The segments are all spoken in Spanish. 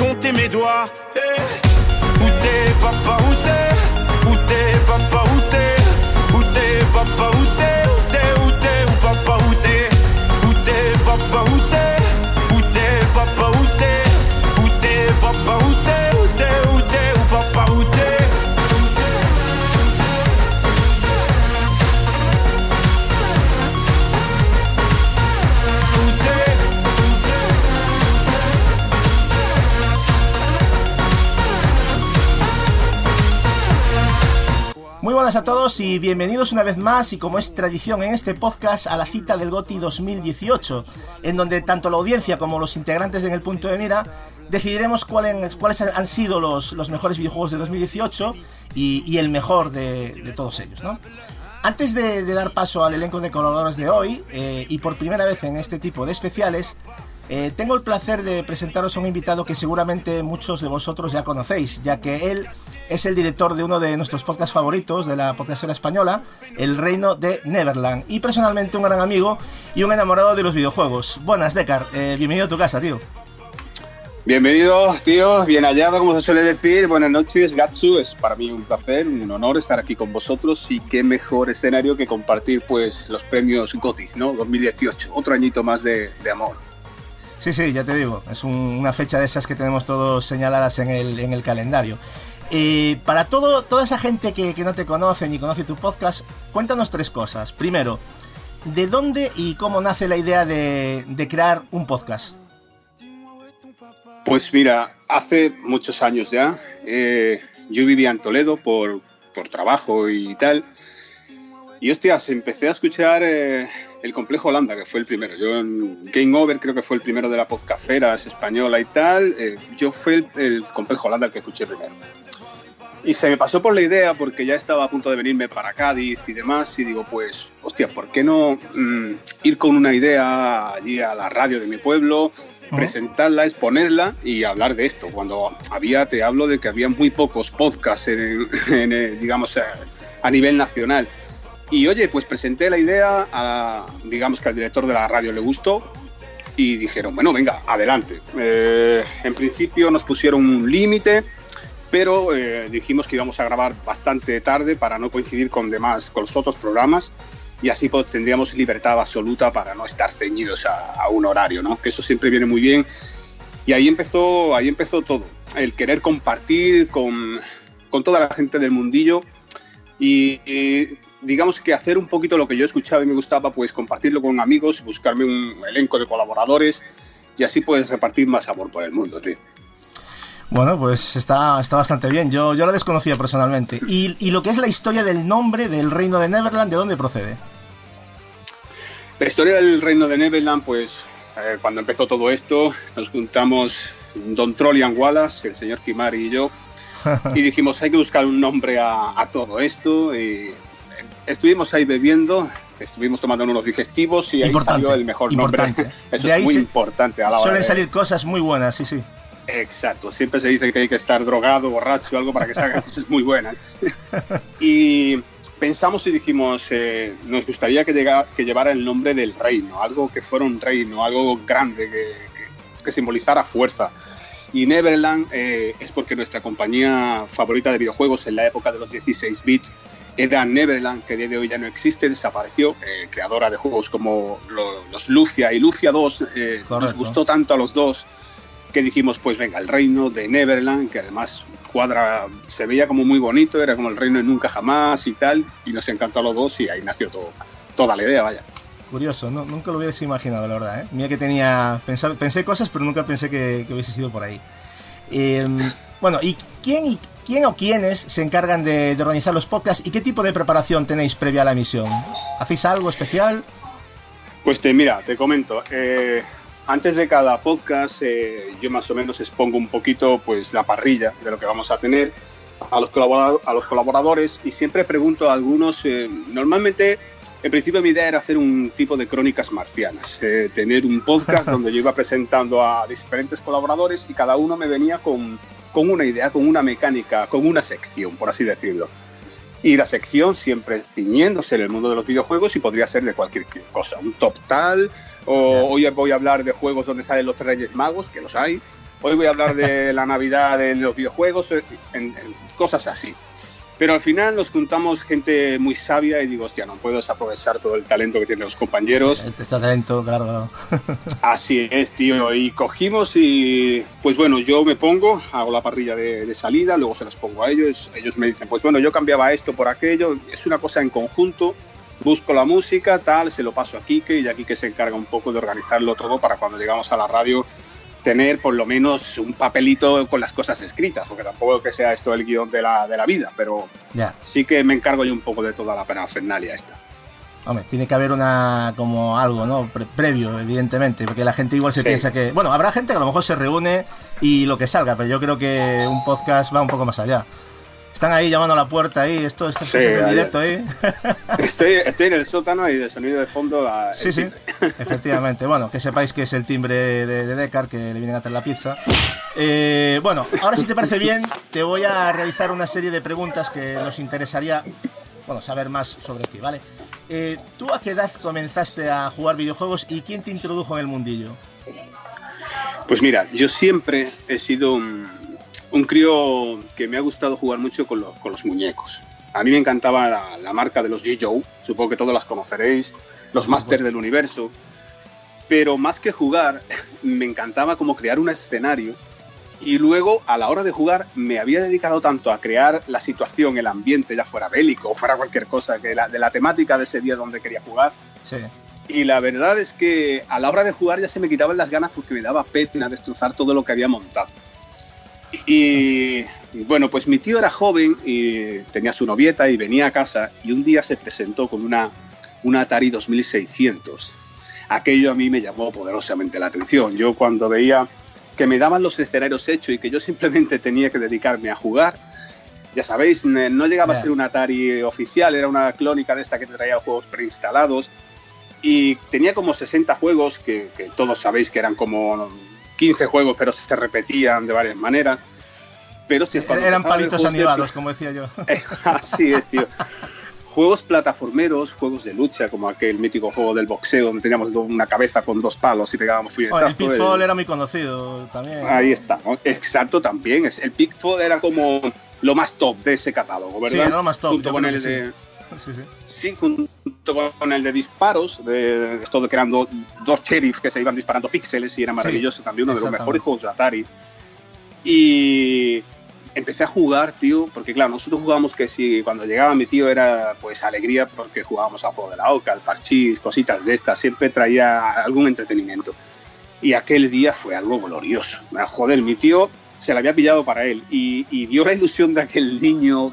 compté mes doigts. Eh, Où t'es papa, où t'es? Où t'es papa, où t'es? Où t'es papa, où t'es? Où t'es, où t'es, où papa, où t'es? Où t'es papa, où t'es? Où t'es papa, où t'es? Où t'es papa, Où t'es, buenas a todos y bienvenidos una vez más y como es tradición en este podcast a la cita del GOTI 2018, en donde tanto la audiencia como los integrantes en el punto de mira decidiremos cuáles, han sido los, los mejores videojuegos de 2018 y, y el mejor de, de todos ellos, ¿no? Antes de, de dar paso al elenco de colaboradores de hoy, eh, y por primera vez en este tipo de especiales, eh, tengo el placer de presentaros a un invitado que seguramente muchos de vosotros ya conocéis, ya que él es el director de uno de nuestros podcasts favoritos de la podcastera española, El Reino de Neverland, y personalmente un gran amigo y un enamorado de los videojuegos. Buenas, Dekar, eh, bienvenido a tu casa, tío. Bienvenido, tío, bien hallado, como se suele decir. Buenas noches, Gatsu. Es para mí un placer, un honor estar aquí con vosotros y qué mejor escenario que compartir pues los premios GOTIS, ¿no? 2018, otro añito más de amor. Sí, sí, ya te digo, es un- una fecha de esas que tenemos todos señaladas en el, en el calendario. Eh, para todo, toda esa gente que, que no te conoce ni conoce tu podcast, cuéntanos tres cosas. Primero, ¿de dónde y cómo nace la idea de, de crear un podcast? Pues mira, hace muchos años ya, eh, yo vivía en Toledo por, por trabajo y tal. Y hostias, empecé a escuchar eh, el Complejo Holanda, que fue el primero. Yo en Game Over creo que fue el primero de la podcafera española y tal. eh, yo fue el, el Complejo Holanda el que escuché primero. Y se me pasó por la idea, porque ya estaba a punto de venirme para Cádiz y demás, y digo, pues, hostia, ¿por qué no mm, ir con una idea allí a la radio de mi pueblo, presentarla, exponerla y hablar de esto? Cuando había, te hablo de que había muy pocos podcasts, en, en, digamos, a nivel nacional. Y oye, pues presenté la idea, a, digamos que al director de la radio le gustó, y dijeron, bueno, venga, adelante. Eh, en principio nos pusieron un límite, pero eh, dijimos que íbamos a grabar bastante tarde para no coincidir con demás con los otros programas y así pues, tendríamos libertad absoluta para no estar ceñidos a, un horario, ¿no? Que eso siempre viene muy bien. Y ahí empezó, ahí empezó todo, el querer compartir con, con toda la gente del mundillo y digamos que hacer un poquito lo que yo escuchaba y me gustaba, pues compartirlo con amigos, buscarme un elenco de colaboradores y así puedes repartir más amor por el mundo, tío. Bueno, pues está, está bastante bien. Yo, yo la desconocía personalmente. Y, y lo que es la historia del nombre del reino de Neverland, ¿de dónde procede? La historia del reino de Neverland, pues eh, cuando empezó todo esto, nos juntamos Don Trollian Wallace, el señor Kimari y yo, y dijimos hay que buscar un nombre a, a todo esto. Y estuvimos ahí bebiendo, estuvimos tomando unos digestivos y ahí Importante, salió el mejor importante. nombre. Eso De ahí es muy se- importante a la hora Suelen de- salir cosas muy buenas, sí, sí. Exacto, siempre se dice que hay que estar drogado, borracho, algo para que salgan cosas muy buenas. y pensamos y dijimos, eh, nos gustaría que, llega- que llevara el nombre del reino, algo que fuera un reino, algo grande, que, que- que simbolizara fuerza. Y Neverland eh, es porque nuestra compañía favorita de videojuegos en la época de los 16 bits era Neverland, que a día de hoy ya no existe, desapareció, eh, creadora de juegos como lo- los Lucia y Lucia 2. eh, nos gustó tanto a los dos que dijimos, pues venga, el reino de Neverland, que además cuadra, se veía como muy bonito, era como el reino de nunca jamás y tal, y nos encantó a los dos y ahí nació todo, toda la idea, vaya. Curioso, no- nunca lo hubiese imaginado, la verdad. ¿eh? Mira que tenía. pensé cosas, pero nunca pensé que, que hubiese sido por ahí. Eh, bueno, ¿y quién, y quién o quiénes se encargan de, de organizar los podcasts y qué tipo de preparación tenéis previa a la emisión? ¿Hacéis algo especial? Pues te, mira, te comento. eh, antes de cada podcast eh, yo más o menos expongo un poquito pues la parrilla de lo que vamos a tener a los, a los colaboradores y siempre pregunto a algunos, eh, normalmente en principio mi idea era hacer un tipo de crónicas marcianas, eh, tener un podcast donde yo iba presentando a diferentes colaboradores y cada uno me venía con, con una idea, con una mecánica, con una sección, por así decirlo. Y la sección siempre ciñéndose en el mundo de los videojuegos y podría ser de cualquier cosa, un top tal, o hoy voy a hablar de juegos donde salen los Reyes Magos, que los hay, hoy voy a hablar de la Navidad de los videojuegos, eh, en, cosas así. Pero al final nos juntamos gente muy sabia y digo, hostia, no puedo desaprovechar todo el talento que tienen los compañeros. Este, este talento, claro, claro. Así es, tío. Y cogimos y, pues bueno, yo me pongo, hago la parrilla de, de, salida, luego se las pongo a ellos. Ellos me dicen, pues bueno, yo cambiaba esto por aquello. Es una cosa en conjunto. Busco la música, tal, se lo paso a Kike y a Kike se encarga un poco de organizarlo todo para cuando llegamos a la radio tener por lo menos un papelito con las cosas escritas, porque tampoco que sea esto el guion de la, de la vida, pero sí que me encargo yo un poco de toda la parafernalia esta. Hombre, tiene que haber una como algo, ¿no? previo, evidentemente, porque la gente igual se piensa que, bueno, habrá gente que a lo mejor se reúne y lo que salga, pero yo creo que un podcast va un poco más allá. Están ahí llamando a la puerta ahí, esto, esto sí, en directo ahí. Estoy, estoy en el sótano y de sonido de fondo la, Sí, sí, efectivamente. Bueno, que sepáis que es el timbre de, de que le vienen a traer la pizza. Eh, bueno, ahora si te parece bien, te voy a realizar una serie de preguntas que nos interesaría, bueno, saber más sobre ti, ¿vale? Eh, ¿Tú a qué edad comenzaste a jugar videojuegos y quién te introdujo en el mundillo? Pues mira, yo siempre he sido un un crío que me ha gustado jugar mucho con los, con los muñecos. A mí me encantaba la, marca de los G. Joe, supongo que todos las conoceréis, los Masters del Universo. Pero más que jugar, me encantaba como crear un escenario y luego a la hora de jugar me había dedicado tanto a crear la situación, el ambiente, ya fuera bélico o fuera cualquier cosa, que la, de la temática de ese día donde quería jugar. Sí. Y la verdad es que a la hora de jugar ya se me quitaban las ganas porque me daba pena destrozar todo lo que había montado. Y bueno, pues mi tío era joven y tenía su novieta y venía a casa y un día se presentó con una, una Atari 2600. Aquello a mí me llamó poderosamente la atención. Yo cuando veía que me daban los escenarios hechos y que yo simplemente tenía que dedicarme a jugar, ya sabéis, no llegaba a ser un Atari oficial, era una clónica de esta que te traía juegos preinstalados y tenía como 60 juegos que, que todos sabéis que eran como 15 juegos, pero se repetían de varias maneras. Pero si Eran palitos animados, como decía yo. Así es, tío. juegos plataformeros, juegos de lucha, como aquel mítico juego del boxeo donde teníamos una cabeza con dos palos y pegábamos puñetazos. el Pitfall era muy conocido también. Ahí está, exacto, también. El Pitfall era como lo más top de ese catálogo, ¿verdad? Sí, era lo más top. Junto con el de... Sí, sí. sí, con el de disparos, de, esto de que eran dos sheriffs que se iban disparando píxeles y era maravilloso también, uno de los mejores juegos de Atari. Y empecé a jugar, tío, porque claro, nosotros jugábamos que si cuando llegaba mi tío era pues alegría porque jugábamos al juego de la oca, al parchís, cositas de estas, siempre traía algún entretenimiento. Y aquel día fue algo glorioso. Joder, mi tío se la había pillado para él y, y vio la ilusión de aquel niño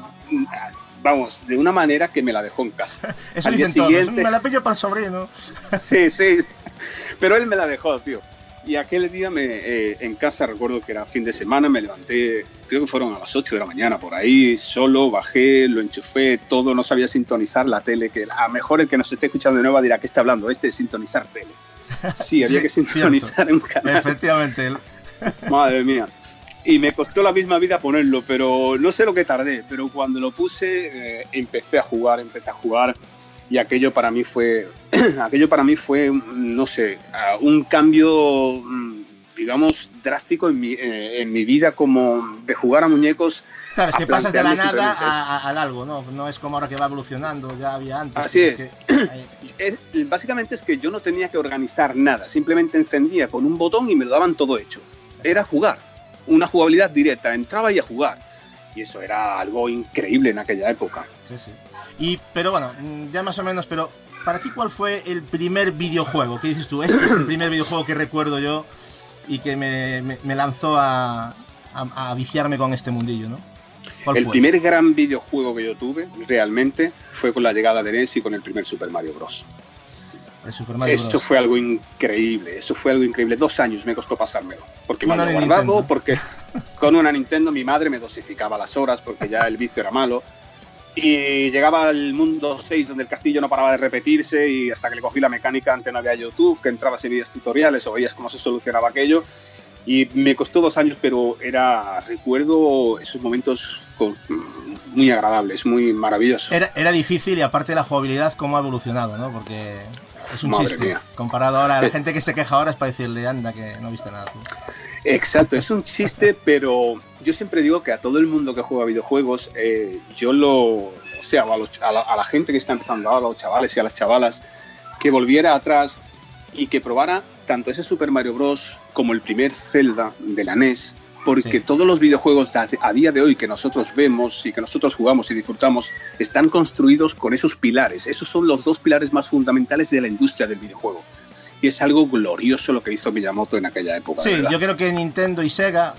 vamos, de una manera que me la dejó en casa. Eso Al día siguiente, me la pillo para el sobrino. sí, sí, pero él me la dejó, tío. Y aquel día me, eh, en casa, recuerdo que era fin de semana, me levanté, creo que fueron a las 8 de la mañana por ahí, solo, bajé, lo enchufé, todo, no sabía sintonizar la tele, que a lo mejor el que nos esté escuchando de nuevo dirá, ¿qué está hablando? Este de sintonizar tele. Sí, había que sintonizar un canal. Efectivamente. Madre mía y me costó la misma vida ponerlo, pero no sé lo que tardé, pero cuando lo puse eh, empecé a jugar, empecé a jugar y aquello para mí fue, aquello para mí fue, no sé, un cambio, mm, digamos, drástico en mi, eh, en mi vida como de jugar a muñecos. Claro, es que pasas de la nada al algo, ¿no? No es como ahora que va evolucionando, ya había antes. Así es. es. Básicamente es que yo no tenía que organizar nada, simplemente encendía con un botón y me lo daban todo hecho. Era jugar una jugabilidad directa, entraba y a jugar. Y eso era algo increíble en aquella época. Sí, sí. Y, pero bueno, mm, ya más o menos, pero para ti, ¿cuál fue el primer videojuego? ¿Qué dices tú? Este es el primer videojuego que recuerdo yo y que me, me, lanzó a, a, viciarme con este mundillo, ¿no? el primer gran videojuego que yo tuve realmente fue con la llegada de NES y con el primer Super Mario Bros. El Super Mario Eso Bros. fue algo increíble, eso fue algo increíble. Dos años me costó pasármelo, porque me una guardado, Nintendo. porque con una Nintendo mi madre me dosificaba las horas porque ya el vicio era malo. Y llegaba al mundo 6 donde el castillo no paraba de repetirse y hasta que le cogí la mecánica antes no había YouTube, que entrabas en vídeos tutoriales o veías cómo se solucionaba aquello. Y me costó dos años, pero era, recuerdo esos momentos con- muy agradables, muy maravillosos. Era, era difícil y aparte la jugabilidad cómo ha evolucionado, ¿no? Porque es un Madre chiste. mía. Comparado ahora a la Eh. gente que se queja ahora es para decirle, anda, que no viste nada tú. Exacto, es un chiste, pero yo siempre digo que a todo el mundo que juega videojuegos, eh, yo lo, o sea, a, los- a la, a la gente que está empezando ahora, a los chavales y a las chavalas, que volviera atrás y que probara tanto ese Super Mario Bros. como el primer Zelda de la NES, porque Sí. todos los videojuegos a, día de hoy que nosotros vemos y que nosotros jugamos y disfrutamos están construidos con esos pilares. Esos son los dos pilares más fundamentales de la industria del videojuego. Y es algo glorioso lo que hizo Miyamoto en aquella época. de Sí, verdad. yo creo que Nintendo y Sega,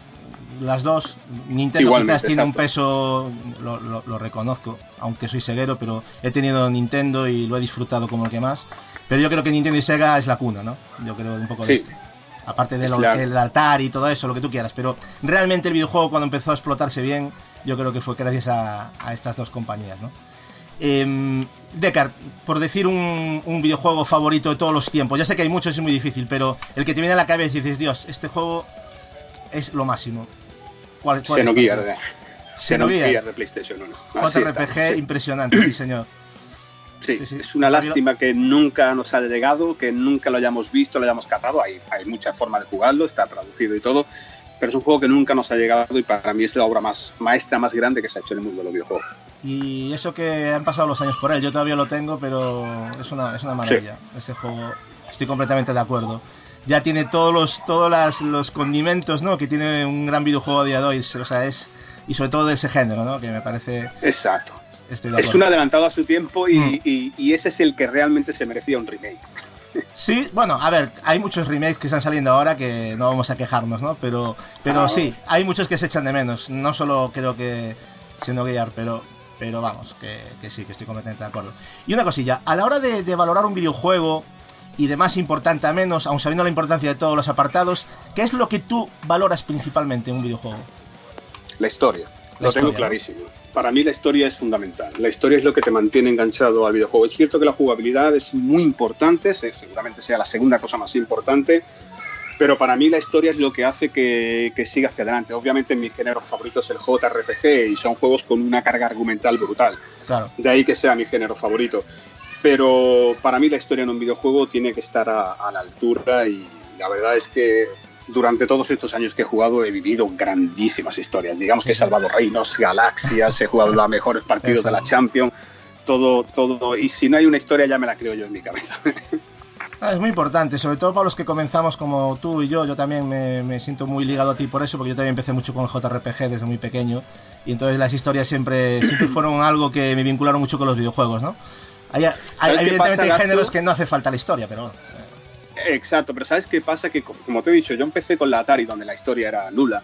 las dos, Nintendo Igualmente, quizás tiene un exacto. peso, lo, lo- lo reconozco, aunque soy ceguero, pero he tenido Nintendo y lo he disfrutado como el que más. Pero yo creo que Nintendo y Sega es la cuna, ¿no? Yo creo un poco de Sí. esto. Aparte del Claro. el altar y todo eso, lo que tú quieras. Pero realmente el videojuego cuando empezó a explotarse bien, yo creo que fue gracias a, a estas dos compañías, ¿no? Eh, Deckard, por decir un, un videojuego favorito de todos los tiempos, ya sé que hay muchos, es muy difícil, pero el que te viene a la cabeza y dices, Dios, este juego es lo máximo. ¿Cuál, cuál Xenogears de, PlayStation 1. Así JRPG impresionante, sí señor. Sí, sí, sí. es una lástima que nunca nos haya llegado, que nunca lo hayamos visto, lo hayamos catado. Hay, hay muchas formas de jugarlo, está traducido y todo, pero es un juego que nunca nos ha llegado y para mí es la obra más maestra más grande que se ha hecho en el mundo de los videojuegos. Y eso que han pasado los años por él, yo todavía lo tengo, pero es una, es una maravilla. Ese juego, estoy completamente de acuerdo. Ya tiene todos los, todos las- los condimentos ¿no? que tiene un gran videojuego a día de hoy. O sea, es, y sobre todo de ese género, ¿no? que me parece. Exacto. Estoy de Es un adelantado a su tiempo y, Mm. y- y ese es el que realmente se merecía un remake. Sí, bueno, a ver, hay muchos remakes que están saliendo ahora que no vamos a quejarnos, ¿no? Pero, pero Ah, sí, hay muchos que se echan de menos. No solo creo que siendo guiar, pero, pero vamos, que, que sí, que estoy completamente de acuerdo. Y una cosilla, a la hora de, de valorar un videojuego y de más importante a menos, aun sabiendo la importancia de todos los apartados, ¿qué es lo que tú valoras principalmente en un videojuego? La historia. La lo tengo ¿no? Para mí la historia es fundamental. La historia es lo que te mantiene enganchado al videojuego. Es cierto que la jugabilidad es muy importante, se- seguramente sea la segunda cosa más importante, pero para mí la historia es lo que hace que, que siga hacia adelante. Obviamente mi género favorito es el JRPG y son juegos con una carga argumental brutal. Claro, De ahí que sea mi género favorito. Pero para mí la historia en un videojuego tiene que estar a, a la altura y la verdad es que durante todos estos años que he jugado he vivido grandísimas historias. Digamos que he salvado reinos, galaxias, he jugado los mejores partidos de la Champions, todo, todo. Y si no hay una historia ya me la creo yo en mi cabeza. Ah, es muy importante, sobre todo para los que comenzamos como tú y yo. Yo también me, me siento muy ligado a ti por eso, porque yo también empecé mucho con el JRPG desde muy pequeño. Y entonces las historias siempre, siempre fueron algo que me vincularon mucho con los videojuegos, ¿no? Hay, hay- evidentemente pasa, hay géneros que no hace falta la historia, pero. Exacto, pero ¿sabes qué pasa? Que como te he dicho, yo empecé con la Atari donde la historia era nula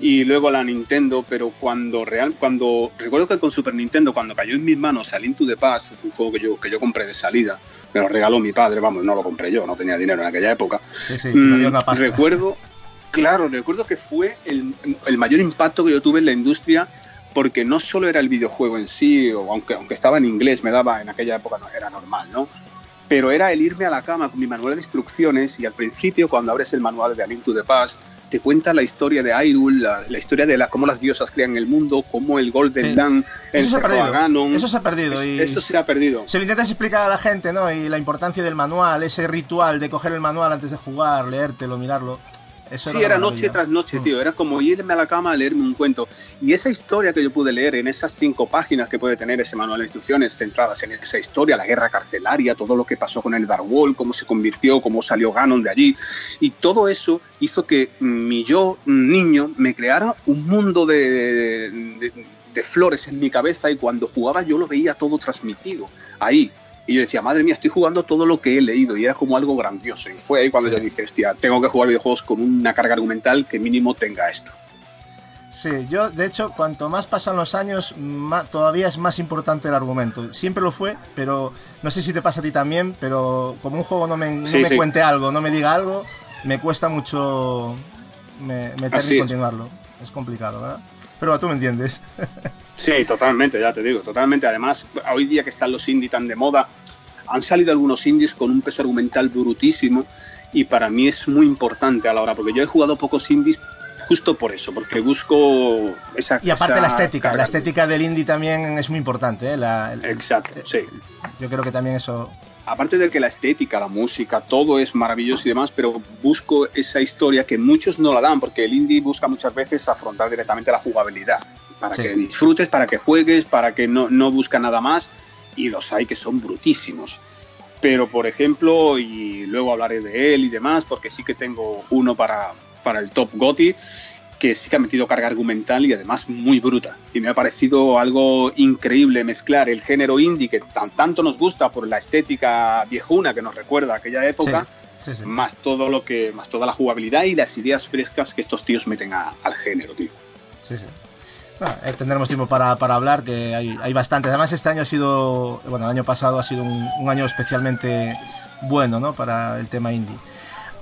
y luego la Nintendo, pero cuando real, cuando recuerdo que con Super Nintendo cuando cayó en mis manos A Link to the Past, un juego que yo que yo compré de salida, me lo regaló mi padre, vamos, no lo compré yo, no tenía dinero en aquella época. Sí, sí, Mm, una pasta. recuerdo, claro, recuerdo que fue el, el mayor impacto que yo tuve en la industria porque no solo era el videojuego en sí, o aunque, aunque estaba en inglés, me daba en aquella época, no, era normal, ¿no? Pero era el irme a la cama con mi manual de instrucciones y al principio, cuando abres el manual de A Link to the Past, te cuenta la historia de Hyrule, la, la historia de la, cómo las diosas crean el mundo, cómo el Golden Sí. Land Eso se ha encerró a perdido. Ganon. Eso se ha perdido. Es- y eso se ha perdido. Se lo intentas explicar a la gente, ¿no? Y la importancia del manual, ese ritual de coger el manual antes de jugar, leértelo, mirarlo. Eso Sí, una era noche tras noche, Mm. tío. Era como irme a la cama a leerme un cuento. Y esa historia que yo pude leer en esas cinco páginas que puede tener ese manual de instrucciones centradas en esa historia, la guerra carcelaria, todo lo que pasó con el Dark Wall, cómo se convirtió, cómo salió Ganon de allí. Y todo eso hizo que mi yo, niño, me creara un mundo de, de- de flores en mi cabeza y cuando jugaba yo lo veía todo transmitido ahí. Y yo decía, madre mía, estoy jugando todo lo que he leído y era como algo grandioso. Y fue ahí cuando Sí. yo dije, hostia, tengo que jugar videojuegos con una carga argumental que mínimo tenga esto. Sí, yo de hecho cuanto más pasan los años todavía es más importante el argumento. Siempre lo fue, pero no sé si te pasa a ti también, pero como un juego no me, no me cuente algo, no me diga algo, me cuesta mucho me, meterme y continuarlo. Es complicado, ¿verdad? Pero tú me entiendes. sí, totalmente, ya te digo, totalmente. Además, hoy día que están los indies tan de moda, han salido algunos indies con un peso argumental brutísimo y para mí es muy importante a la hora, porque yo he jugado pocos indies justo por eso, porque busco esa... Y aparte la estética, la estética del indie también es muy importante. ¿eh? Exacto, sí. Yo creo que también eso... Aparte de que la estética, la música, todo es maravilloso y demás, pero busco esa historia que muchos no la dan, porque el indie busca muchas veces afrontar directamente la jugabilidad, para que disfrutes, para que juegues, para que no, no busca nada más, y los hay que son brutísimos pero por ejemplo, y luego hablaré de él y demás, porque sí que tengo uno para, para el Top GOTI, que sí que ha metido carga argumental y además muy bruta. Y me ha parecido algo increíble mezclar el género indie que tan, tanto nos gusta por la estética viejuna que nos recuerda a aquella época, más todo lo que, más toda la jugabilidad y las ideas frescas que estos tíos meten al género, tío. Sí, sí. Eh, tendremos tiempo para, hablar, que hay, hay bastantes. Además, este año ha sido, bueno, el año pasado ha sido un, un año especialmente bueno, ¿no? Para el tema indie.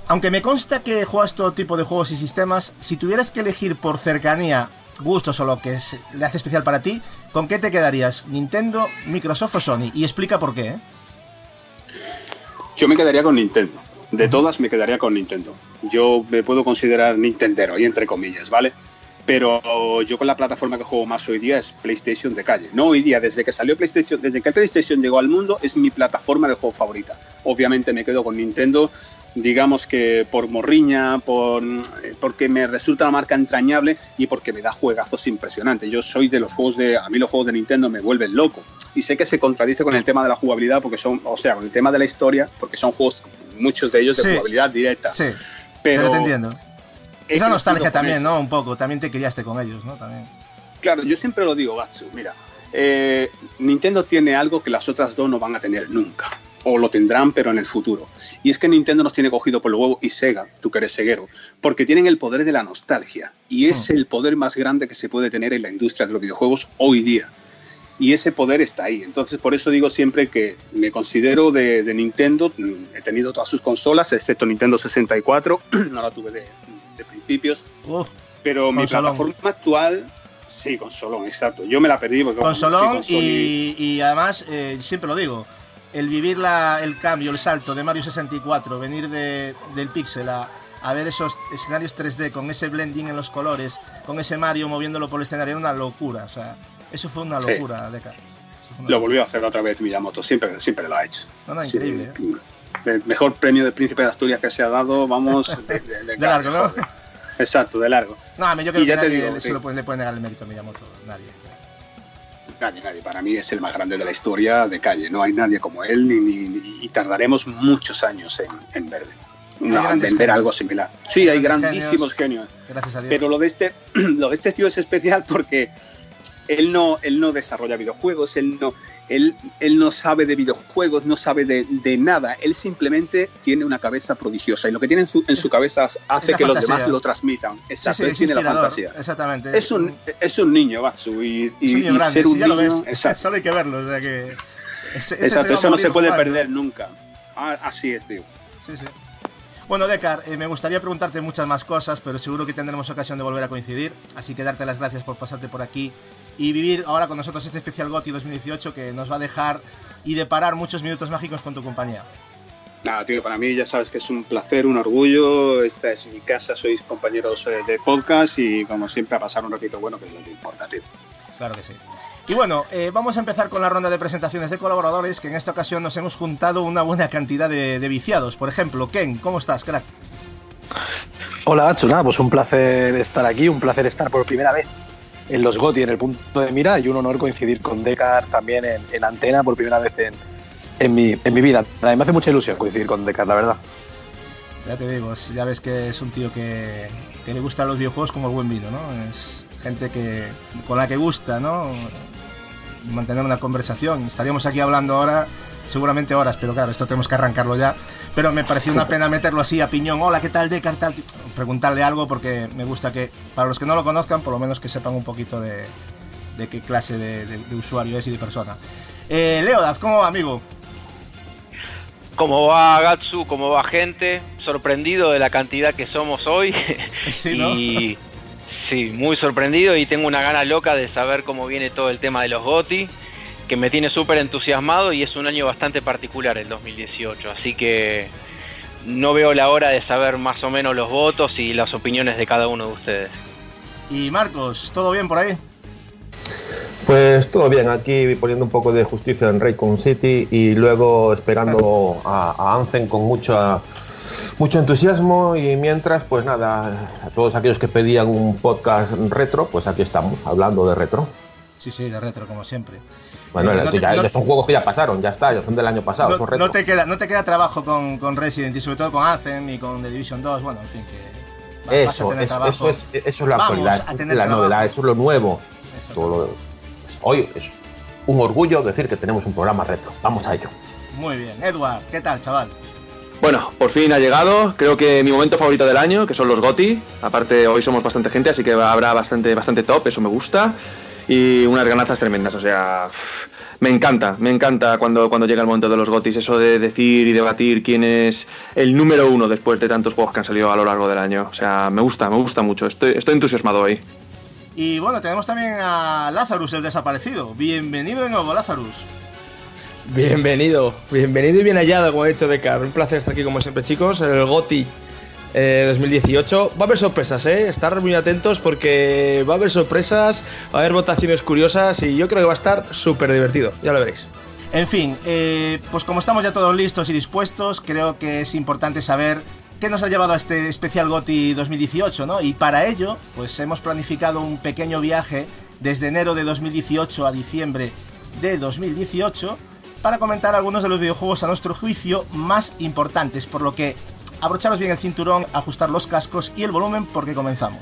Aunque me consta que juegas todo tipo de juegos y sistemas, si tuvieras que elegir por cercanía, gustos o lo que le hace especial para ti, ¿con qué te quedarías? ¿Nintendo, Microsoft o Sony? Y explica por qué. ¿eh? Yo me quedaría con Nintendo. De todas me quedaría con Nintendo. Yo me puedo considerar Nintendero, y entre comillas, ¿vale? Pero yo con la plataforma que juego más hoy día es PlayStation de calle. No hoy día, desde que salió PlayStation, desde que PlayStation llegó al mundo, es mi plataforma de juego favorita. Obviamente me quedo con Nintendo digamos que por morriña, por, porque me resulta una marca entrañable y porque me da juegazos impresionantes. Yo soy de los juegos de, a mí los juegos de Nintendo me vuelven loco. Y sé que se contradice con el tema de la jugabilidad, porque son, o sea, con el tema de la historia, porque son juegos, muchos de ellos de jugabilidad directa. Sí, pero, te entiendo. Esa nostalgia también, ¿no? Un poco, también te criaste con ellos, ¿no? También. Claro, yo siempre lo digo, Gatsu, mira, eh, Nintendo tiene algo que las otras dos no van a tener nunca o lo tendrán, pero en el futuro. Y es que Nintendo nos tiene cogido por el huevo y Sega, tú que eres ceguero, porque tienen el poder de la nostalgia. Y es hmm. el poder más grande que se puede tener en la industria de los videojuegos hoy día. Y ese poder está ahí. Entonces, por eso digo siempre que me considero de, Nintendo. He tenido todas sus consolas, excepto Nintendo 64. no la tuve de, principios. pero mi plataforma actual Sí, con Solón, exacto. Yo me la perdí porque... Con Solón y, además, eh, siempre lo digo, el vivir la, el cambio, el salto de Mario 64, venir de, del pixel a, a, ver esos escenarios 3D con ese blending en los colores, con ese Mario moviéndolo por el escenario, era una locura. O sea, eso fue una locura, Deca. Lo volvió a hacer otra vez Miyamoto, siempre, siempre lo ha hecho. No, no, increíble. ¿eh? El mejor premio del Príncipe de Asturias que se ha dado, vamos. De, largo, ¿no? Exacto, de largo. No, yo creo que nadie le, puede, le puede negar el mérito a Miyamoto, nadie. Nadie, nadie. Para mí es el más grande de la historia de calle. No hay nadie como él ni, y tardaremos muchos años en, en ver, en ver algo similar. Sí, hay, grandísimos genios. Gracias a Dios. Pero lo de este, lo de este tío es especial porque él no, él no desarrolla videojuegos, él no, él, él no sabe de videojuegos, no sabe de, de, nada, él simplemente tiene una cabeza prodigiosa y lo que tiene en su, en su cabeza hace que los demás lo transmitan. Exacto, él tiene la fantasía. Exactamente. Es un, es un niño, Batsu, y, y, un grande, ser un niño, ves, solo hay que verlo, o sea que... exacto, eso no se puede perder nunca. Ah, así es, tío. Sí, sí. Bueno, Decar, eh, me gustaría preguntarte muchas más cosas, pero seguro que tendremos ocasión de volver a coincidir. Así que darte las gracias por pasarte por aquí y vivir ahora con nosotros este especial GOTI 2018 que nos va a dejar y deparar muchos minutos mágicos con tu compañía. Nada, tío, para mí ya sabes que es un placer, un orgullo. Esta es mi casa, sois compañeros eh, de podcast y como siempre a pasar un ratito bueno, que es lo que importa, tío. Claro que sí. Y bueno, eh, vamos a empezar con la ronda de presentaciones de colaboradores, que en esta ocasión nos hemos juntado una buena cantidad de, viciados. Por ejemplo, Ken, ¿cómo estás, crack? Hola, Achu, pues un placer estar aquí, un placer estar por primera vez en los GOTI en el punto de mira y un honor coincidir con Decar también en, antena por primera vez en, en, mi, en mi vida. me hace mucha ilusión coincidir con Decar, la verdad. Ya te digo, ya ves que es un tío que, que le gustan los videojuegos como el buen vino, ¿no? Es gente que con la que gusta, ¿no? Mantener una conversación. Estaríamos aquí hablando ahora seguramente horas, pero claro, esto tenemos que arrancarlo ya. Pero me pareció una pena meterlo así a piñón. Hola, ¿qué tal, Decar? Tal? preguntarle algo porque me gusta que, para los que no lo conozcan, por lo menos que sepan un poquito de, de qué clase de, de, usuario es y de persona. Eh, Leodaz, ¿cómo va, amigo? ¿Cómo va Gatsu? ¿Cómo va gente? Sorprendido de la cantidad que somos hoy. Sí, ¿no? y sí, muy sorprendido y tengo una gana loca de saber cómo viene todo el tema de los GOTI, que me tiene súper entusiasmado y es un año bastante particular el 2018. Así que no veo la hora de saber más o menos los votos y las opiniones de cada uno de ustedes. Y Marcos, ¿todo bien por ahí? Pues todo bien, aquí poniendo un poco de justicia en Raycon City y luego esperando a, a Anzen con mucha, mucho entusiasmo y mientras, pues nada, a todos aquellos que pedían un podcast retro, pues aquí estamos, hablando de retro. Sí, sí, de retro, como siempre. Bueno, Eh, no te- ya, no- ya son juegos que ya pasaron, ya está, ya son del año pasado, no, son retro. no te queda, no te queda trabajo con, con Resident y sobre todo con Anthem y con The Division 2. Bueno, en fin, que va- vas a Eso, tener eso, trabajo. eso es, eso es la Vamos actualidad, eso es novedad, eso es lo nuevo. Exacto. Todo lo- pues, hoy es un orgullo decir que tenemos un programa retro. Vamos a ello. Muy bien. Edward, ¿qué tal, chaval? Bueno, por fin ha llegado. Creo que mi momento favorito del año, que son los GOTI. Aparte, hoy somos bastante gente, así que habrá bastante, bastante top, eso me gusta. Y unas ganazas tremendas, o sea. Me encanta, me encanta cuando, cuando llega el momento de los GOTIs, eso de decir y debatir quién es el número uno después de tantos juegos que han salido a lo largo del año. O sea, me gusta, me gusta mucho. Estoy, estoy entusiasmado hoy. Y bueno, tenemos también a Lazarus, el desaparecido. Bienvenido de nuevo, Lazarus. Bienvenido, bienvenido y bien hallado, como ha dicho Decar. Un placer estar aquí como siempre, chicos. El GOTI eh, 2018. Va a haber sorpresas, ¿eh? Estar muy atentos porque va a haber sorpresas, va a haber votaciones curiosas y yo creo que va a estar súper divertido. Ya lo veréis. En fin, eh, pues como estamos ya todos listos y dispuestos, creo que es importante saber qué nos ha llevado a este especial GOTI 2018, ¿no? Y para ello, pues hemos planificado un pequeño viaje desde enero de 2018 a diciembre de 2018 para comentar algunos de los videojuegos a nuestro juicio más importantes, por lo que abrocharos bien el cinturón, ajustar los cascos y el volumen porque comenzamos.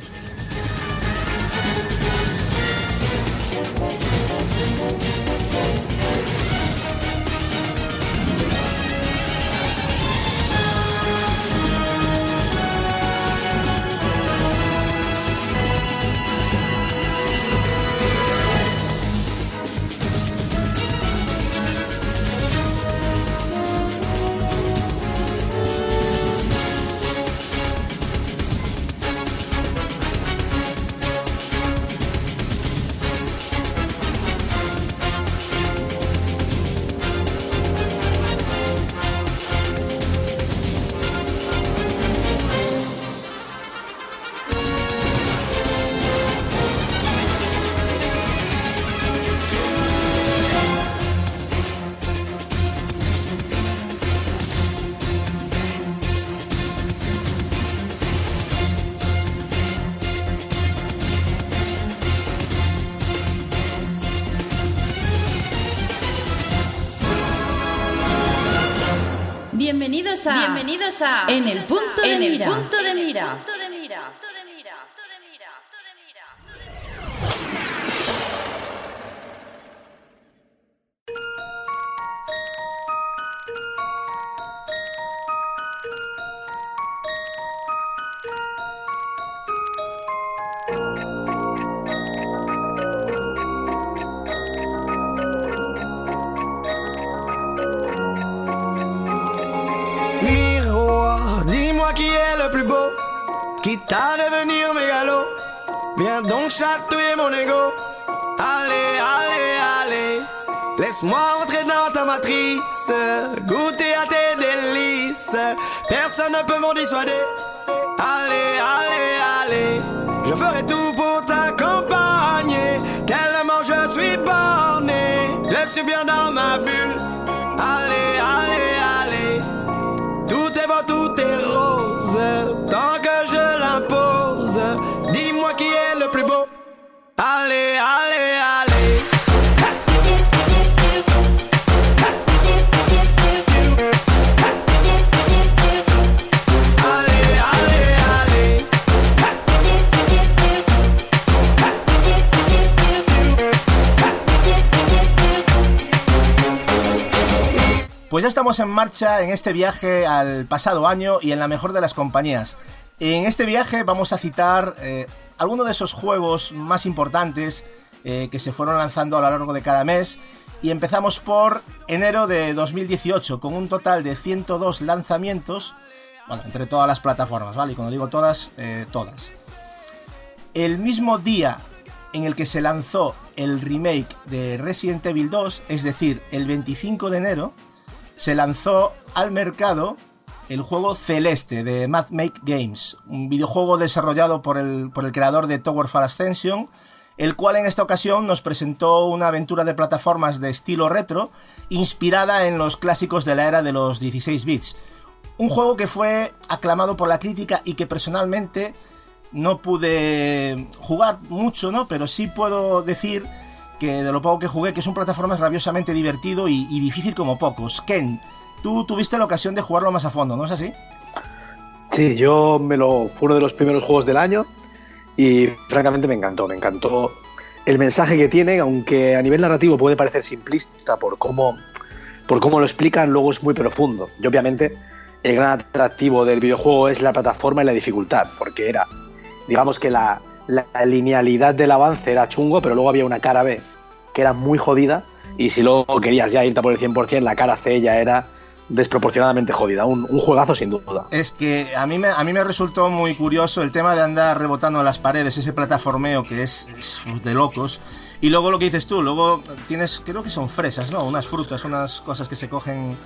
Bienvenidos a En el punto de En el punto de mira. Laisse-moi entrer dans ta matrice, goûter à tes délices. Personne ne peut m'en dissuader. Allez, allez, allez. Je ferai tout pour t'accompagner. Tellement je suis borné. Je suis bien dans ma bulle. Allez, allez, allez. Pues ya estamos en marcha en este viaje al pasado año y en la mejor de las compañías. En este viaje vamos a citar eh, algunos de esos juegos más importantes eh, que se fueron lanzando a lo largo de cada mes. Y empezamos por enero de 2018, con un total de 102 lanzamientos, bueno, entre todas las plataformas, ¿vale? Y cuando digo todas, eh, todas. El mismo día en el que se lanzó el remake de Resident Evil 2, es decir, el 25 de enero, se lanzó al mercado el juego Celeste de Mad Make Games, un videojuego desarrollado por el, por el creador de Tower Fall Ascension, el cual en esta ocasión nos presentó una aventura de plataformas de estilo retro, inspirada en los clásicos de la era de los 16 bits. Un juego que fue aclamado por la crítica y que personalmente no pude jugar mucho, ¿no? Pero sí puedo decir que de lo poco que jugué, que es un plataformas rabiosamente divertido y, y difícil como pocos. Ken, tú tuviste la ocasión de jugarlo más a fondo, ¿no es así? Sí, yo me lo fue uno de los primeros juegos del año y francamente me encantó, me encantó el mensaje que tiene, aunque a nivel narrativo puede parecer simplista por cómo por cómo lo explican, luego es muy profundo. Y obviamente el gran atractivo del videojuego es la plataforma y la dificultad, porque era digamos que la, la linealidad del avance era chungo, pero luego había una cara B que era muy jodida y si luego querías ya irte por el 100%, la cara C ya era desproporcionadamente jodida. Un, un, juegazo sin duda. Es que a mí, me, a mí me resultó muy curioso el tema de andar rebotando las paredes, ese plataformeo que es, es, de locos. Y luego lo que dices tú, luego tienes, creo que son fresas, ¿no? Unas frutas, unas cosas que se cogen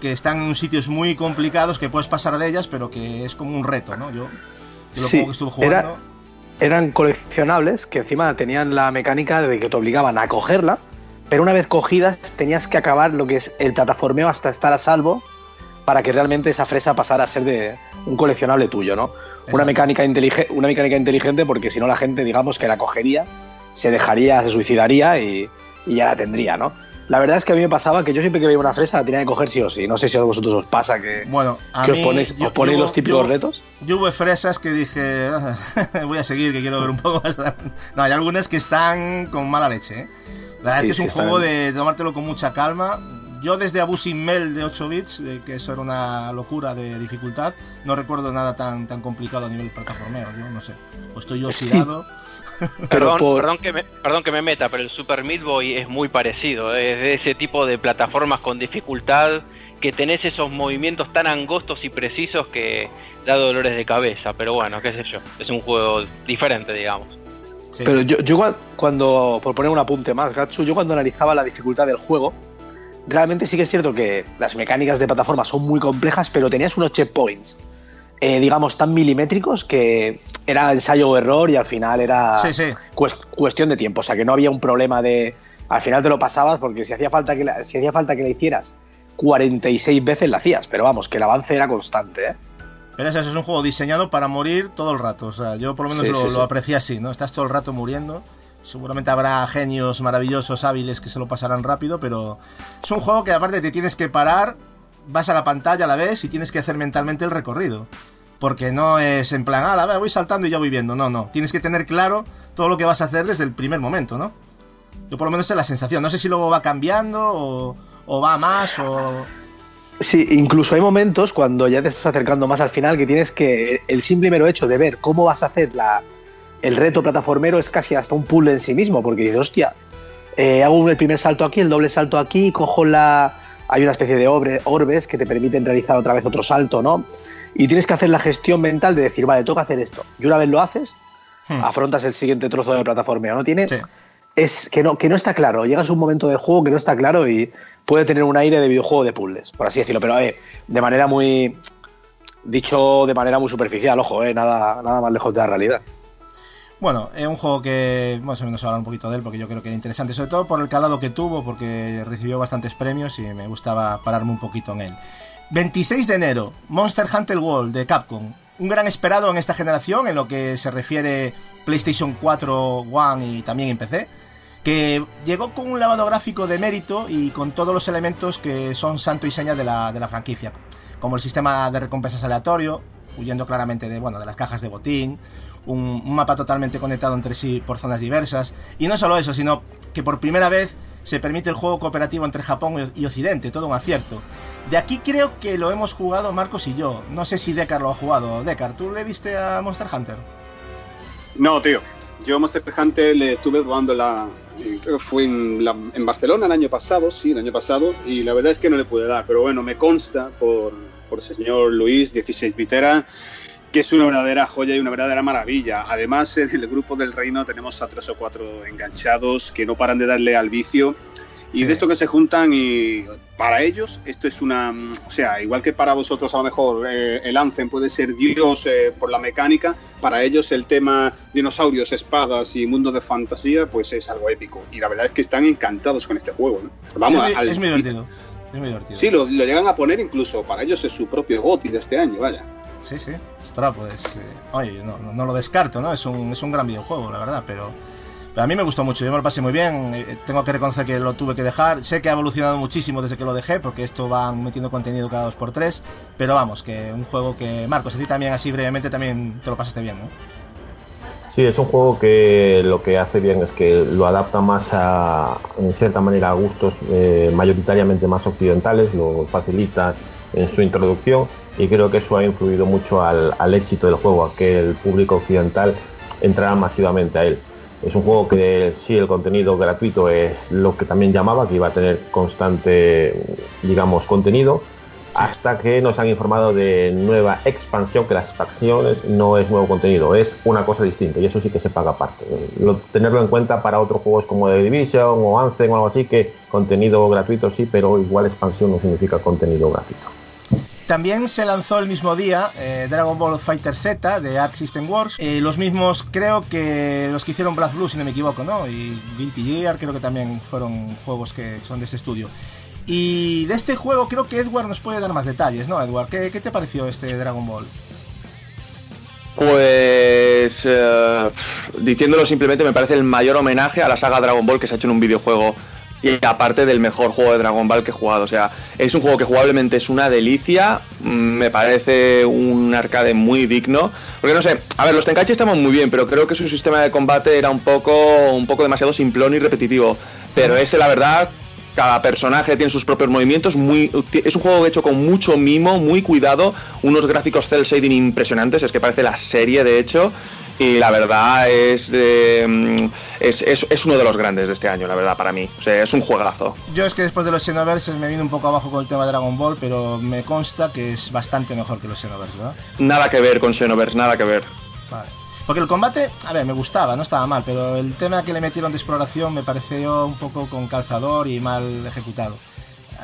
que están en sitios muy complicados, que puedes pasar de ellas, pero que es como un reto, ¿no? Yo, yo lo sí, poco que estuve jugando... Era, eran coleccionables que encima tenían la mecánica de que te obligaban a cogerla, pero una vez cogidas tenías que acabar lo que es el plataformeo hasta estar a salvo para que realmente esa fresa pasara a ser de un coleccionable tuyo, ¿no? Una mecánica, inteligente, una mecánica inteligente porque si no la gente, digamos, que la cogería, se dejaría, se suicidaría y, y, ya la tendría, ¿no? La verdad es que a mí me pasaba que yo siempre que veía una fresa la tenía que coger sí o sí. No sé si a vosotros os pasa que, bueno, a que mí, os ponéis, yo, os ponéis yo, los típicos yo, retos. Yo hubo fresas que dije, voy a seguir, que quiero ver un poco más. No, hay algunas que están con mala leche, ¿eh? La verdad sí, es que es sí, un juego de tomártelo con mucha calma. Yo desde Abusing Mel de 8 bits, que eso era una locura de dificultad, no recuerdo nada tan, tan complicado a nivel plataformero. Yo no sé, o estoy oxidado. perdón, por... perdón, que me, perdón que me meta, pero el Super Meat Boy es muy parecido. Es de ese tipo de plataformas con dificultad que tenés esos movimientos tan angostos y precisos que da dolores de cabeza. Pero bueno, qué sé yo, es un juego diferente, digamos. Sí. Pero yo, yo, cuando, por poner un apunte más, Gatsu, yo cuando analizaba la dificultad del juego, realmente sí que es cierto que las mecánicas de plataforma son muy complejas, pero tenías unos checkpoints, eh, digamos, tan milimétricos que era ensayo o error y al final era sí, sí. cuestión de tiempo. O sea, que no había un problema de. Al final te lo pasabas porque si hacía falta que la, si hacía falta que la hicieras 46 veces la hacías, pero vamos, que el avance era constante, ¿eh? Pero eso es un juego diseñado para morir todo el rato. O sea, yo por lo menos Sí, lo, lo aprecié así, ¿no? Estás todo el rato muriendo. Seguramente habrá genios maravillosos, hábiles que se lo pasarán rápido, pero es un juego que aparte te tienes que parar, vas a la pantalla a la vez y tienes que hacer mentalmente el recorrido. Porque no es en plan, ah, la voy saltando y ya voy viendo. No, no. Tienes que tener claro todo lo que vas a hacer desde el primer momento, ¿no? Yo por lo menos es la sensación. No sé si luego va cambiando o, o va más o... Sí, incluso hay momentos cuando ya te estás acercando más al final que tienes que el simple mero hecho de ver cómo vas a hacer la, el reto plataformero es casi hasta un puzzle en sí mismo, porque dices, hostia, eh, hago el primer salto aquí, el doble salto aquí, cojo la... Hay una especie de orbe, orbes que te permiten realizar otra vez otro salto, ¿no? Y tienes que hacer la gestión mental de decir, vale, toca hacer esto. Y una vez lo haces, hmm. afrontas el siguiente trozo de plataformeo, ¿no? Tiene... Sí. Es que no, que no está claro. Llegas a un momento del juego que no está claro y puede tener un aire de videojuego de puzzles, por así decirlo, pero de manera muy. dicho de manera muy superficial, ojo, eh, nada, nada más lejos de la realidad. Bueno, es un juego que más o menos hablar un poquito de él porque yo creo que es interesante, sobre todo por el calado que tuvo, porque recibió bastantes premios y me gustaba pararme un poquito en él. 26 de enero, Monster Hunter World de Capcom. Un gran esperado en esta generación en lo que se refiere PlayStation 4, One y también en PC que llegó con un lavado gráfico de mérito y con todos los elementos que son santo y seña de la, de la franquicia, como el sistema de recompensas aleatorio, huyendo claramente de, bueno, de las cajas de botín, un, un, mapa totalmente conectado entre sí por zonas diversas, y no solo eso, sino que por primera vez se permite el juego cooperativo entre Japón y Occidente, todo un acierto. De aquí creo que lo hemos jugado Marcos y yo. No sé si Decar lo ha jugado. Decar, ¿tú le viste a Monster Hunter? No, tío. Yo Monster Hunter le estuve jugando la, creo que fue en, la- en Barcelona el año pasado, sí, el año pasado, y la verdad es que no le pude dar, pero bueno, me consta por, por el señor Luis, 16 Vitera, que es una verdadera joya y una verdadera maravilla. Además, en el grupo del reino tenemos a tres o cuatro enganchados que no paran de darle al vicio. Y Sí. de esto que se juntan y para ellos esto es una, mm, o sea, igual que para vosotros a lo mejor eh, el Anthem puede ser Dios eh, por la mecánica, para ellos el tema dinosaurios, espadas y mundo de fantasía pues es algo épico. Y la verdad es que están encantados con este juego. ¿no? Vamos, es, al- es muy divertido. Es muy divertido. Sí, lo, lo llegan a poner incluso, para ellos es su propio GOTI de este año, vaya. Sí, sí. Ostras, pues. eh, oye, no, lo descarto, ¿no? Es un, es un gran videojuego, la verdad, pero. pero a mí me gustó mucho, yo me lo pasé muy bien. eh, tengo que reconocer que lo tuve que dejar. Sé que ha evolucionado muchísimo desde que lo dejé, porque esto van metiendo contenido cada dos por tres. Pero vamos, que un juego que. Marcos, a ti también, así brevemente, también te lo pasaste bien, ¿no? Sí, es un juego que lo que hace bien es que lo adapta más a, en cierta manera, a gustos eh, mayoritariamente más occidentales, lo facilita en su introducción y creo que eso ha influido mucho al, al éxito del juego, a que el público occidental entrara masivamente a él. Es un juego que sí, el contenido gratuito es lo que también llamaba, que iba a tener constante, digamos, contenido, hasta que nos han informado de nueva expansión, que las expansiones no es nuevo contenido, es una cosa distinta y eso sí que se paga aparte. Lo- tenerlo en cuenta para otros juegos como The Division o Anthem o algo así, que contenido gratuito sí, pero igual expansión no significa contenido gratuito. También se lanzó el mismo día eh, Dragon Ball Fighter Z de Arc System Wars. Eh, los mismos, creo que los que hicieron Black Blue, si no me equivoco, ¿no? Y Guilty Gear, creo que también fueron juegos que son de este estudio. Y de este juego creo que Edward nos puede dar más detalles, ¿no, Edward? ¿Qué, te pareció este Dragon Ball? Pues eh, diciéndolo simplemente me parece el mayor homenaje a la saga Dragon Ball que se ha hecho en un videojuego y aparte del mejor juego de Dragon Ball que he jugado. O sea, es un juego que jugablemente es una delicia, mm, me parece un arcade muy digno. Porque no sé, a ver, los Tenkaichi estaban muy bien, pero creo que su sistema de combate era un poco, un poco demasiado simplón y repetitivo. Pero ese, la verdad, cada personaje tiene sus propios movimientos. Es un juego hecho con mucho mimo, muy cuidado, unos gráficos cel shading impresionantes, es que parece la serie de hecho. Y la verdad es, eh, es, es, es uno de los grandes de este año, la verdad, para mí. O sea, es un juegazo. Yo es que después de los Xenoverse me vino un poco abajo con el tema de Dragon Ball, pero me consta que es bastante mejor que los Xenoverse, ¿verdad? Nada que ver con Xenoverse, nada que ver. Vale. Porque el combate, a ver, me gustaba, no estaba mal, pero el tema que le metieron de exploración me pareció un poco con calzador y mal ejecutado.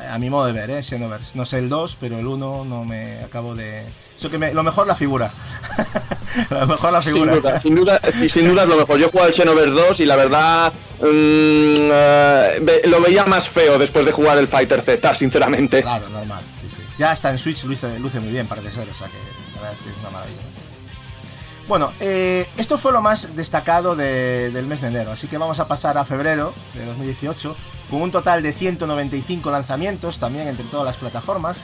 A mi modo de ver, ¿eh? Xenoverse. No sé el 2, pero el 1 no me acabo de... Eso que me... Lo mejor la figura. lo mejor la Sin figura. duda, sin duda, sin duda es lo mejor. Yo jugado el Xenoverse 2 y la verdad mm, eh, lo veía más feo después de jugar el Fighter Z, sinceramente. Claro, normal, sí, sí. Ya hasta en Switch luce, luce muy bien, parece ser, o sea que la verdad es que es una maravilla. Bueno, eh, esto fue lo más destacado de- del mes de enero, así que vamos a pasar a febrero de 2018, con un total de 195 lanzamientos, también entre todas las plataformas.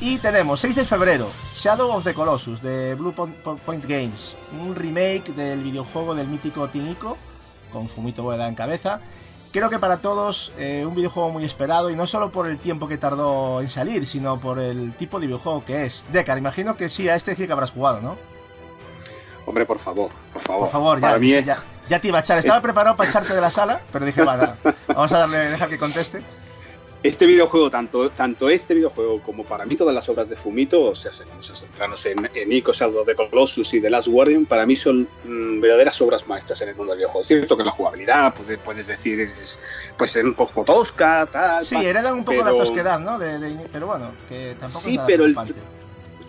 Y tenemos 6 de febrero, Shadow of the Colossus de Blue Point Games, un remake del videojuego del mítico Tinico, con Fumito Ueda en cabeza. Creo que para todos eh, un videojuego muy esperado y no solo por el tiempo que tardó en salir, sino por el tipo de videojuego que es. Decar, imagino que sí, a este sí que habrás jugado, ¿no? Hombre, por favor, por favor. Por favor, ya, dice, es- ya, ya te iba a echar. Estaba preparado para echarte de la sala, pero dije, va, nada, vamos a darle, deja que conteste. Este videojuego, tanto, tanto este videojuego como para mí todas las obras de Fumito, o sea, vamos a centrarnos en, en Ico, Shadow the Colossus y The Last Guardian, para mí son mm, verdaderas obras maestras en el mundo del videojuego. Es cierto que la jugabilidad, puede- puedes decir, es, pues es un poco tosca, tal. Sí, heredan un poco la tosquedad, ¿no? De, de- pero bueno, que tampoco Sí, es nada pero el-.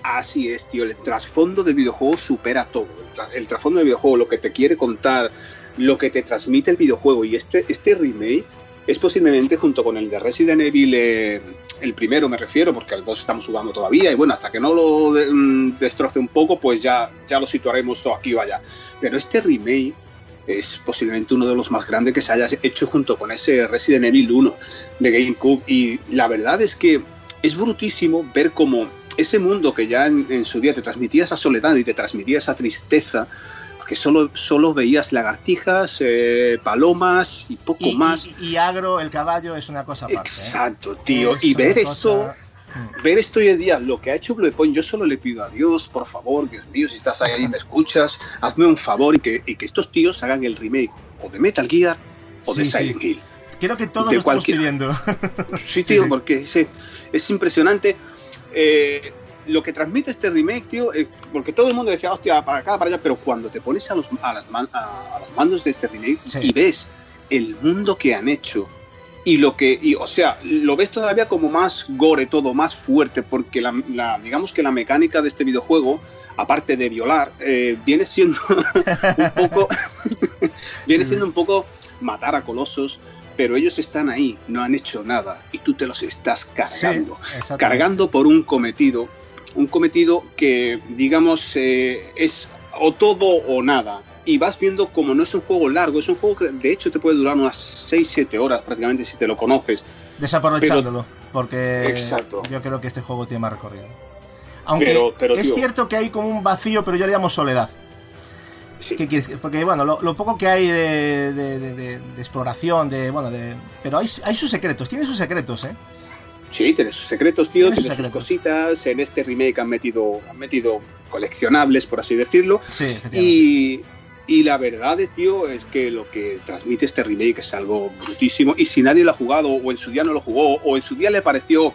Así es, tío. El trasfondo del videojuego supera todo. El, tra- el trasfondo del videojuego, lo que te quiere contar, lo que te transmite el videojuego. Y este, este remake es posiblemente junto con el de Resident Evil, eh, el primero me refiero, porque al 2 estamos jugando todavía. Y bueno, hasta que no lo de- mm, destroce un poco, pues ya, ya lo situaremos aquí, vaya. Pero este remake es posiblemente uno de los más grandes que se haya hecho junto con ese Resident Evil 1 de GameCube. Y la verdad es que es brutísimo ver cómo ese mundo que ya en, en su día te transmitía esa soledad y te transmitía esa tristeza, que solo, solo veías lagartijas, eh, palomas y poco Y, más. y- y agro, el caballo, es una cosa aparte. ¿eh? Exacto, tío. Es y ver esto, Mm. ver esto hoy en día, lo que ha hecho Bluepoint, yo solo le pido a Dios, por favor, Dios mío, si estás ahí y me escuchas, hazme un favor y que, y que estos tíos hagan el remake o de Metal Gear o de sí. Silent Hill. Creo que todos lo estamos pidiendo. Sí, tío, sí. porque es, es impresionante. eh, lo que transmite este remake, tío, eh, porque todo el mundo decía, hostia, para acá, para allá, pero cuando te pones a los, a las man- a- a los mandos de este remake Sí. y ves el mundo que han hecho y lo que, y, o sea, lo ves todavía como más gore, todo más fuerte, porque la, la- digamos que la mecánica de este videojuego, aparte de violar, eh, viene siendo un poco, viene siendo un poco matar a colosos, pero ellos están ahí, no han hecho nada y tú te los estás cargando. Sí, cargando por un cometido, un cometido que, digamos, eh, es o todo o nada. Y vas viendo como no es un juego largo, es un juego que de hecho te puede durar unas 6-7 horas prácticamente si te lo conoces. Desaprovechándolo. porque Exacto. yo creo que este juego tiene más recorrido. Aunque Pero- pero, es tío- cierto que hay como un vacío, pero yo le llamo soledad. Sí. ¿Qué quieres? Porque bueno, lo, lo poco que hay de, de- de- de- de exploración, de bueno, de, pero hay, hay sus secretos, tiene sus secretos, ¿eh? Sí, tiene sus secretos, tío, Tiene sus tiene sus secretos. cositas. En este remake han metido, han metido coleccionables, por así decirlo. Sí. Y, y la verdad, eh, tío, es que lo que transmite este remake es algo brutísimo. Y si nadie lo ha jugado, o en su día no lo jugó, o en su día le pareció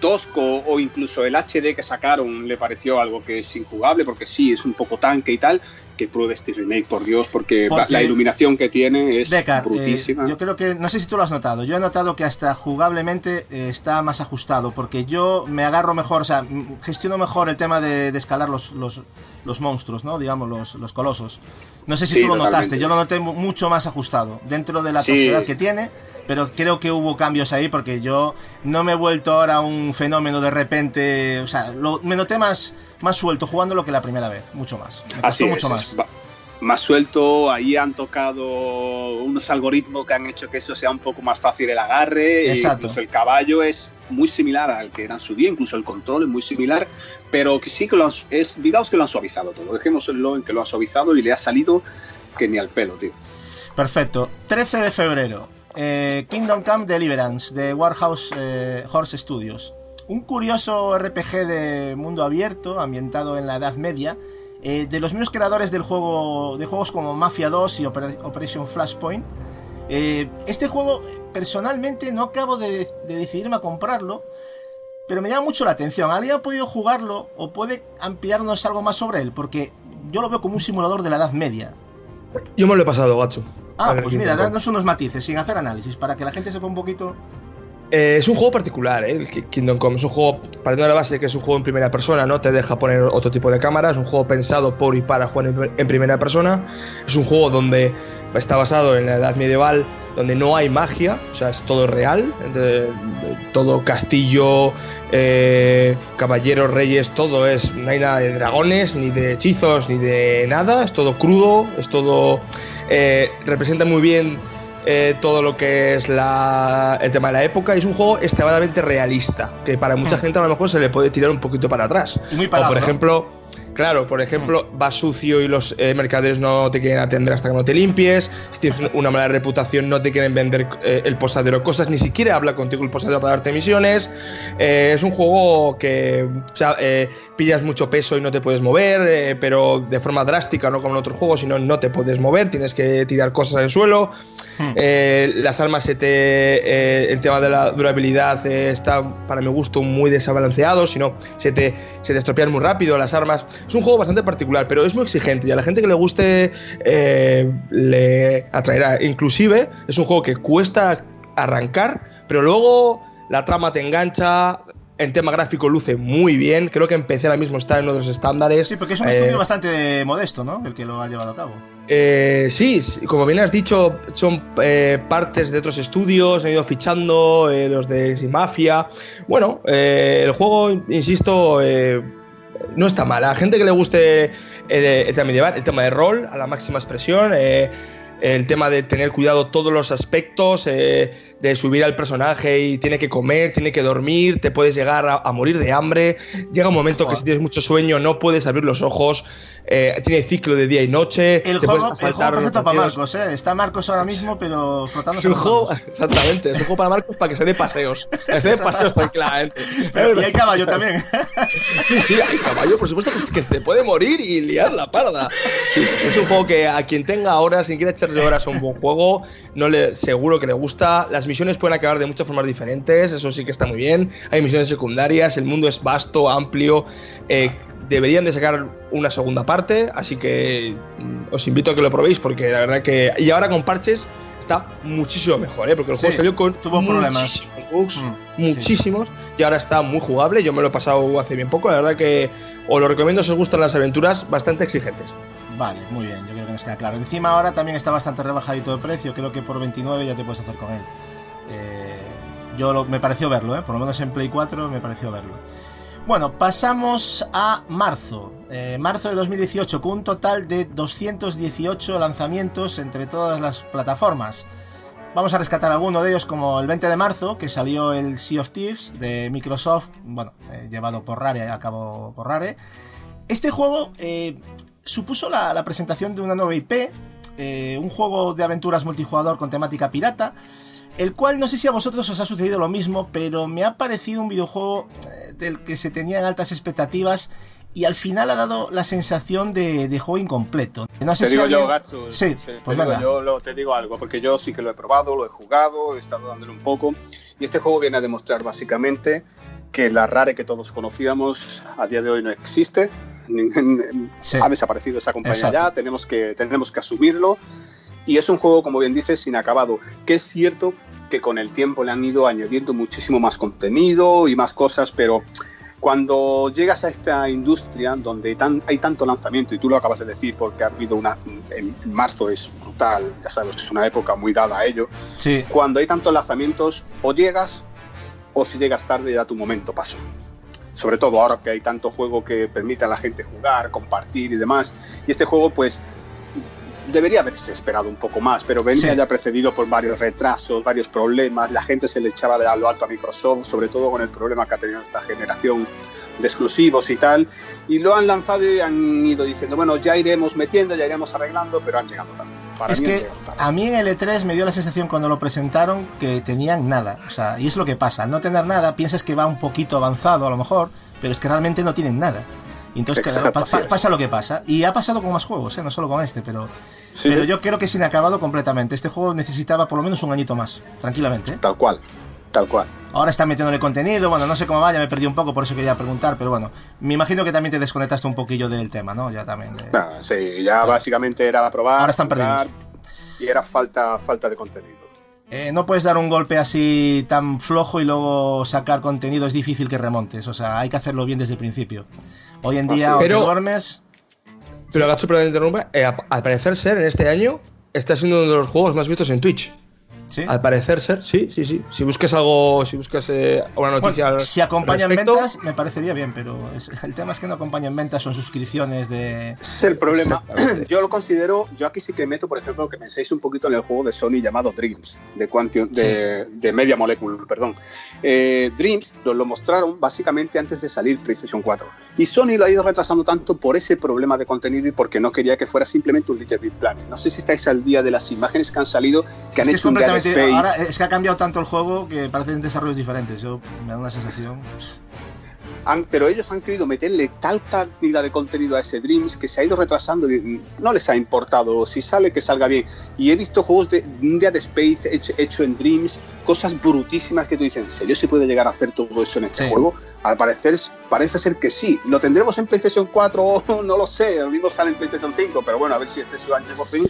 tosco, o incluso el HD que sacaron le pareció algo que es injugable, porque sí, es un poco tanque y tal, que pruebe este remake, por Dios, porque, Porque- la iluminación que tiene es eh, brutísima. yo creo que, no sé si tú lo has notado, yo he notado que hasta jugablemente eh, está más ajustado, porque yo me agarro mejor, o sea, gestiono mejor el tema de, de escalar los, los, los monstruos, ¿no? Digamos, los, los colosos. No sé si Sí, tú lo totalmente. notaste, yo lo noté mu- mucho más ajustado, dentro de la Sí. tosquedad que tiene, pero creo que hubo cambios ahí, porque yo no me he vuelto ahora un fenómeno de repente, o sea, lo- me noté más, más suelto jugándolo que la primera vez, mucho más. Me Así es, mucho más. Más suelto, ahí han tocado unos algoritmos que han hecho que eso sea un poco más fácil el agarre, e Exacto. incluso el caballo es muy similar al que era en su día, incluso el control es muy similar, pero que sí que lo han, es, digamos que lo han suavizado todo, dejémoslo en que lo han suavizado y le ha salido que ni al pelo, tío. Perfecto. 13 de febrero. eh, Kingdom Come Deliverance de Warhouse eh, Horse Studios. Un curioso RPG de mundo abierto, ambientado en la Edad Media, eh, de los mismos creadores del juego, de juegos como Mafia 2 y Opera- Operation Flashpoint. Eh, este juego, personalmente, no acabo de, de decidirme a comprarlo, pero me llama mucho la atención. ¿Alguien ha podido jugarlo o puede ampliarnos algo más sobre él? Porque yo lo veo como un simulador de la Edad Media. Yo me lo he pasado, gacho. Ah, pues mira, danos unos matices, sin hacer análisis, para que la gente sepa un poquito. Eh, es un juego particular, ¿eh? el Ki- Kingdom Come. Es un juego, partiendo de la base que es un juego en primera persona, no te deja poner otro tipo de cámara. Es un juego pensado por y para jugar en, primera persona. Es un juego donde está basado en la edad medieval, donde no hay magia, o sea, es todo real. de- todo castillo, eh, caballeros, reyes, todo es. No hay nada de dragones, ni de hechizos, ni de nada. Es todo crudo, es todo. eh, representa muy bien eh, todo lo que es la, el tema de la época. y Es un juego extremadamente realista, que para mucha gente a lo mejor se le puede tirar un poquito para atrás. Y muy o parado, por ¿no? ejemplo, claro, por ejemplo, vas sucio y los eh, mercaderes no te quieren atender hasta que no te limpies. Si tienes una mala reputación, no te quieren vender eh, el posadero cosas, ni siquiera habla contigo el posadero para darte misiones. Eh, es un juego que o sea, pillas mucho peso y no te puedes mover, pero de forma drástica, no como en otros juegos, sino no te puedes mover, tienes que tirar cosas al suelo. Eh, las armas se te. el tema de la durabilidad está, para mi gusto, muy desbalanceado, sino se te, se te estropean muy rápido las armas. Es un juego bastante particular, pero es muy exigente y a la gente que le guste eh, le atraerá. Inclusive es un juego que cuesta arrancar, pero luego la trama te engancha. En tema gráfico luce muy bien. Creo que en PC ahora mismo está en los estándares. Sí, porque es un Eh, estudio bastante modesto, ¿no? El que lo ha llevado a cabo. eh, sí, como bien has dicho, son eh, partes de otros estudios, han ido fichando eh, los de Sin Mafia. Bueno, eh, el juego, insisto, eh, no está mal. A la gente que le guste eh, el tema medieval, el tema de rol, a la máxima expresión, eh, el tema de tener cuidado todos los aspectos, eh, de subir al personaje y tiene que comer, tiene que dormir, te puedes llegar a, a morir de hambre. Llega un momento que si tienes mucho sueño no puedes abrir los ojos, eh, tiene ciclo de día y noche. El te juego, el juego perfecto para. Marcos, ¿eh? Está Marcos ahora mismo, pero flotando juego, exactamente, es un juego para Marcos para que se dé paseos. Que se dé paseos tranquilamente. Pero, y hay caballo también. Sí, sí, hay caballo, por supuesto que, que se puede morir y liar la parda. Sí, es un juego que a quien tenga horas, quien quiera echarle horas a un buen juego, no le, seguro que le gusta. Las misiones pueden acabar de muchas formas diferentes, eso sí que está muy bien. Hay misiones secundarias, el mundo es vasto, amplio. eh, deberían de sacar una segunda parte, así que mm, os invito a que lo probéis porque la verdad que... Y ahora con parches está muchísimo mejor, ¿eh? porque el Sí, juego salió con tuvo problemas. muchísimos bugs, Mm, muchísimos, y ahora está muy jugable. Yo me lo he pasado hace bien poco, la verdad que os lo recomiendo si os gustan las aventuras bastante exigentes. Vale, muy bien, yo nos queda claro. Encima ahora también está bastante rebajadito de precio, creo que por 29 ya te puedes hacer con él. Eh, yo me pareció verlo, ¿eh? por lo menos en Play 4 me pareció verlo. Bueno, pasamos a marzo. Eh, marzo de 2018, con un total de 218 lanzamientos entre todas las plataformas. Vamos a rescatar alguno de ellos, como el 20 de marzo, que salió el Sea of Thieves de Microsoft, bueno, llevado por Rare, a cabo por Rare. Este juego eh, supuso la, la presentación de una nueva IP, eh, un juego de aventuras multijugador con temática pirata, el cual no sé si a vosotros os ha sucedido lo mismo, pero me ha parecido un videojuego eh, del que se tenían altas expectativas y al final ha dado la sensación de, de juego incompleto. No sé Te si digo yo, Gatsu. Sí, te pues digo venga. yo lo- te digo algo, porque yo sí que lo he probado, lo he jugado, he estado dándole un poco. Y este juego viene a demostrar básicamente que la Rare que todos conocíamos a día de hoy no existe. Sí. Ha desaparecido esa compañía Exacto. ya, tenemos que, tenemos que asumirlo. Y es un juego, como bien dices, inacabado. Que es cierto que con el tiempo le han ido añadiendo muchísimo más contenido y más cosas, pero cuando llegas a esta industria donde tan- hay tanto lanzamiento, y tú lo acabas de decir porque ha habido una. En, en marzo es brutal, ya sabes que es una época muy dada a ello. Sí, Cuando hay tantos lanzamientos, o llegas, o si llegas tarde, ya tu momento pasó. Sobre todo ahora que hay tanto juego que permite a la gente jugar, compartir y demás. Y este juego, pues, debería haberse esperado un poco más, pero venía Sí. ya precedido por varios retrasos, varios problemas. La gente se le echaba a lo alto a Microsoft, sobre todo con el problema que ha tenido esta generación de exclusivos y tal. Y lo han lanzado y han ido diciendo, bueno, ya iremos metiendo, ya iremos arreglando, pero han llegado tarde. Para es mí que a mí en el E3 me dio la sensación cuando lo presentaron que tenían nada. O sea, y es lo que pasa. Al no tener nada, piensas que va un poquito avanzado a lo mejor, pero es que realmente no tienen nada. Y entonces claro, Exacto, pa- así pa- es. pasa lo que pasa. Y ha pasado con más juegos, ¿eh? no solo con este, pero, Sí. pero yo creo que es inacabado completamente. Este juego necesitaba por lo menos un añito más, tranquilamente. ¿eh? Tal cual, tal cual. Ahora está metiéndole contenido, bueno, no sé cómo vaya, me perdí un poco, por eso quería preguntar, pero bueno, me imagino que también te desconectaste un poquillo del tema, ¿no? Ya también. de- Ah, sí, ya básicamente era probar. Ahora están perdidos. Y era falta, falta de contenido. Eh, no puedes dar un golpe así tan flojo y luego sacar contenido, es difícil que remontes, o sea, hay que hacerlo bien desde el principio. Hoy en día, o te Pero- duermes, Pero Gacho, perdón, interrumpa, eh, a- al parecer ser, en este año, está siendo uno de los juegos más vistos en Twitch. ¿Sí? Al parecer ser, sí, sí, sí. Si buscas algo, si buscas eh, una noticia. Bueno, si acompañan respecto, ventas, me parecería bien, pero es- el tema es que no acompañan ventas, son suscripciones de... Es el problema. Yo lo considero, yo aquí sí que meto, por ejemplo, que penséis un poquito en el juego de Sony llamado Dreams, de, Quantum, de, de Media Molecule, perdón. Eh, Dreams lo, lo mostraron básicamente antes de salir PlayStation 4. Y Sony lo ha ido retrasando tanto por ese problema de contenido y porque no quería que fuera simplemente un Little Big Planet. No sé si estáis al día de las imágenes que han salido, que Es han que hecho un Ahora es que ha cambiado tanto el juego que parecen desarrollos diferentes, yo me da una sensación... pues, Han- pero ellos han querido meterle tal cantidad de contenido a ese Dreams que se ha ido retrasando y no les ha importado. Si sale, que salga bien. Y he visto juegos de un día de Space hecho, hecho en Dreams, cosas brutísimas que tú dices, ¿en serio se puede llegar a hacer todo eso en este Sí. juego? Al parecer, parece ser que sí. ¿Lo tendremos en PlayStation 4 o no lo sé? Lo mismo sale en PlayStation 5, pero bueno, a ver si este es su año por fin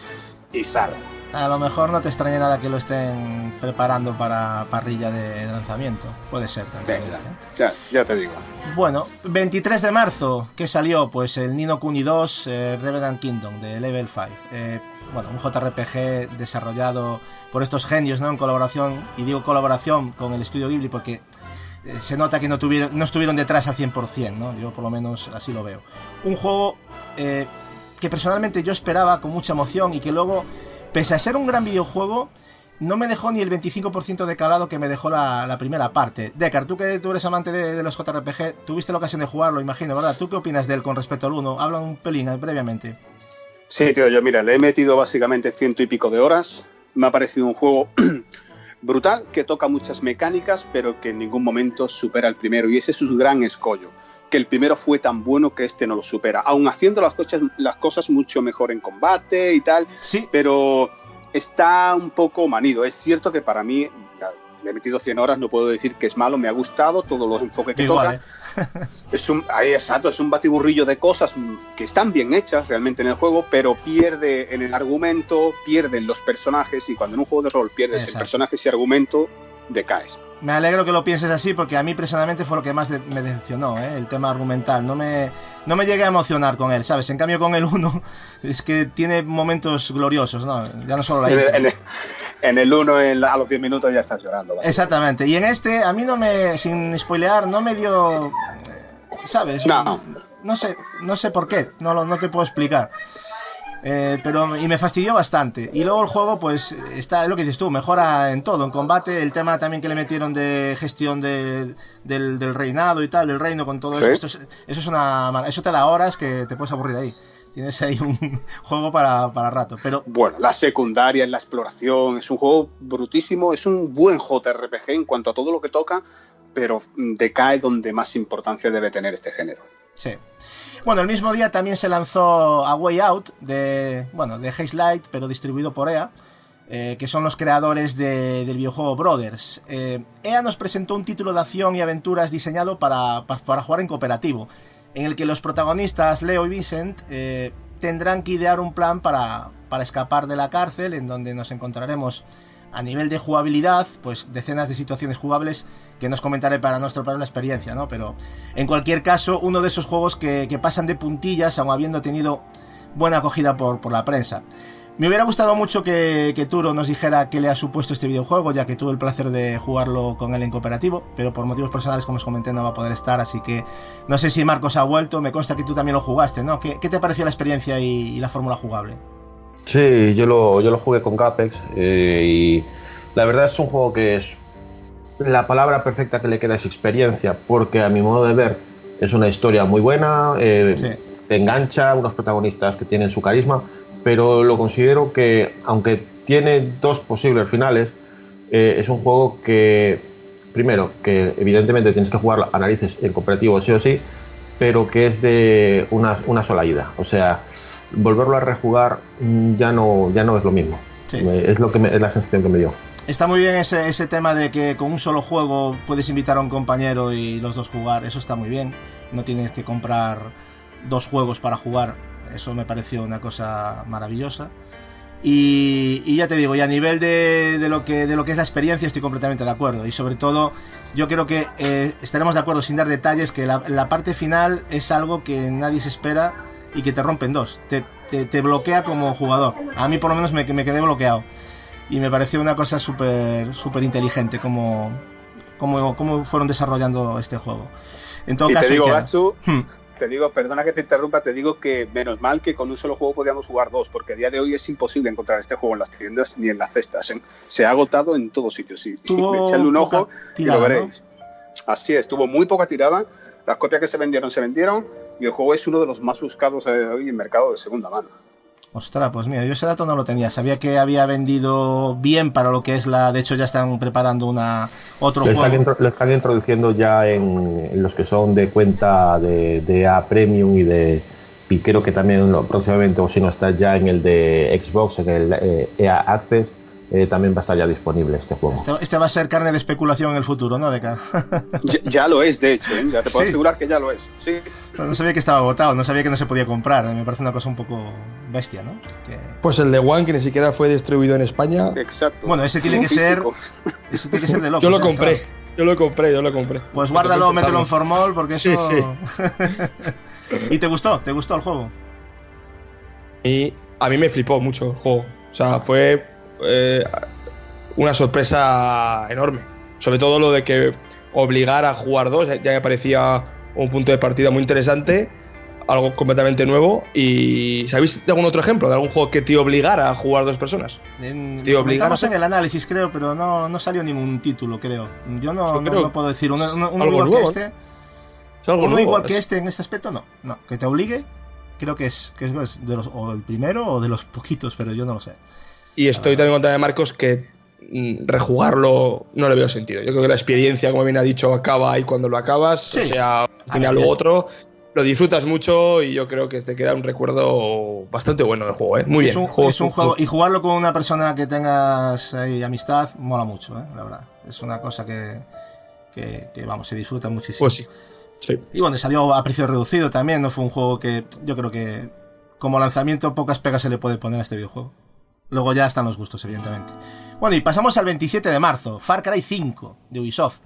y sale. A lo mejor no te extraña nada que lo estén preparando para parrilla de lanzamiento. Puede ser. Venga, ¿eh? ya, ya te digo. Bueno, 23 de marzo, ¿qué salió? Pues el Nino Kuni 2 eh, Revenant Kingdom de Level 5. Eh, bueno, un JRPG desarrollado por estos genios, ¿no? En colaboración, y digo colaboración con el estudio Ghibli porque eh, se nota que no, tuvieron, no estuvieron detrás al 100%, ¿no? Yo por lo menos así lo veo. Un juego eh, que personalmente yo esperaba con mucha emoción y que luego pese a ser un gran videojuego, no me dejó ni el 25% de calado que me dejó la, primera parte. Decar, tú que tú eres amante de, los JRPG, tuviste la ocasión de jugarlo, imagino, ¿verdad? ¿Tú qué opinas de él con respecto al 1? Habla un pelín eh, previamente. Sí, tío, yo mira, le he metido básicamente ciento y pico de horas. Me ha parecido un juego brutal, que toca muchas mecánicas, pero que en ningún momento supera el primero. Y ese es su gran escollo, que el primero fue tan bueno que este no lo supera. Aún haciendo las cosas, las cosas mucho mejor en combate y tal, sí. pero está un poco manido. Es cierto que para mí, ya, le he metido 100 horas, no puedo decir que es malo, me ha gustado todos los enfoques que Igual, toca. ¿eh? es un, exacto, es un batiburrillo de cosas que están bien hechas realmente en el juego, pero pierde en el argumento, pierden los personajes y cuando en un juego de rol pierdes Exacto. el personajes y argumento, decaes. Me alegro que lo pienses así porque a mí personalmente fue lo que más de- me decepcionó, ¿eh? el tema argumental. No me, no me llegué a emocionar con él, ¿sabes? En cambio con el 1 es que tiene momentos gloriosos, ¿no? Ya no solo la En el, en el- en el uno, en la- a los 10 minutos ya estás llorando. Exactamente. Y en este, a mí no me, sin spoilear, no me dio, eh, ¿sabes? No. No sé, no sé por qué, no, lo- no te puedo explicar. Eh, pero y me fastidió bastante. Y luego el juego, pues, está, es lo que dices tú, mejora en todo, en combate, el tema también que le metieron de gestión de, del, del reinado y tal, del reino con todo Sí. eso. Esto es- eso es una eso te da horas que te puedes aburrir ahí. Tienes ahí un juego para, para rato. Pero Bueno, la secundaria, la exploración, es un juego brutísimo, es un buen JRPG en cuanto a todo lo que toca, pero mm, decae donde más importancia debe tener este género. Sí. Bueno, el mismo día también se lanzó A Way Out de, bueno, de Haze Light, pero distribuido por EA, eh, que son los creadores de- del videojuego Brothers. Eh, EA nos presentó un título de acción y aventuras diseñado para, pa- para jugar en cooperativo, en el que los protagonistas, Leo y Vincent, eh, tendrán que idear un plan para, para escapar de la cárcel, en donde nos encontraremos a nivel de jugabilidad, pues decenas de situaciones jugables que nos comentaré para no estropear la experiencia, ¿no? Pero en cualquier caso, uno de esos juegos que, que pasan de puntillas, aun habiendo tenido buena acogida por, por la prensa. Me hubiera gustado mucho que, que Turo nos dijera qué le ha supuesto este videojuego, ya que tuve el placer de jugarlo con él en cooperativo, pero por motivos personales, como os comenté, no va a poder estar, así que no sé si Marcos ha vuelto, me consta que tú también lo jugaste, ¿no? ¿Qué, qué te pareció la experiencia y la fórmula jugable? Sí, yo lo, yo lo jugué con Capex eh, y la verdad es un juego que es la palabra perfecta que le queda es experiencia, porque a mi modo de ver es una historia muy buena, eh, Sí. te engancha, unos protagonistas que tienen su carisma, pero lo considero que aunque tiene dos posibles finales, eh, es un juego que, primero, que evidentemente tienes que jugar a narices en cooperativo sí o sí, pero que es de una, una sola ida. O sea, volverlo a rejugar mm, ya no, ya no es lo mismo. Sí. Me- Es, lo que me- es la sensación que me dio. Está muy bien ese, ese tema de que con un solo juego puedes invitar a un compañero y los dos jugar, eso está muy bien. No tienes que comprar dos juegos para jugar, eso me pareció una cosa maravillosa. Y, y ya te digo, y a nivel de, de lo que, de lo que es la experiencia estoy completamente de acuerdo. Y sobre todo, yo creo que eh, estaremos de acuerdo sin dar detalles que la, la parte final es algo que nadie se espera y que te rompe en dos. Te, te- te bloquea como jugador. A mí por lo menos me, me quedé bloqueado y me pareció una cosa súper súper inteligente como, como, como fueron desarrollando este juego. En todo Y caso, te digo. Gatsu, Hmm. te digo, perdona que te interrumpa, te digo que menos mal que con un solo juego podíamos jugar dos, porque a día de hoy es imposible encontrar este juego en las tiendas ni en las cestas. ¿eh? Se ha agotado en todos sitios. Sí, echarle un ojo tirada, y lo veréis. Así es, tuvo muy poca tirada. Las copias que se vendieron se vendieron y el juego es uno de los más buscados eh, hoy en mercado de segunda mano. Ostras, pues mira, yo ese dato no lo tenía. Sabía que había vendido bien para lo que es la. De hecho, ya están preparando una otro Lo están, juego. intro- lo están introduciendo ya en, en los que son de cuenta de, de A Premium y de. Y creo que también lo- próximamente, o si no está ya en el de Xbox, en el eh, EA Access, eh, también va a estar ya disponible este juego. Este, este va a ser carne de especulación en el futuro, ¿no? De cara. Ya, ya lo es, de hecho, ¿eh? ya te puedo Sí. asegurar que ya lo es. Sí, No, no sabía que estaba agotado, no sabía que no se podía comprar. Me parece una cosa un poco bestia, ¿no? Que- Pues el de One, que ni siquiera fue distribuido en España. exacto. Bueno, ese tiene que ser. Ese tiene que ser de loco. Yo lo compré, yo lo compré, yo lo compré. Pues guárdalo, mételo en formol porque Sí, eso. sí. ¿Y te gustó? ¿Te gustó el juego? Y a mí me flipó mucho el juego. O sea, fue eh, una sorpresa enorme. Sobre todo lo de que obligar a jugar dos, ya me parecía un punto de partida muy interesante. algo completamente nuevo. ¿Y sabéis de algún otro ejemplo? ¿De algún juego que te obligara a jugar dos personas? En, Te en el análisis, creo, pero no, no salió ningún título, creo. Yo no, no, creo no puedo decir uno, uno- uno algo igual nuevo, que este. Es algo Uno nuevo, igual que es- este en este aspecto, no. No, que te obligue, creo que es, que es de los, o el primero o de los poquitos, pero yo no lo sé. Y estoy también contra de Marcos que mm, rejugarlo no le veo sentido. Yo creo que la experiencia, como bien ha dicho, acaba ahí cuando lo acabas. Sí. O sea, tiene algo otro. Lo disfrutas mucho y yo creo que te queda un recuerdo bastante bueno del juego, ¿eh? Muy es bien. Un, juego- es un juego, y jugarlo con una persona que tengas ahí amistad, mola mucho, ¿eh? la verdad. Es una cosa que, que, que, vamos, se disfruta muchísimo. Pues sí. sí. Y bueno, salió a precio reducido también, no fue un juego que yo creo que como lanzamiento pocas pegas se le puede poner a este videojuego. Luego ya están los gustos, evidentemente. Bueno, y pasamos al 27 de marzo, Far Cry 5 de Ubisoft.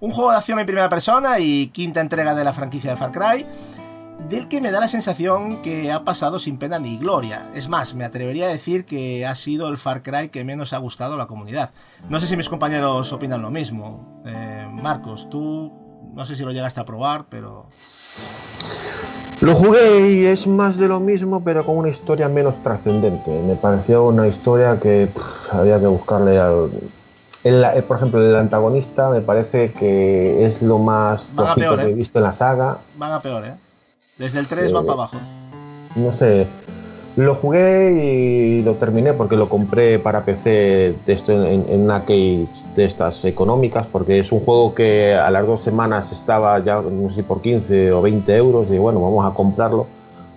Un juego de acción en primera persona y quinta entrega de la franquicia de Far Cry, del que me da la sensación que ha pasado sin pena ni gloria. Es más, me atrevería a decir que ha sido el Far Cry que menos ha gustado a la comunidad. No sé si mis compañeros opinan lo mismo. Eh, Marcos, tú no sé si lo llegaste a probar, pero... Lo jugué y es más de lo mismo, pero con una historia menos trascendente. Me pareció una historia que pff, había que buscarle al. el- el- por ejemplo, el antagonista me parece que es lo más Van peor, que ¿eh? he visto en la saga. Van a peor, ¿eh? Desde el 3 van Eh, para abajo. No sé. Lo jugué y lo terminé porque lo compré para PC de esto en, en una case de estas económicas, porque es un juego que a las dos semanas estaba ya, no sé si por 15 o 20 euros, y bueno, vamos a comprarlo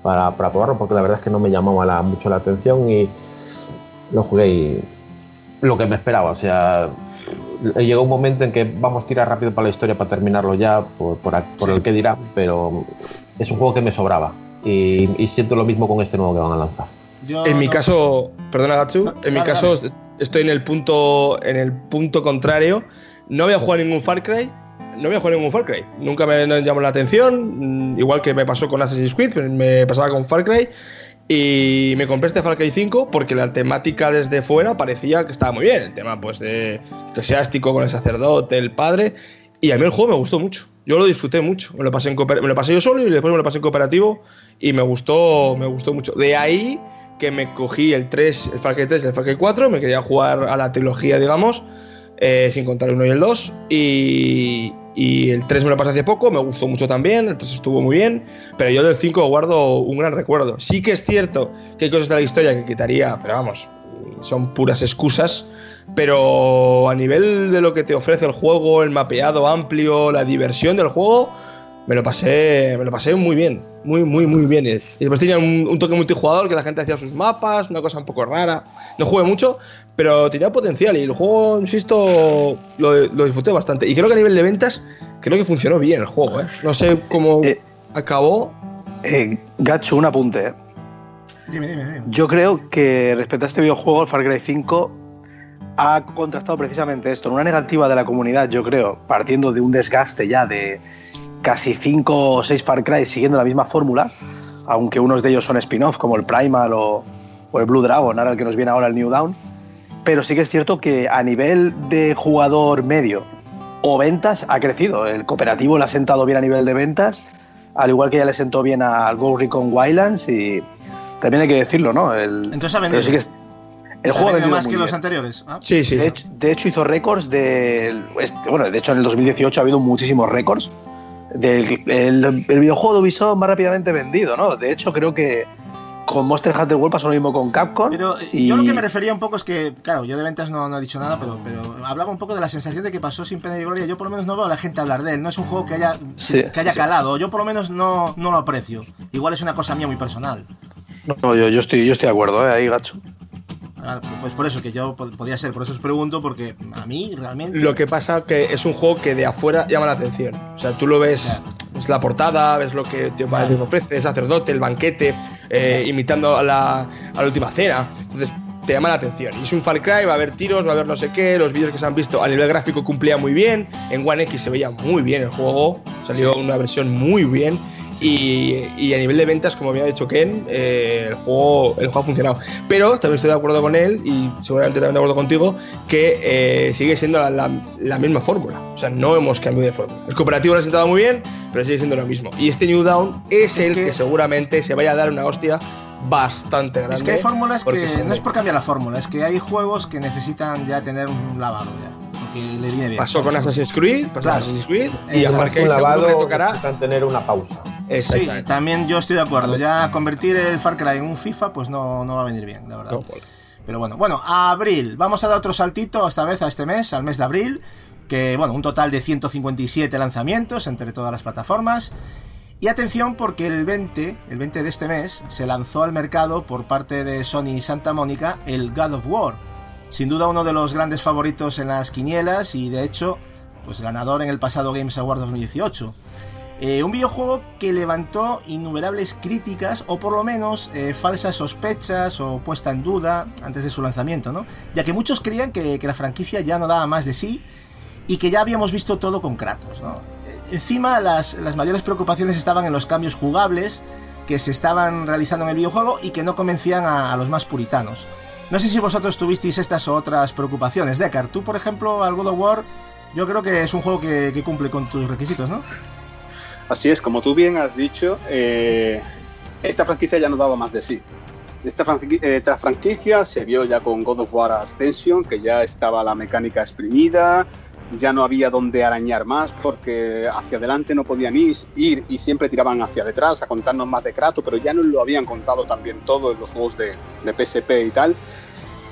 para, para probarlo, porque la verdad es que no me llamaba la- mucho la atención y lo jugué y lo que me esperaba, o sea, llegó un momento en que vamos a tirar rápido para la historia para terminarlo ya, por, por, por Sí. el que dirá, pero es un juego que me sobraba. Y, y siento lo mismo con este nuevo que van a lanzar. Yo En mi no- caso, perdona Gatsu, No, en mi dale, caso estoy en el punto en el punto contrario. No voy a jugar ningún Far Cry. No voy a jugar ningún Far Cry. Nunca me llamó la atención. mm, Igual que me pasó con Assassin's Creed, me pasaba con Far Cry. Y me compré este Far Cry 5 porque la temática desde fuera parecía que estaba muy bien. El tema, pues, de eclesiástico con el sacerdote, el padre. Y a mí el juego me gustó mucho. Yo lo disfruté mucho. Me lo pasé, en me lo pasé yo solo y después me lo pasé en cooperativo. Y me gustó, me gustó mucho. De ahí que me cogí el 3, el Far Cry 3 y el Far Cry 4. Me quería jugar a la trilogía, digamos. eh, sin contar el 1 y el 2. Y, y el 3 me lo pasé hace poco, me gustó mucho también, el 3 estuvo muy bien, pero yo del 5 guardo un gran recuerdo. Sí que es cierto que hay cosas de la historia que quitaría, pero vamos, son puras excusas, pero a nivel de lo que te ofrece el juego, el mapeado amplio, la diversión del juego, me lo pasé, me lo pasé muy bien, muy, muy, muy bien. Y después tenía un, un toque multijugador que la gente hacía sus mapas, una cosa un poco rara. No jugué mucho, pero tenía potencial y el juego, insisto, lo, lo disfruté bastante. Y creo que a nivel de ventas, creo que funcionó bien el juego. ¿eh? No sé cómo Eh. acabó. Eh, Gacho, un apunte. Dime, dime, dime. Yo creo que respecto a este videojuego, el Far Cry 5 ha contrastado precisamente esto, en una negativa de la comunidad, yo creo, partiendo de un desgaste ya de casi 5 o 6 Far Cry siguiendo la misma fórmula, aunque unos de ellos son spin-off, como el Primal o, o el Blue Dragon, ahora el que nos viene ahora el New Down. Pero sí que es cierto que a nivel de jugador medio o ventas ha crecido. El cooperativo le ha sentado bien a nivel de ventas, al igual que ya le sentó bien al Ghost Recon Wildlands y también hay que decirlo, ¿no? El, Entonces ha vendido. El ¿Ha juego ha vendido más que los anteriores. Ah, Sí, sí. De hecho, de hecho, hizo récords del. este- Bueno, de hecho, en el 2018 ha habido muchísimos récords. Del el, el videojuego de Ubisoft más rápidamente vendido, ¿no? De hecho, creo que con Monster Hunter World pasó lo mismo con Capcom. Pero eh, y- yo lo que me refería un poco es que, claro, yo de ventas no, no he dicho nada, pero, pero hablaba un poco de la sensación de que pasó sin pena ni gloria. Yo por lo menos no veo a la gente hablar de él. No es un juego que haya, Sí. que haya calado. Yo por lo menos no, no lo aprecio. Igual es una cosa mía muy personal. No, no, yo, yo estoy, yo estoy de acuerdo, ¿eh? Ahí, gacho. Claro, Pues por eso que yo pod- podía ser, por eso os pregunto, porque a mí realmente. Lo que pasa que es un juego que de afuera llama la atención. O sea, tú lo ves, ves la portada, ves lo que te, te ofrece, el sacerdote, el banquete, eh, imitando a la, a la última cena. Entonces te llama la atención. Y es un Far Cry, va a haber tiros, va a haber no sé qué, los vídeos que se han visto a nivel gráfico cumplía muy bien. En One X se veía muy bien el juego, salió una versión muy bien. Y, y a nivel de ventas, como había dicho Ken, eh, el, juego, el juego ha funcionado. Pero también estoy de acuerdo con él, y seguramente también de acuerdo contigo, que eh, sigue siendo la, la- la misma fórmula. O sea, no hemos cambiado de fórmula. El cooperativo lo ha sentado muy bien, pero sigue siendo lo mismo. Y este New Down es, Es el que- que... seguramente se vaya a dar una hostia bastante grande. Es que hay fórmulas que no es por cambiar la fórmula, es que hay juegos que necesitan ya tener un lavado ya, porque le viene bien. Pasó con Assassin's Creed, pasó Claro. con Assassin's Creed, y a que un lavado, que le tocará. necesitan tener una pausa. Sí, también yo estoy de acuerdo. Ya convertir el Far Cry en un FIFA, pues no, no va a venir bien, la verdad. No. Pero bueno, bueno, a abril. Vamos a dar otro saltito esta vez a este mes, al mes de abril. Que bueno, un total de 157 lanzamientos entre todas las plataformas. Y atención porque el 20, el 20 de este mes, se lanzó al mercado por parte de Sony y Santa Mónica el God of War. Sin duda uno de los grandes favoritos en las quinielas y de hecho, pues ganador en el pasado Games Award 2018. Eh, un videojuego que levantó innumerables críticas o por lo menos eh, falsas sospechas o puesta en duda antes de su lanzamiento, ¿no? Ya que muchos creían que, la franquicia ya no daba más de sí y que ya habíamos visto todo con Kratos, ¿no? Eh, Encima las, las mayores preocupaciones estaban en los cambios jugables que se estaban realizando en el videojuego y que no convencían a, los más puritanos. No sé si vosotros tuvisteis estas o otras preocupaciones. Deckard, tú por ejemplo al God of War yo creo que es un juego que, que cumple con tus requisitos, ¿no? Así es, como tú bien has dicho, eh, esta franquicia ya no daba más de sí. Esta, esta franquicia se vio ya con God of War Ascension, que ya estaba la mecánica exprimida, ya no había donde arañar más porque hacia adelante no podían ir, y siempre tiraban hacia detrás a contarnos más de Kratos, pero ya no lo habían contado también todo en los juegos de, de PSP y tal.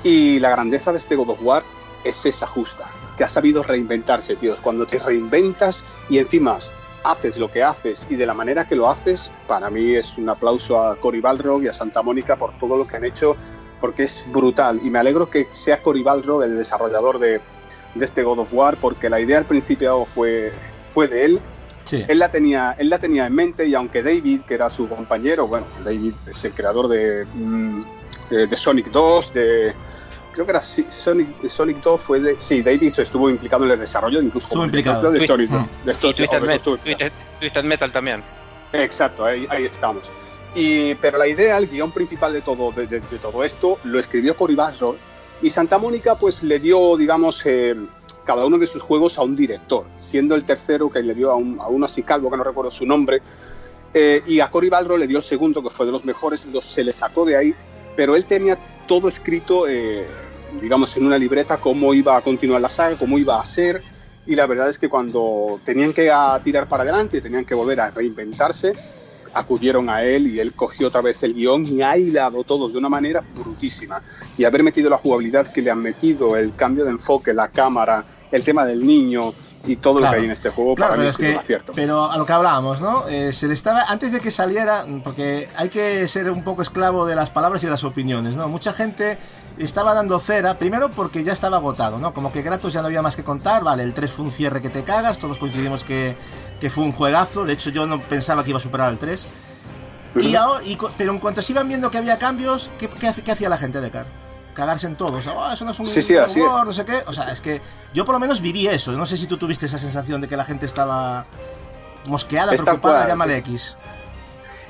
Y la grandeza de este God of War es esa justa, que ha sabido reinventarse, tíos. Cuando te reinventas y encima haces lo que haces y de la manera que lo haces, para mí es un aplauso a Cory Balrog y a Santa Mónica por todo lo que han hecho, porque es brutal. Y me alegro que sea Cory Balrog el desarrollador de, de este God of War, porque la idea al principio fue, fue de él. Sí. Él la, tenía, él la tenía en mente y aunque David, que era su compañero, bueno, David es el creador de, mm, de, de Sonic 2, de... Creo que era Sonic, Sonic 2 fue de... Sí, David estuvo implicado en el desarrollo, incluso Estuvo como implicado. de Sonic, mm. de Twisted, o de Met- Twisted- Twisted- Metal también. Exacto, ahí, ahí estamos. Y, pero la idea, el guion principal de todo, de, de- de todo esto, lo escribió Cory Barlog y Santa Mónica pues le dio, digamos, eh, cada uno de sus juegos a un director, siendo el tercero que le dio a, un, a uno así calvo, que no recuerdo su nombre, eh, y a Cory Balrog le dio el segundo, que fue de los mejores, los, se le sacó de ahí, pero él tenía todo escrito, eh, digamos, en una libreta, cómo iba a continuar la saga, cómo iba a ser, y la verdad es que cuando tenían que a, tirar para adelante, tenían que volver a reinventarse, acudieron a él y él cogió otra vez el guion y ha hilado todo de una manera brutísima. Y haber metido la jugabilidad que le han metido, el cambio de enfoque, la cámara, el tema del niño y todo lo Claro. que hay en este juego, Claro, para mí es que, un acierto. pero a lo que hablábamos, ¿no? Eh, se le estaba, antes de que saliera, porque hay que ser un poco esclavo de las palabras y de las opiniones, ¿no? Mucha gente estaba dando cera, primero porque ya estaba agotado, ¿no? Como que Kratos ya no había más que contar, vale, el 3 fue un cierre que te cagas, todos coincidimos que, que fue un juegazo, de hecho yo no pensaba que iba a superar al 3. Y ahora, y pero en cuanto se iban viendo que había cambios, ¿qué, qué, hacía la gente de Car? Cagarse en todo. O sea, "Oh, eso no es un Sí, sí. War", no sé qué. O sea, es que yo por lo menos viví eso. No sé si tú tuviste esa sensación de que la gente estaba mosqueada, preocupada, cual. llámale X.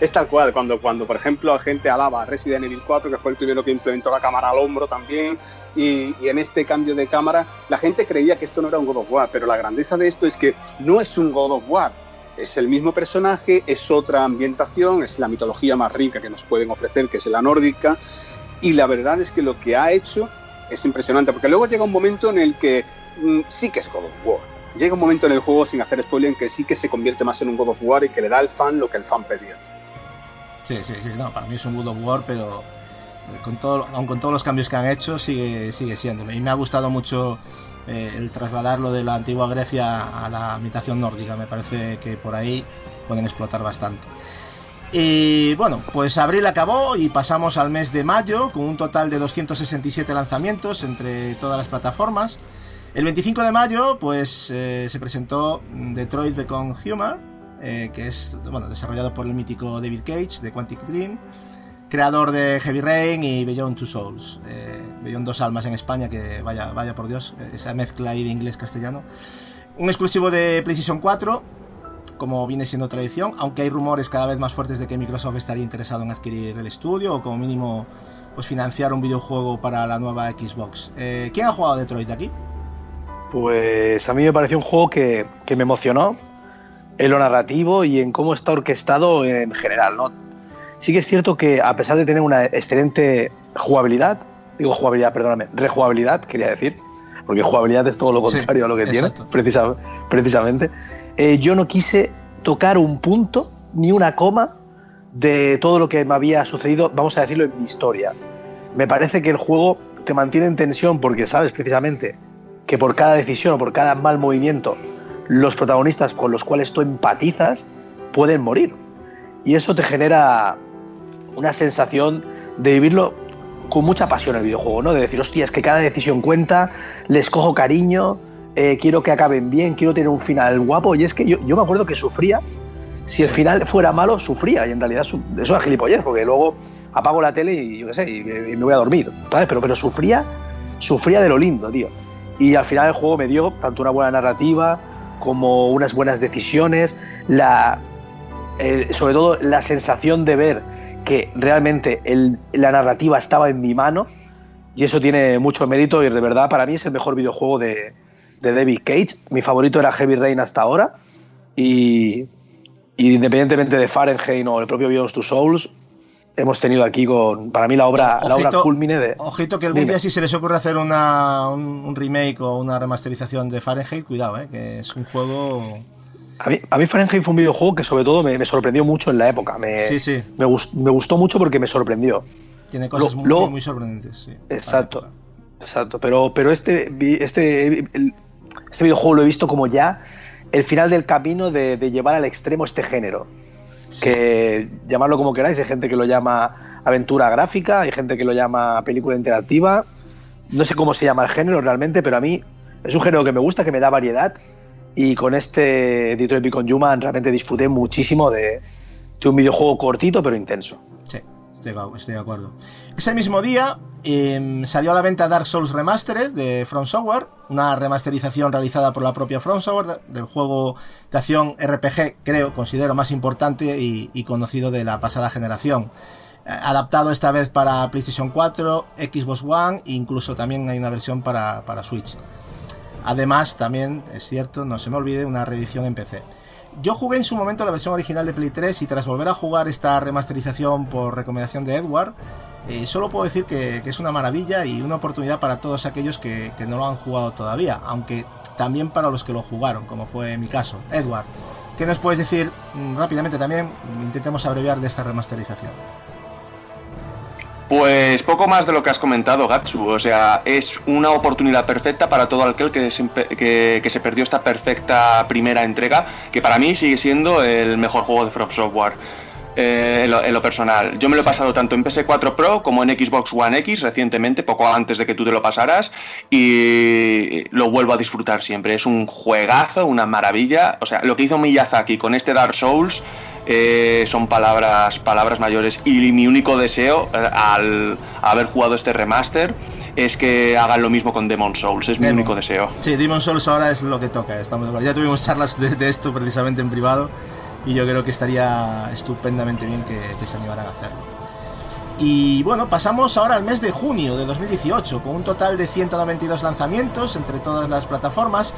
Es tal cual, cuando, cuando por ejemplo la gente alaba a Resident Evil 4, que fue el primero que implementó la cámara al hombro también, y, en este cambio de cámara, la gente creía que esto no era un God of War, pero la grandeza de esto es que no es un God of War, es el mismo personaje, es otra ambientación, es la mitología más rica que nos pueden ofrecer, que es la nórdica, y la verdad es que lo que ha hecho es impresionante, porque luego llega un momento en el que mm, sí que es God of War. Llega un momento en el juego, sin hacer spoiler, en que sí que se convierte más en un God of War y que le da al fan lo que el fan pedía. Sí, sí, sí. No, para mí es un God of War, pero con todo, aun con todos los cambios que han hecho, sigue, sigue siéndolo. Y me ha gustado mucho eh, el trasladarlo de la antigua Grecia a la imitación nórdica. Me parece que por ahí pueden explotar bastante. Y bueno, pues abril acabó y pasamos al mes de mayo con un total de 267 lanzamientos entre todas las plataformas. El 25 de mayo, pues eh, se presentó Detroit Become Human, eh, que es bueno, desarrollado por el mítico David Cage de Quantic Dream, creador de Heavy Rain y Beyond Two Souls, eh, Beyond Dos Almas en España, que vaya, vaya por Dios, esa mezcla ahí de inglés-castellano. Un exclusivo de PlayStation 4 como viene siendo tradición, aunque hay rumores cada vez más fuertes de que Microsoft estaría interesado en adquirir el estudio o como mínimo pues financiar un videojuego para la nueva Xbox. Eh, ¿Quién ha jugado Detroit aquí? Pues a mí me pareció un juego que, que me emocionó en lo narrativo y en cómo está orquestado en general, ¿no? Sí que es cierto que a pesar de tener una excelente jugabilidad, digo jugabilidad, perdóname, rejugabilidad, quería decir, porque jugabilidad es todo lo contrario a lo que tiene, precisa, precisamente, eh, yo no quise tocar un punto ni una coma de todo lo que me había sucedido, vamos a decirlo, en mi historia. Me parece que el juego te mantiene en tensión porque sabes precisamente que por cada decisión o por cada mal movimiento, los protagonistas con los cuales tú empatizas pueden morir. Y eso te genera una sensación de vivirlo con mucha pasión el videojuego, ¿no? De decir, hostia, es que cada decisión cuenta, les cojo cariño, eh, quiero que acaben bien, quiero tener un final guapo. Y es que yo, yo me acuerdo que sufría, si el final fuera malo, sufría. Y en realidad eso es gilipollez, porque luego apago la tele y yo qué sé, y, me voy a dormir, ¿sabes? Pero, pero sufría, sufría de lo lindo, tío. Y al final el juego me dio tanto una buena narrativa como unas buenas decisiones, sobre todo la sensación de ver que realmente la narrativa estaba en mi mano y eso tiene mucho mérito y de verdad para mí es el mejor videojuego de, David Cage. Mi favorito era Heavy Rain hasta ahora y, independientemente de Fahrenheit o el propio Beyond Two Souls, hemos tenido aquí con, para mí, la obra, la obra culmine de... Ojito que algún día si se les ocurre hacer una, un, remake o una remasterización de Fahrenheit, cuidado, ¿eh? que es un juego... A mí, a mí Fahrenheit fue un videojuego que sobre todo me, sorprendió mucho en la época. Me, sí, sí. Me, me, gustó mucho porque me sorprendió. Tiene cosas muy, muy, sorprendentes, sí. Exacto. Exacto. Pero, pero este, este, este videojuego lo he visto como ya el final del camino de, llevar al extremo este género. Que llamarlo como queráis, hay gente que lo llama aventura gráfica, hay gente que lo llama película interactiva. No sé cómo se llama el género realmente, pero a mí es un género que me gusta, que me da variedad y con este Detroit Become Human realmente disfruté muchísimo de, un videojuego cortito pero intenso. Sí, estoy, de acuerdo. Ese mismo día em, salió a la venta Dark Souls Remastered de From Software, una remasterización realizada por la propia From Software del juego de acción RPG, creo, considero más importante y, conocido de la pasada generación eh, adaptado esta vez para PlayStation 4, Xbox One e incluso también hay una versión para, para Switch. Además, también es cierto, no se me olvide, una reedición en PC. Yo jugué en su momento la versión original de Play 3 y tras volver a jugar esta remasterización por recomendación de Edward, eh, solo puedo decir que, es una maravilla y una oportunidad para todos aquellos que, no lo han jugado todavía, aunque también para los que lo jugaron, como fue mi caso. Edward, ¿qué nos puedes decir mm, rápidamente también? Intentemos abreviar de esta remasterización. Pues poco más de lo que has comentado, Gatsu. O sea, es una oportunidad perfecta para todo aquel que se, que, se perdió esta perfecta primera entrega, que para mí sigue siendo el mejor juego de From Software. Eh, en, lo, personal. Yo me lo he pasado tanto en PS4 Pro como en Xbox One X recientemente, poco antes de que tú te lo pasaras, y lo vuelvo a disfrutar siempre. Es un juegazo, una maravilla. O sea, lo que hizo Miyazaki con este Dark Souls eh, son palabras, palabras mayores. Y mi único deseo eh, al haber jugado este remaster es que hagan lo mismo con Demon Souls, es mi único deseo. Sí, Demon Souls ahora es lo que toca, estamos Ya tuvimos charlas de, esto precisamente en privado y yo creo que estaría estupendamente bien que, que se animaran a hacerlo. Y bueno, pasamos ahora al mes de junio de 2018, con un total de 192 lanzamientos entre todas las plataformas.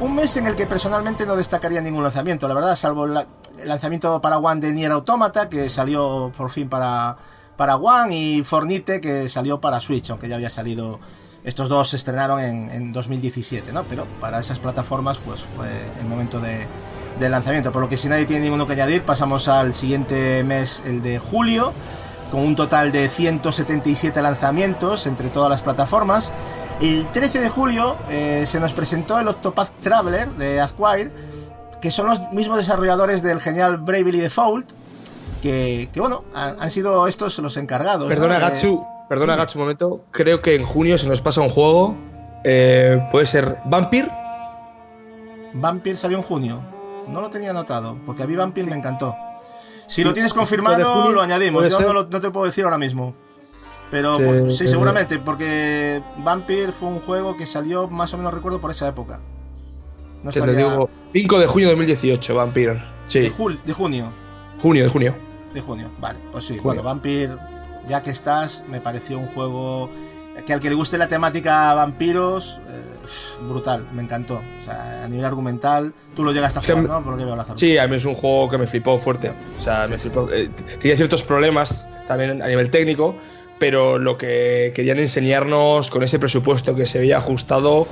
Un mes en el que personalmente no destacaría ningún lanzamiento, la verdad, salvo la, el lanzamiento para One de Nier Automata, que salió por fin para, para One, y Fornite, que salió para Switch, aunque ya había salido. Estos dos se estrenaron en, 2017, ¿no? Pero para esas plataformas, pues fue el momento de, lanzamiento. Por lo que si nadie tiene ninguno que añadir, pasamos al siguiente mes, el de julio, con un total de 177 lanzamientos entre todas las plataformas. El 13 de julio eh, se nos presentó el Octopath Traveler de Acquire que son los mismos desarrolladores del genial Bravely Default, que, que bueno, han, sido estos los encargados. Perdona, Gatsu, perdona, Gatsu, un momento. Creo que en junio se nos pasa un juego. Eh, puede ser Vampir. Vampir salió en junio. No lo tenía anotado, porque a mí Vampir me encantó. Si lo tienes confirmado, lo añadimos. Yo no, te puedo decir ahora mismo. Pero sí, sí, seguramente, porque Vampir fue un juego que salió más o menos, recuerdo, por esa época. No te digo, 5 de junio de 2018, Vampire. Sí. De, jul- de junio. Junio, de junio. De junio, vale. Pues sí, Junio. bueno, Vampir, ya que estás, me pareció un juego que al que le guste la temática vampiros, eh, brutal, me encantó. O sea, a nivel argumental, tú lo llegaste a jugar, ¿no? Por lo que veo Lázaro. Sí, a mí es un juego que me flipó fuerte. O sea, Sí, me sí. flipó. eh, tenía ciertos problemas también a nivel técnico, pero lo que querían enseñarnos con ese presupuesto que se había ajustado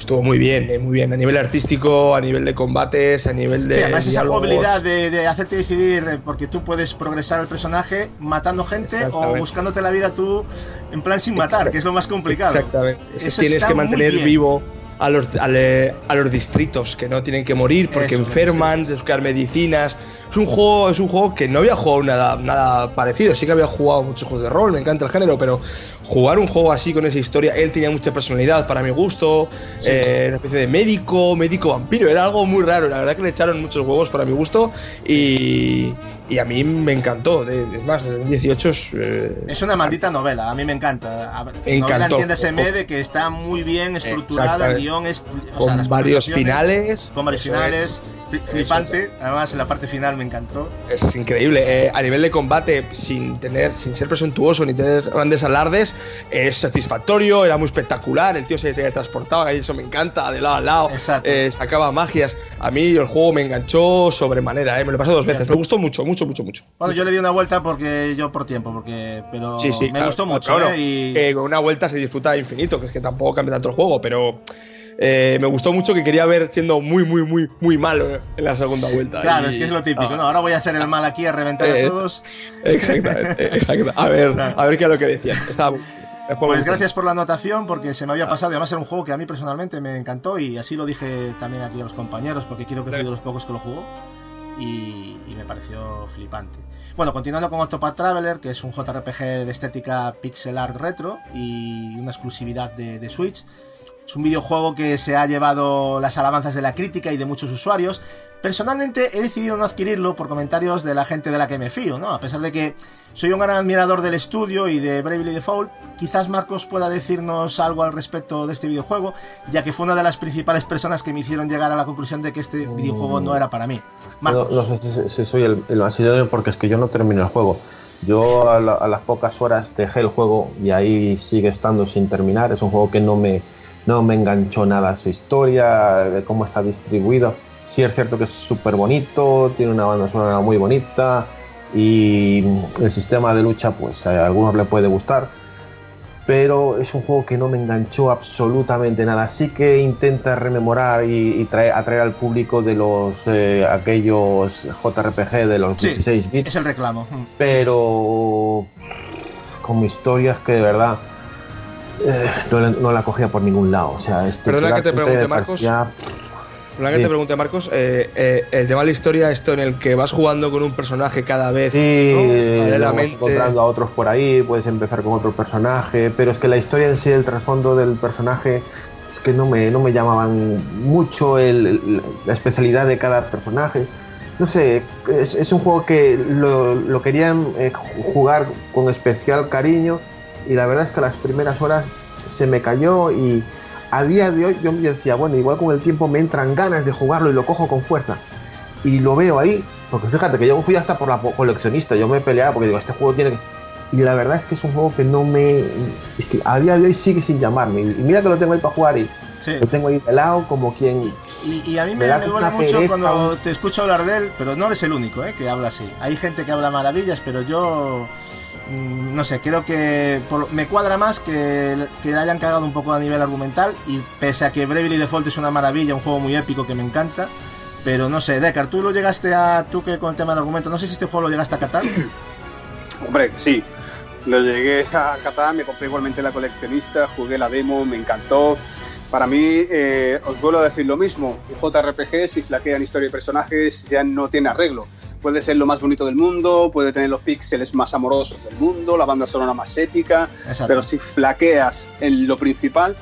estuvo muy bien, eh, muy bien. A nivel artístico, a nivel de combates, a nivel de. Sí, además esa jugabilidad de, de hacerte decidir, eh, porque tú puedes progresar el personaje matando gente o buscándote la vida tú en plan sin matar, Exacto. que es lo más complicado. Exactamente. Eso Tienes está que muy mantener bien. vivo a los, a, le- a los distritos que no tienen que morir porque Eso, enferman, de buscar medicinas. Es un juego, es un juego que no había jugado nada, nada parecido. Sí que había jugado muchos juegos de rol, me encanta el género, pero jugar un juego así con esa historia, él tenía mucha personalidad para mi gusto, Sí. eh, una especie de médico, médico vampiro, era algo muy raro. La verdad que le echaron muchos huevos para mi gusto y, y a mí me encantó. De- Es más, de 2018 es, eh, Es una maldita novela, a mí me encanta. Me novela encantó. entiéndeseme de que está muy bien estructurada, el guion es. o sea, con varios finales. Con varios finales, Eso flipante. Además, en la parte final me encantó. Es increíble. Eh, a nivel de combate, sin tener, sin ser presuntuoso ni tener grandes alardes, es satisfactorio, era muy espectacular. El tío se teletransportaba, y eso me encanta, de lado a lado. Exacto. eh, sacaba magias. A mí el juego me enganchó sobremanera, eh, me lo pasé dos veces. Me gustó mucho, mucho, mucho, mucho. Bueno, yo le di una vuelta porque yo por tiempo, porque pero Sí, sí, me claro, gustó mucho, claro. ¿eh? Y con una vuelta se disfruta infinito, que es que tampoco cambia tanto el juego, pero eh, me gustó mucho que quería ver siendo muy, muy, muy, muy malo en la segunda vuelta. claro, Y- es que es lo típico, ah, ¿no? Ahora voy a hacer el mal aquí a reventar Eh, a todos. Exactamente, exacto. A ver, a ver qué es lo que. Estaba juego Pues gracias por la anotación, porque se me había pasado. y Además, era un juego que a mí personalmente me encantó y así lo dije también aquí a los compañeros, porque creo que fui de los pocos que lo jugó. Y, y me pareció flipante. Bueno, continuando con Octopath Traveler, que es un JRPG de estética pixel art retro y una exclusividad de, de Switch. Es un videojuego que se ha llevado las alabanzas de la crítica y de muchos usuarios. Personalmente he decidido no adquirirlo por comentarios de la gente de la que me fío, ¿no? A pesar de que soy un gran admirador del estudio y de Bravely Default, quizás Marcos pueda decirnos algo al respecto de este videojuego, ya que fue una de las principales personas que me hicieron llegar a la conclusión de que este videojuego no era para mí. No, Marcos. no sé si, si soy el, el más idóneo porque es que yo no termino el juego. Yo a, la- a las pocas horas dejé el juego y ahí sigue estando sin terminar. Es un juego que no me, no me enganchó nada su historia, de cómo está distribuido. Sí es cierto que es súper bonito, tiene una banda sonora muy bonita y el sistema de lucha pues a algunos le puede gustar. Pero es un juego que no me enganchó absolutamente nada. Sí que intenta rememorar y, y traer, atraer al público de los eh, aquellos JRPG de los Sí, 16 bits es el reclamo. Mm. pero como historias que de verdad eh, no, la- no la cogía por ningún lado. O sea, Perdona que te pregunte, Marcos. parecía- Perdona que Sí. te pregunte, Marcos, eh, eh, el tema de la historia, esto en el que vas jugando con un personaje cada vez, Sí, vas encontrando a otros por ahí, puedes empezar con otro personaje, pero es que la historia en sí, el trasfondo del personaje, es que no me, no me llamaban mucho el- el- la especialidad de cada personaje. No sé, es, es un juego que lo, lo querían eh, jugar con especial cariño y la verdad es que a las primeras horas se me cayó y a día de hoy yo me decía, bueno, igual con el tiempo me entran ganas de jugarlo y lo cojo con fuerza y lo veo ahí, porque fíjate que yo fui hasta por la coleccionista, yo me peleaba porque digo, este juego tiene que... Y la verdad es que es un juego que no me... Es que a día de hoy sigue sin llamarme. Y mira que lo tengo ahí para jugar y Sí. lo tengo ahí de lado como quien... Y, y a mí Me me, duele mucho pereza. cuando te escucho hablar de él, pero no eres el único ¿eh? que habla así. Hay gente que habla maravillas, pero yo no sé, creo que por- me cuadra más que, que le hayan cagado un poco a nivel argumental y pese a que Bravely Default es una maravilla, un juego muy épico que me encanta, pero no sé, Deckard, tú lo llegaste a, tú que con el tema del argumento, no sé si este juego lo llegaste a catar. Hombre, sí. Lo llegué a Qatar, me compré igualmente la coleccionista, jugué la demo, me encantó. Para mí, eh, os vuelvo a decir lo mismo, un JRPG, si flaquean historia y personajes, ya no tiene arreglo. Puede ser lo más bonito del mundo, puede tener los píxeles más amorosos del mundo, la banda sonora más épica, Exacto. pero si flaqueas en lo principal,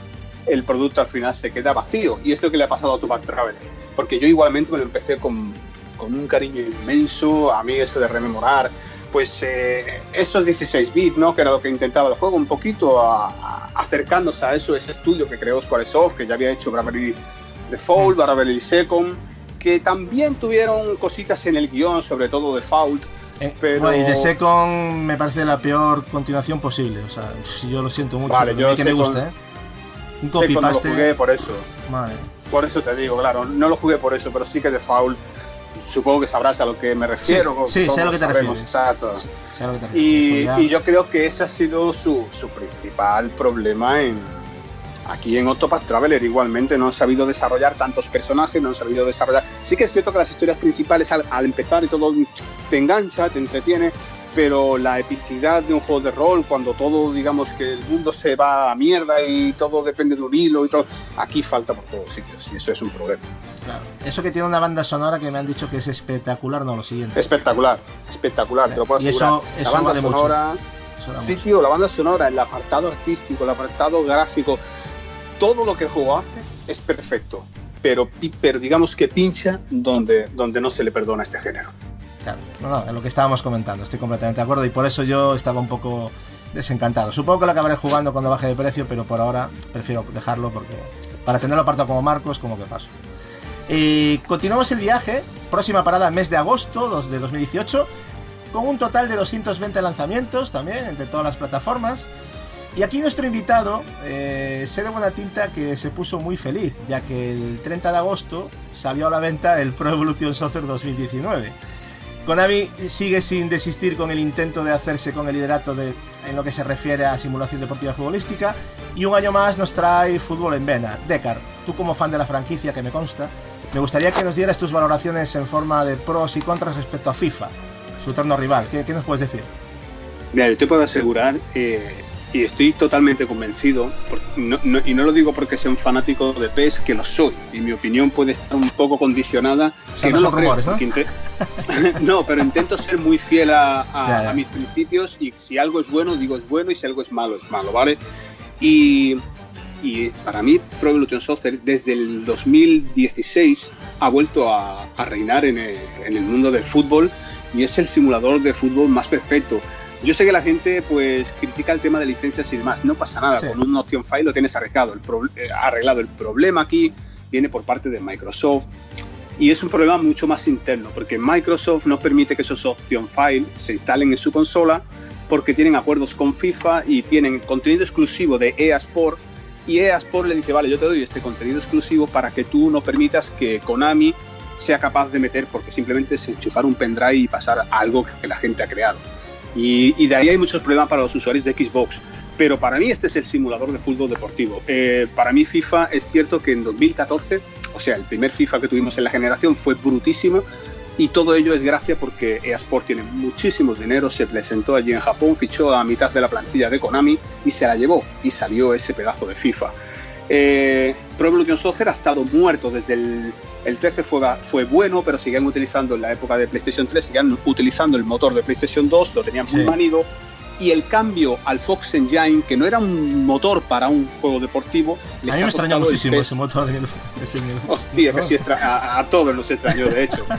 el producto al final se queda vacío. Y es lo que le ha pasado a Octopath Traveler. Porque yo igualmente me lo empecé con, con un cariño inmenso. A mí eso de rememorar, pues eh, esos 16 bits, ¿no? Que era lo que intentaba el juego, un poquito a- a- acercándose a eso, ese estudio que creó Squaresoft, que ya había hecho Bravely Default, Bravely Second. Que también tuvieron cositas en el guion, sobre todo de Fault. Eh, pero... bueno, y The Second me parece la peor continuación posible. O sea, yo lo siento mucho. Vale, yo que me gusta, ¿eh? Un Second no lo jugué por eso. Madre. Por eso te digo, claro, no lo jugué por eso, pero sí que de Foul supongo que sabrás a lo que me refiero. Sí, sí, sé a lo que te refieres. Exacto. Y, pues ya- y yo creo que ese ha sido su, su principal problema en aquí en Octopath Traveler. Igualmente no han sabido desarrollar tantos personajes, no han sabido desarrollar. Sí que es cierto que las historias principales al, al empezar y todo te engancha, te entretiene, pero la epicidad de un juego de rol, cuando todo, digamos que el mundo se va a mierda y todo depende de un hilo y todo, aquí falta por todos sitios y eso es un problema. Claro. Eso que tiene una banda sonora que me han dicho que es espectacular, no lo siguiente. Espectacular, espectacular, te lo puedo Y asegurar. eso- la banda vale mucho. sonora, Eso da sí, mucho. tío, la banda sonora, el apartado artístico, el apartado gráfico, todo lo que el juego hace es perfecto, pero, pero digamos que pincha donde, donde no se le perdona este género. Claro, no, no, en lo que estábamos comentando, estoy completamente de acuerdo y por eso yo estaba un poco desencantado. Supongo que lo acabaré jugando cuando baje de precio, pero por ahora prefiero dejarlo porque para tenerlo apartado como Marcos, como que paso. Continuamos el viaje, próxima parada mes de agosto de 2018, con un total de 220 lanzamientos también entre todas las plataformas. Y aquí nuestro invitado, eh, de buena tinta que se puso muy feliz, ya que el 30 de agosto salió a la venta el Pro Evolution Soccer 2019. Konami sigue sin desistir con el intento de hacerse con el liderato de, en lo que se refiere a simulación deportiva futbolística y un año más nos trae fútbol en vena. Decar, tú como fan de la franquicia que me consta, me gustaría que nos dieras tus valoraciones en forma de pros y contras respecto a FIFA, su eterno rival. ¿Qué, qué nos puedes decir? Mira, yo te puedo asegurar, eh, y estoy totalmente convencido, por- no- no- y no lo digo porque sea un fanático de PES, que lo soy, y mi opinión puede estar un poco condicionada. O sea, que no lo creo, rumores, ¿no? pero intento ser muy fiel a, a- a mis principios, y si algo es bueno, digo es bueno, y si algo es malo, es malo, ¿vale? Y, y para mí, Pro Evolution Soccer, desde el 2016, ha vuelto a, a reinar en el, en el mundo del fútbol, y es el simulador de fútbol más perfecto. Yo sé que la gente pues critica el tema de licencias y demás, no pasa nada, Sí. con un option file lo tienes arreglado. El, pro- eh, arreglado. el problema aquí viene por parte de Microsoft y es un problema mucho más interno, porque Microsoft no permite que esos option file se instalen en su consola porque tienen acuerdos con FIFA y tienen contenido exclusivo de EA Sport y EA Sport le dice, vale, yo te doy este contenido exclusivo para que tú no permitas que Konami sea capaz de meter, porque simplemente es enchufar un pendrive y pasar a algo que la gente ha creado. Y, y de ahí hay muchos problemas para los usuarios de Xbox. Pero para mí este es el simulador de fútbol deportivo. Eh, para mí FIFA es cierto que en 2014, o sea, el primer FIFA que tuvimos en la generación fue brutísimo y todo ello es gracias porque EA Sport tiene muchísimo dinero, se presentó allí en Japón, fichó a mitad de la plantilla de Konami y se la llevó y salió ese pedazo de FIFA. Eh, Pro Evolution Soccer ha estado muerto desde el, el 13 fue, fue bueno, pero seguían utilizando en la época de PlayStation 3, seguían utilizando el motor de PlayStation 2, lo tenían muy Sí. manido. Y el cambio al Fox Engine, que no era un motor para un juego deportivo, A mí me el muchísimo ese motor. en el- ese en el- Hostia, que sí a todos nos extrañó, de hecho.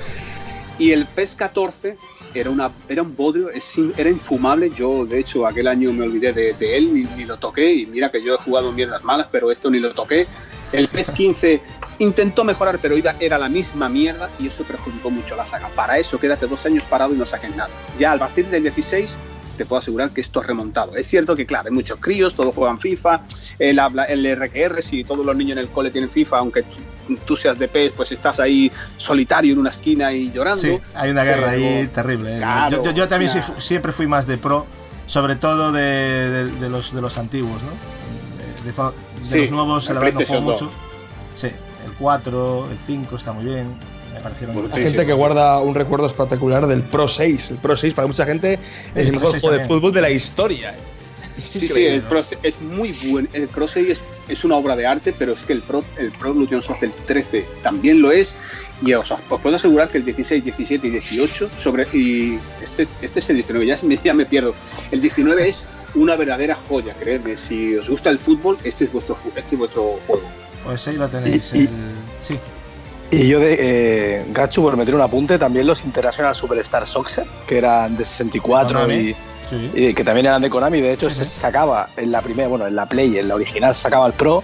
Y el PES 14 era, una, era un bodrio, era infumable. Yo, de hecho, aquel año me olvidé de, él, ni, lo toqué. Y mira que yo he jugado mierdas malas, pero esto ni lo toqué. El PES 15 intentó mejorar, pero era la misma mierda y eso perjudicó mucho la saga. Para eso, quédate dos años parado y no saques nada. Ya a partir del 16 te puedo asegurar que esto ha remontado. Es cierto que, claro, hay muchos críos, todos juegan FIFA, el, el RQR, si todos los niños en el cole tienen FIFA, aunque tú, seas de PES, pues estás ahí solitario en una esquina y llorando. Sí, hay una guerra Pero- ahí terrible. ¿eh? Claro, yo, yo- yo también fu- siempre fui más de pro, sobre todo de, de- de los, de los antiguos, ¿no? De, de- de Sí, los nuevos, el la verdad, no juego mucho. Sí, el 4, el 5 está muy bien. Me parecieron. Hay gente que guarda un recuerdo espectacular del Pro 6. El Pro 6 para mucha gente es el mejor 6 juego de fútbol de la historia. Sí, sí, el Pro es muy bueno. El Pro 6 es, es una obra de arte, pero es que el Pro, el Pro Evolution Soccer 13 también lo es. Y os, os puedo asegurar que el 16, 17 y 18, sobre, y este, este es el 19, ya me, ya me pierdo. El 19 es una verdadera joya, creedme. Si os gusta el fútbol, este es vuestro, este es vuestro juego. Pues ahí lo tenéis. Y- y- el- sí, Y yo de eh, Gachu, por meter un apunte, también los International Superstar Soccer, que eran de 64 Konami. y, sí. y que también eran de Konami. De hecho, Sí, se sacaba en la primera, bueno, en la Play, en la original se sacaba el Pro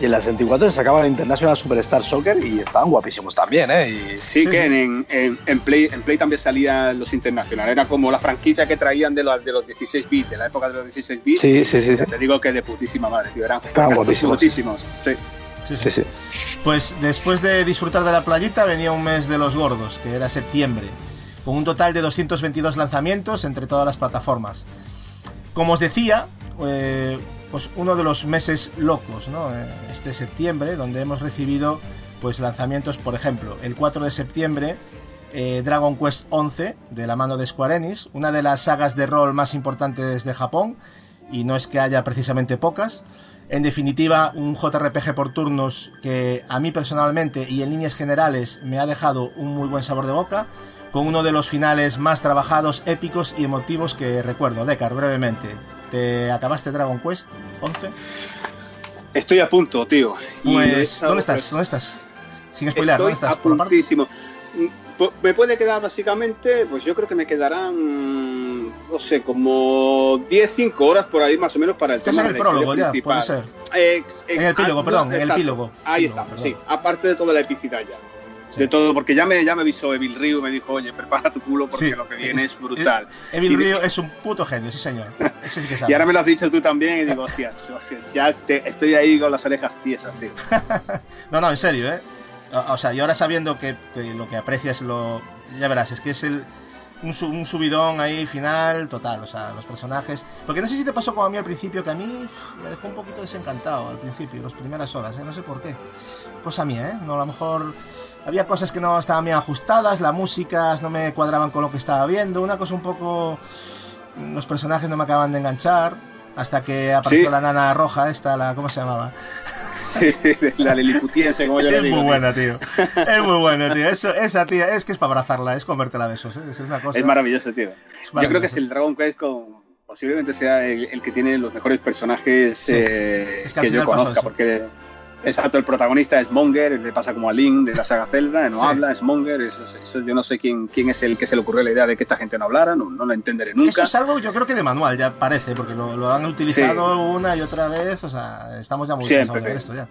Y en la 64 se sacaban International Superstar Soccer y estaban guapísimos también, ¿eh? Y... Sí, que en, en, en Play, en Play también salían los internacionales. Era como la franquicia que traían de los, de los 16 bits, de la época de los 16 bits. Sí, sí, sí. Te digo que de putísima madre, tío. Eran Estaban guapísimos. guapísimos. Sí. Sí, Sí, sí. Pues después de disfrutar de la playita venía un mes de los gordos, que era septiembre, con un total de 222 lanzamientos entre todas las plataformas. Como os decía, eh, pues uno de los meses locos, ¿no? Eh, Este septiembre, donde hemos recibido pues lanzamientos, por ejemplo, el 4 de septiembre, eh, Dragon Quest 11, de la mano de Square Enix, una de las sagas de rol más importantes de Japón, y no es que haya precisamente pocas. En definitiva, un JRPG por turnos que a mí personalmente y en líneas generales me ha dejado un muy buen sabor de boca, con uno de los finales más trabajados, épicos y emotivos que recuerdo. Decar, brevemente, ¿te acabaste Dragon Quest 11? Estoy a punto, tío. Pues, ¿dónde estás? pues, ¿Dónde estás? Sin spoiler, ¿dónde estás? ¿Por puntísimo. Mm, Me puede quedar básicamente, pues yo creo que me quedarán, no sé, como 10, 5 horas por ahí más o menos para el tema el prólogo ya, principal. puede ser. Ex- ex- En el epílogo, perdón, en el epílogo. Ahí está, sí. Aparte de toda la epicidad ya. Sí. De todo, porque ya me, ya me avisó Evil Ryu, me dijo, oye, prepara tu culo porque Sí. lo que viene es, brutal. Evil Y- Rio es un puto genio, sí señor. Ese sí que sabe. Y ahora me lo has dicho tú también y digo, hostias, hostias, ya te- estoy ahí con las orejas tiesas, tío. No, no, en serio, ¿eh? O o sea, y ahora sabiendo que, que lo que aprecias lo... Ya verás, es que es el... Un, su- un subidón ahí final total, o sea, los personajes... Porque no sé si te pasó como a mí al principio, que a mí uf, me dejó un poquito desencantado al principio, las primeras horas, ¿eh? No sé por qué. Cosa mía, ¿eh? No, a lo mejor... Había cosas que no estaban bien ajustadas, las músicas no me cuadraban con lo que estaba viendo, una cosa un poco... Los personajes no me acaban de enganchar, hasta que apareció Sí. la nana roja esta, la... ¿Cómo se llamaba? Sí, sí, la liliputiense, como yo le Es digo. muy tío. buena, tío. Es muy buena, tío. Eso, esa tía, es que es para abrazarla, es comértela a besos. ¿eh? Es una cosa. Es maravilloso, tío. es Yo creo que es el Dragon Quest con, posiblemente sea el, el que tiene los mejores personajes Sí. eh, Es que yo conozca, porque exacto, el protagonista es Monger, le pasa como a Link de la saga Zelda, no Sí. habla, es Monger, eso, eso yo no sé quién, quién es el que se le ocurrió la idea de que esta gente no hablara, no, no lo entenderé Eso nunca. es algo, yo creo que de manual, ya parece, porque lo, lo han utilizado una y otra vez. O sea, estamos ya muy Siempre, de ver sí. esto ya.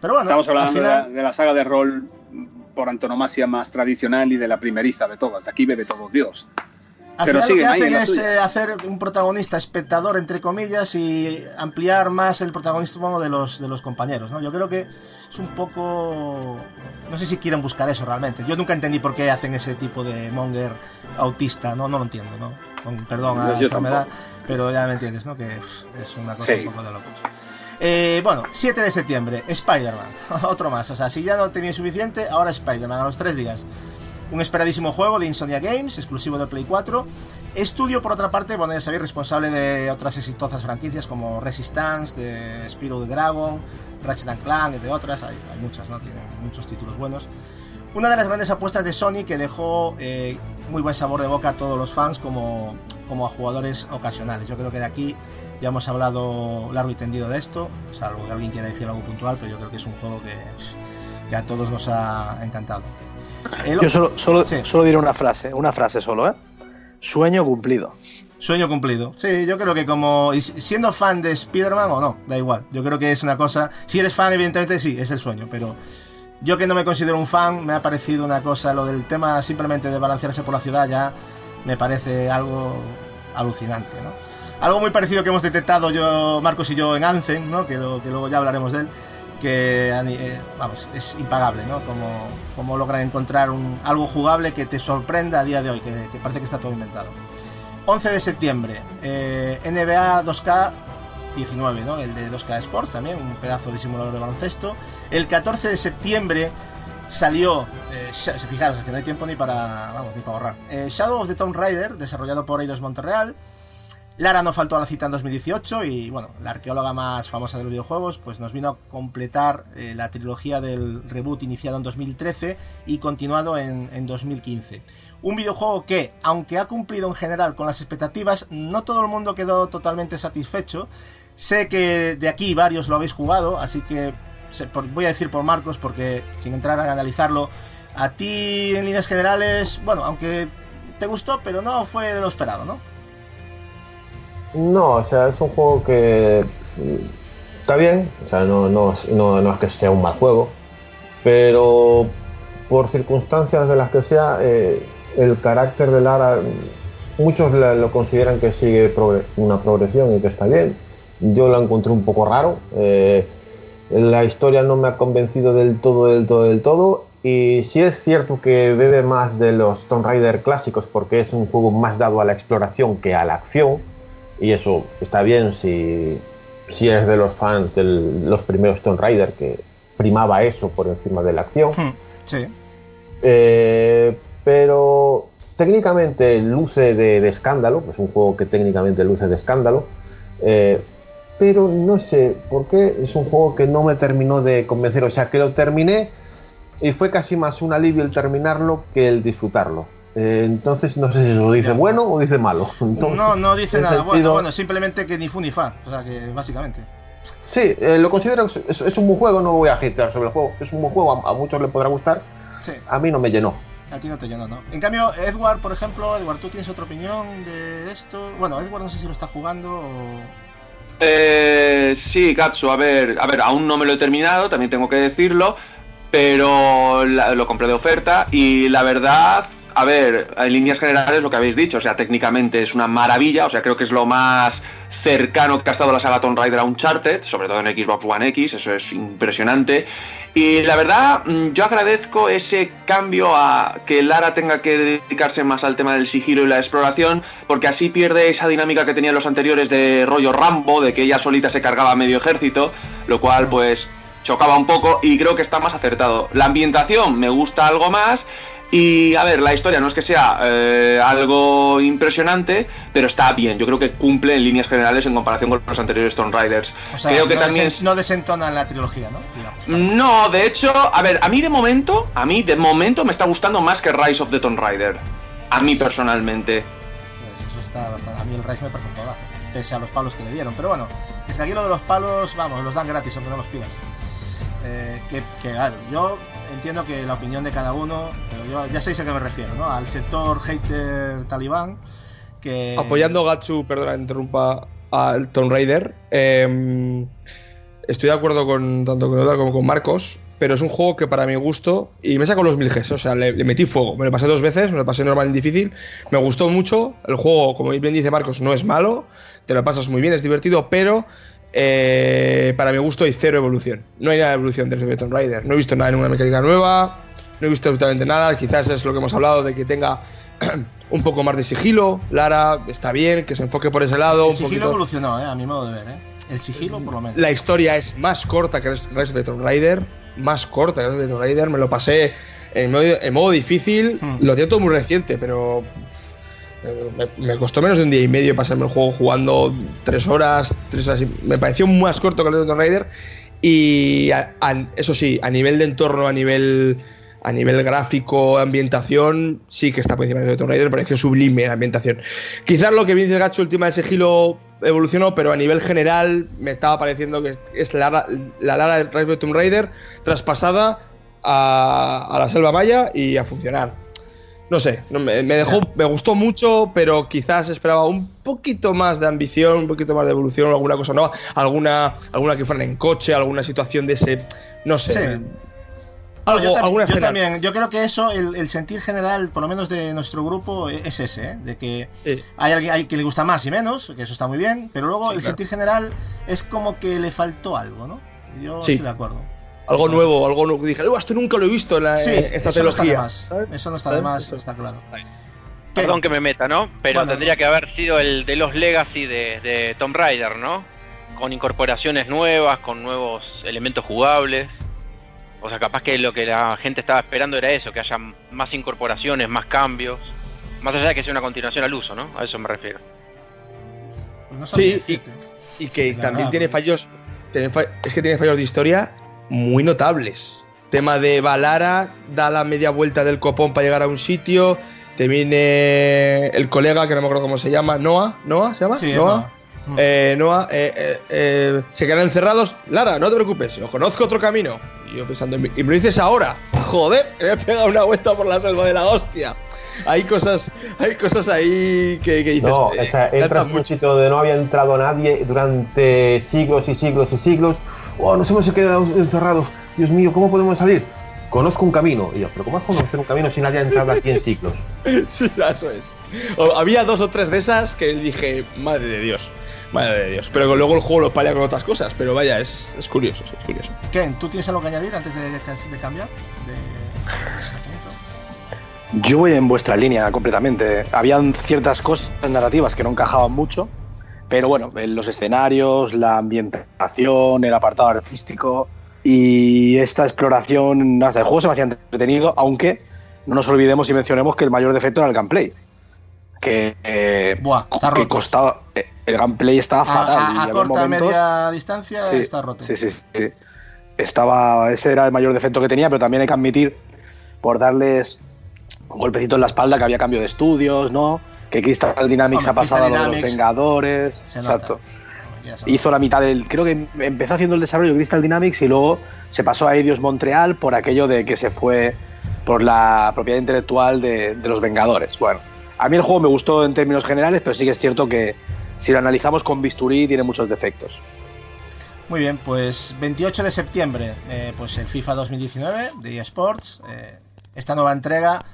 Pero bueno, Estamos hablando la, de la saga de rol por antonomasia más tradicional y de la primeriza de todas. De aquí bebe todo Dios. Al pero final lo que hacen es eh, hacer un protagonista espectador, entre comillas, y ampliar más el protagonismo de los, de los compañeros, ¿no? Yo creo que es un poco... No sé si quieren buscar eso realmente. Yo nunca entendí por qué hacen ese tipo de monger autista, no, no lo entiendo, ¿no? Con perdón a la enfermedad, tampoco. pero ya me entiendes, ¿no? Que pff, es una cosa Sí. un poco de locos. Eh, bueno, 7 de septiembre, Spider-Man. Otro más. O sea, si ya no tenía suficiente, ahora Spider-Man, a los 3 días. Un esperadísimo juego de Insomnia Games, exclusivo de Play 4. Estudio, por otra parte, bueno, ya sabéis, responsable de otras exitosas franquicias como Resistance, de Spyro the Dragon, Ratchet and Clank, entre otras. Hay, hay muchas, ¿no? Tienen muchos títulos buenos. Una de las grandes apuestas de Sony que dejó eh, muy buen sabor de boca a todos los fans como, como a jugadores ocasionales. Yo creo que de aquí ya hemos hablado largo y tendido de esto, salvo que alguien quiera decir algo puntual, pero yo creo que es un juego que, que a todos nos ha encantado. El- Yo solo, solo, Sí. solo diré una frase, una frase solo, ¿eh? Sueño cumplido. Sueño cumplido. Sí, yo creo que como siendo fan de Spider-Man o no, da igual. Yo creo que es una cosa. Si eres fan, evidentemente sí, es el sueño. Pero yo que no me considero un fan, me ha parecido una cosa. Lo del tema simplemente de balancearse por la ciudad ya me parece algo alucinante, ¿no? Algo muy parecido que hemos detectado yo, Marcos y yo, en Anthem, ¿no? Que, lo- que luego ya hablaremos de él. Que, eh, vamos, es impagable, ¿no? Como, como logran encontrar un, algo jugable que te sorprenda a día de hoy, que, parece que está todo inventado. 11 de septiembre, NBA 2K 19, ¿no? El de 2K Sports también, un pedazo de simulador de baloncesto. El 14 de septiembre salió, eh, fijaros, que no hay tiempo ni para, vamos, ni para ahorrar. Eh, Shadow of the Tomb Raider, desarrollado por Eidos Montreal. Lara no faltó a la cita en 2018 y bueno, la arqueóloga más famosa de los videojuegos pues nos vino a completar eh, la trilogía del reboot iniciado en 2013 y continuado en, en 2015. Un videojuego que, aunque ha cumplido en general con las expectativas, no todo el mundo quedó totalmente satisfecho. Sé que de aquí varios lo habéis jugado, así que voy a decir por Marcos porque sin entrar a analizarlo, a ti en líneas generales, bueno, aunque te gustó, pero no fue lo esperado, ¿no? No, o sea, es un juego que mm, está bien, o sea, no, no, no, no es que sea un mal juego, pero por circunstancias de las que sea, eh, el carácter de Lara, muchos la- lo consideran que sigue una progresión y que está bien. Yo la encontré un poco raro. eh, la historia no me ha convencido del todo, del todo, del todo. Y sí es cierto que bebe más de los Tomb Raider clásicos porque es un juego más dado a la exploración que a la acción. Y eso está bien si, si eres de los fans de los primeros Tomb Raider, que primaba eso por encima de la acción. Hmm, Sí. Eh, pero técnicamente luce de, de escándalo, es un juego que técnicamente luce de escándalo, eh, pero no sé por qué es un juego que no me terminó de convencer, o sea que lo terminé y fue casi más un alivio el terminarlo que el disfrutarlo. Eh, entonces no sé si lo dice bueno o dice malo. Entonces, No, no dice nada. sentido- Bueno, bueno, simplemente que ni fu ni fa. O sea, que básicamente. Sí, eh, lo considero que es, es un buen juego, no voy a hatear sobre el juego, es un buen juego, a, a muchos le podrá gustar, Sí, a mí no me llenó. a ti no te llenó, ¿no? En cambio, Edward, por ejemplo, Edward, ¿tú tienes otra opinión de esto? Bueno, Edward no sé si lo está jugando o. Eh, sí, Gatsu, a ver, a ver, aún no me lo he terminado, también tengo que decirlo, pero la- lo compré de oferta y la verdad, a ver, en líneas generales lo que habéis dicho, o sea, técnicamente es una maravilla, o sea, creo que es lo más cercano que ha estado la saga Tomb Raider a Uncharted, sobre todo en Xbox One X, eso es impresionante. Y la verdad, mm, yo agradezco ese cambio a que Lara tenga que dedicarse más al tema del sigilo y la exploración, porque así pierde esa dinámica que tenían los anteriores de rollo Rambo, de que ella solita se cargaba a medio ejército, lo cual pues chocaba un poco y creo que está más acertado. La ambientación me gusta algo más. Y a ver, la historia no es que sea eh, algo impresionante, pero está bien. Yo creo que cumple en líneas generales en comparación con los anteriores Tomb Raiders. O sea, creo que no, también desen- no desentona la trilogía, ¿no? Digamos. no, de hecho, a ver, a mí de momento, a mí de momento me está gustando más que Rise of the Tomb Raider. A mí personalmente. Pues eso está bastante. A mí el Rise me parece un juegazo, pese a los palos que le dieron. Pero bueno, es que aquí lo de los palos, vamos, los dan gratis, aunque no los pidas. Eh, que, que, claro, yo entiendo que la opinión de cada uno, pero yo ya sabéis a qué me refiero, ¿no? Al sector hater talibán, que. Apoyando Gatsu, perdona, interrumpa al Tomb Raider. eh, estoy de acuerdo con tanto con Eduardo como con Marcos, pero es un juego que para mi gusto, y me saco los mil Gs, o sea, le metí fuego. Me lo pasé dos veces, me lo pasé normal y difícil. Me gustó mucho. El juego, como bien dice Marcos, no es malo, te lo pasas muy bien, es divertido, pero eh, para mi gusto hay cero evolución. No hay nada de evolución desde de Tomb Raider. No he visto nada en una mecánica nueva, no he visto absolutamente nada. Quizás es lo que hemos hablado de que tenga un poco más de sigilo. Lara está bien, que se enfoque por ese lado. El sigilo poquito- evolucionó, ¿eh? A mi modo de ver, ¿eh? El sigilo, por lo menos. La historia es más corta que Rise of the Tomb Raider. Más corta que Tomb Raider. Me lo pasé en modo, en modo difícil. Hmm. Lo tengo todo muy reciente, pero. Me, costó menos de un día y medio pasarme el juego jugando tres horas, tres horas. y- Me pareció más corto que el de Tomb Raider. Y eso sí, a nivel de entorno, a nivel, a nivel gráfico, ambientación, sí que está por encima de Tomb Raider. Me pareció sublime la ambientación. Quizás lo que dice Gacho, el tema de sigilo evolucionó, pero a nivel general me estaba pareciendo que es la, Lara- la Lara de of the Tomb Raider traspasada a, a la selva maya y a funcionar. No sé, me, dejó, me gustó mucho, pero quizás esperaba un poquito más de ambición, un poquito más de evolución, alguna cosa nueva, alguna, alguna que fuera en coche, alguna situación de ese, no sé, Sí. algo, yo, tam- alguna yo también, yo creo que eso, el, el sentir general, por lo menos de nuestro grupo, e- es ese, ¿eh? de que Sí. hay alguien hay que le gusta más y menos, que eso está muy bien, pero luego Sí, el claro. sentir general es como que le faltó algo, ¿no? Yo Sí. estoy de acuerdo. Algo nuevo, algo nuevo. que Dije, "Uh, esto nunca lo he visto en la, Sí, esta eso no está de trilogía". más. Eso no está de está claro. Perdón que me meta, ¿no? Pero Bueno, tendría que haber sido el de los Legacy de, de Tomb Raider, ¿no? Con incorporaciones nuevas, con nuevos elementos jugables. O sea, capaz que lo que la gente estaba esperando era eso, que haya más incorporaciones, más cambios. Más allá de que sea una continuación al uso, ¿no? A eso me refiero. Pues no Sí, y, y que La también tiene fallos. tiene fa- es que tiene fallos de historia muy notables. Tema de Valara, da la media vuelta del copón para llegar a un sitio. Te viene el colega, que no me acuerdo cómo se llama, Noah. ¿Noah se llama? Sí, Noah. no. Eh, Noah, eh, eh, eh, se quedan encerrados. Lara, no te preocupes, yo conozco otro camino. Y yo pensando, y me lo dices ahora. Joder, me he pegado una vuelta por la selva de la hostia. hay cosas, hay cosas ahí que, que dices. No, o sea, entras tantas en un sitio donde no había entrado nadie durante siglos y siglos y siglos. Oh, nos hemos quedado encerrados. Dios mío, ¿cómo podemos salir? Conozco un camino. Y yo, ¿pero cómo vas a conocer un camino si nadie ha entrado aquí en siglos? Sí, eso es. O- había dos o tres de esas que dije, madre de Dios, madre de Dios. Pero luego el juego lo palia con otras cosas. Pero vaya, es, es curioso, es curioso. Ken, ¿tú tienes algo que añadir antes de, de cambiar? De... Yo voy en vuestra línea completamente. Habían ciertas cosas narrativas que no encajaban mucho, pero bueno, en los escenarios, la ambientación, el apartado artístico y esta exploración, sé, el juego se me hacía entretenido, aunque no nos olvidemos y mencionemos que el mayor defecto era el gameplay. Que, eh, Buah, está que roto. costaba. eh, El gameplay estaba A, fatal. y a- a había corta, momentos- media distancia Sí, está roto. Sí, sí, sí. Estaba, ese era el mayor defecto que tenía, pero también hay que admitir, por darles un golpecito en la espalda, que había cambio de estudios, ¿no? Que Crystal Dynamics Hombre, ha pasado a Crystal los Dynamics Vengadores. Exacto. Hizo la mitad del. Creo que empezó haciendo el desarrollo de Crystal Dynamics y luego se pasó a Eidos Montreal por aquello de que se fue por la propiedad intelectual de, de los Vengadores. Bueno, a mí el juego me gustó en términos generales, pero sí que es cierto que si lo analizamos con bisturí tiene muchos defectos. Muy bien, pues 28 de septiembre, eh, pues el FIFA 2019 de eSports. eh, esta nueva entrega,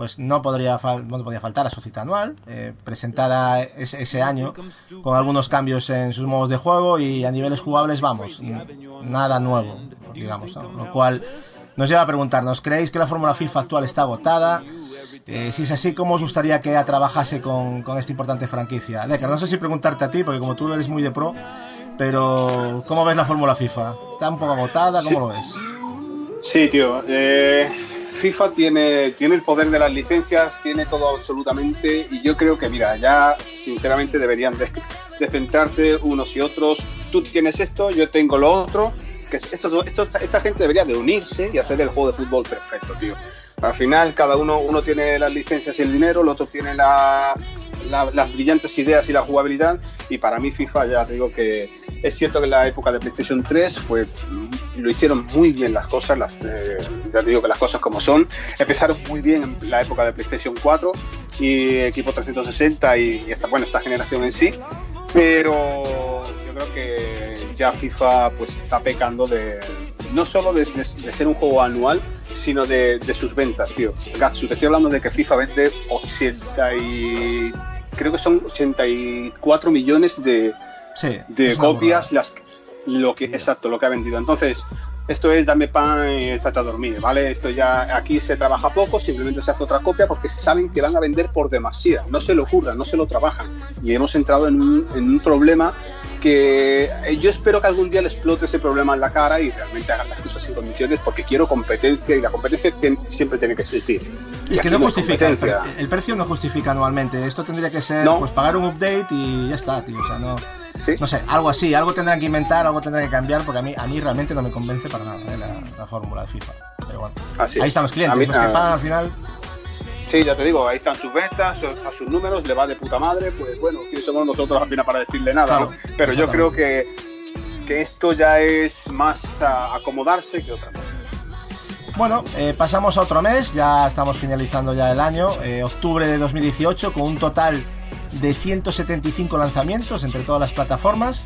pues no podría, fal- no podía faltar a su cita anual, eh, presentada ese, ese año con algunos cambios en sus modos de juego y a niveles jugables, vamos, nada nuevo, digamos. ¿no? Lo cual nos lleva a preguntarnos, ¿creéis que la fórmula FIFA actual está agotada? Eh, si es así, ¿cómo os gustaría que EA trabajase con, con esta importante franquicia? Decar, no sé si preguntarte a ti, porque como tú eres muy de pro, pero ¿cómo ves la fórmula FIFA? ¿Está un poco agotada? ¿Cómo lo ves? Sí, tío. eh, FIFA tiene, tiene el poder de las licencias, tiene todo absolutamente. Y yo creo que, mira, ya sinceramente deberían de, centrarse unos y otros. Tú tienes esto, yo tengo lo otro. Que es- esto, esto- esta gente debería de unirse y hacer el juego de fútbol perfecto, tío. Al final, cada uno, uno tiene las licencias y el dinero, el otro tiene la- la- las brillantes ideas y la jugabilidad. Y para mí, FIFA, ya digo que es cierto que la época de PlayStation 3 fue, lo hicieron muy bien las cosas, las, eh, ya digo que las cosas como son. Empezaron muy bien en la época de PlayStation 4 y equipo 360 y, y esta, bueno, esta generación en sí. Pero yo creo que ya FIFA pues está pecando de no solo de, de- de ser un juego anual, sino de, de sus ventas, tío. Gatsu, te estoy hablando de que FIFA vende 80 y creo que son 84 millones de, Sí. de copias las lo que exacto lo que ha vendido entonces esto es dame pan y échate a dormir vale esto ya aquí se trabaja poco simplemente se hace otra copia porque saben que van a vender por demasía no se lo ocurran no se lo trabajan y hemos entrado en un, en un problema que eh, yo espero que algún día le explote ese problema en la cara y realmente hagan las cosas en condiciones porque quiero competencia y la competencia siempre tiene que existir Y Es que no justifica, el, pre- el precio no justifica anualmente. Esto tendría que ser, No. pues pagar un update y ya está, tío. O sea, no, Sí. no sé, algo así, algo tendrán que inventar, algo tendrán que cambiar, porque a mí, a mí realmente no me convence para nada eh, la, la fórmula de FIFA. Pero bueno, Así ahí es. están los clientes, los que pagan al final. Sí, ya te digo, ahí están sus ventas, a sus números, le va de puta madre, pues bueno, ¿quién somos nosotros al final para decirle nada? Claro, ¿no? Pero yo creo que, que esto ya es más a acomodarse que otra cosa. Bueno, eh, pasamos a otro mes, ya estamos finalizando ya el año, eh, octubre de 2018, con un total de 175 lanzamientos entre todas las plataformas.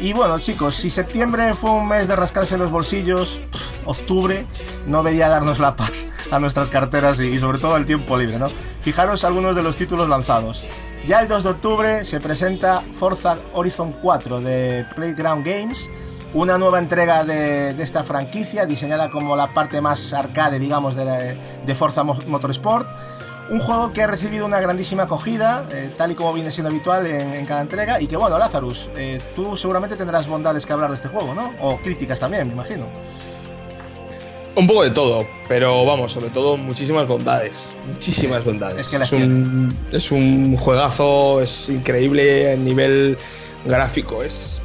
Y bueno, chicos, si septiembre fue un mes de rascarse los bolsillos, octubre no veía darnos la paz a nuestras carteras y, sobre todo el tiempo libre, ¿no? Fijaros algunos de los títulos lanzados. Ya el 2 de octubre se presenta Forza Horizon 4 de Playground Games, una nueva entrega de, esta franquicia diseñada como la parte más arcade, digamos, de, de Forza Mo- Motorsport. Un juego que ha recibido una grandísima acogida, eh, tal y como viene siendo habitual en, en cada entrega. Y que bueno, Lazarus, eh, tú seguramente tendrás bondades que hablar de este juego, ¿no? O críticas también, me imagino. Un poco de todo, pero vamos, sobre todo muchísimas bondades. Muchísimas bondades. es que las un, es un juegazo, es increíble a nivel gráfico, es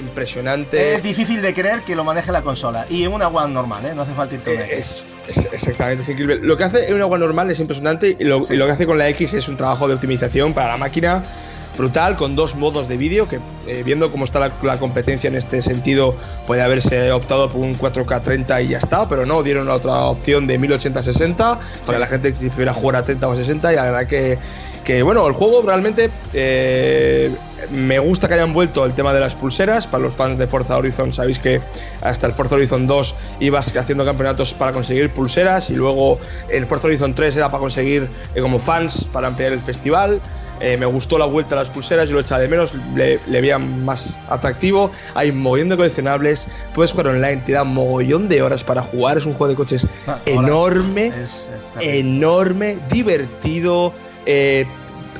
impresionante. Es difícil de creer que lo maneje la consola. Y en una One normal, ¿eh? No hace falta Eh, X. es, es exactamente, es increíble. Lo que hace en un agua normal es impresionante y lo, Sí. y lo que hace con la X es un trabajo de optimización para la máquina brutal, con dos modos de vídeo, que eh, viendo cómo está la, competencia en este sentido, puede haberse optado por un 4K 30 y ya está, pero no, dieron la otra opción de 1080-60 para la gente que prefiera jugar a 30 o 60 y la verdad que que bueno, el juego realmente eh, me gusta que hayan vuelto el tema de las pulseras. Para los fans de Forza Horizon, sabéis que hasta el Forza Horizon 2 ibas haciendo campeonatos para conseguir pulseras y luego el Forza Horizon 3 era para conseguir eh, como fans para ampliar el festival. Eh, me gustó la vuelta a las pulseras, yo lo echaba de menos, le, veía más atractivo. Hay un mogollón de coleccionables, puedes jugar online, te da un mogollón de horas para jugar. Es un juego de coches ah, enorme, enorme, divertido. Eh,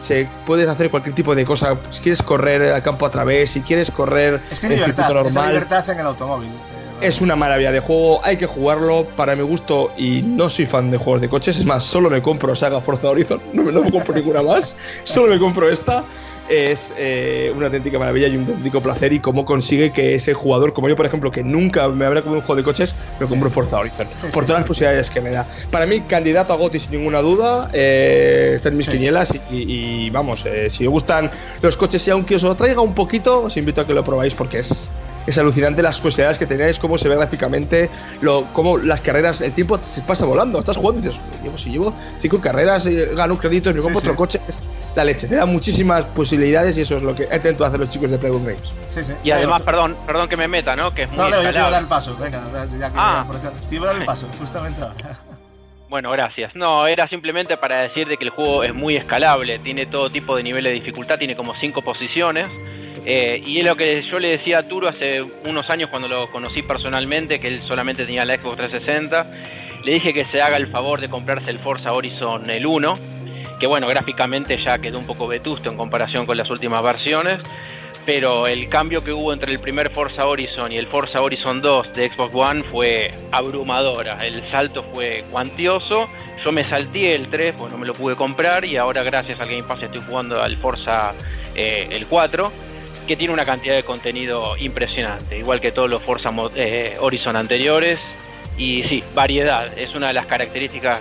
se, puedes hacer cualquier tipo de cosa. Si quieres correr al campo a través, si quieres correr es que en libertad, normal. Es libertad en el automóvil. Eh, es una maravilla de juego, hay que jugarlo para mi gusto y no soy fan de juegos de coches, es más, solo me compro Saga Forza Horizon, no, no me compro ninguna más, solo me compro esta es eh, una auténtica maravilla y un auténtico placer y cómo consigue que ese jugador, como yo por ejemplo, que nunca me habrá comido un juego de coches, me compro Forza Horizon, por todas las posibilidades que me da. Para mí, candidato a GOTY sin ninguna duda, eh, está en mis quinielas y, vamos, eh, si os gustan los coches y aunque os lo traiga un poquito, os invito a que lo probáis porque es es alucinante las posibilidades que tenéis, cómo se ve gráficamente, lo, cómo las carreras, el tiempo se pasa volando. Estás jugando y dices, llevo, si llevo cinco carreras, eh, gano créditos, me compro otro coche, es la leche. Te da muchísimas posibilidades y eso es lo que intento hacer los chicos de Playground Games. Sí, sí. Y además, perdón, perdón que me meta, ¿no? Que es muy no, yo te iba a dar el paso, venga, ya que ah. te iba a dar el paso, justamente ahora. Bueno, gracias. No, era simplemente para decir de que el juego es muy escalable, tiene todo tipo de nivel de dificultad, tiene como cinco posiciones. Eh, y es lo que yo le decía a Turo hace unos años cuando lo conocí personalmente, que él solamente tenía la Xbox 360. Le dije que se haga el favor de comprarse el Forza Horizon el 1, que bueno, gráficamente ya quedó un poco vetusto en comparación con las últimas versiones. Pero el cambio que hubo entre el primer Forza Horizon y el Forza Horizon 2 de Xbox One fue abrumadora. El salto fue cuantioso. Yo me salté el 3, pues no me lo pude comprar y ahora gracias al Game Pass estoy jugando al Forza eh, el 4 que tiene una cantidad de contenido impresionante, igual que todos los Forza eh, Horizon anteriores. Y sí, variedad es una de las características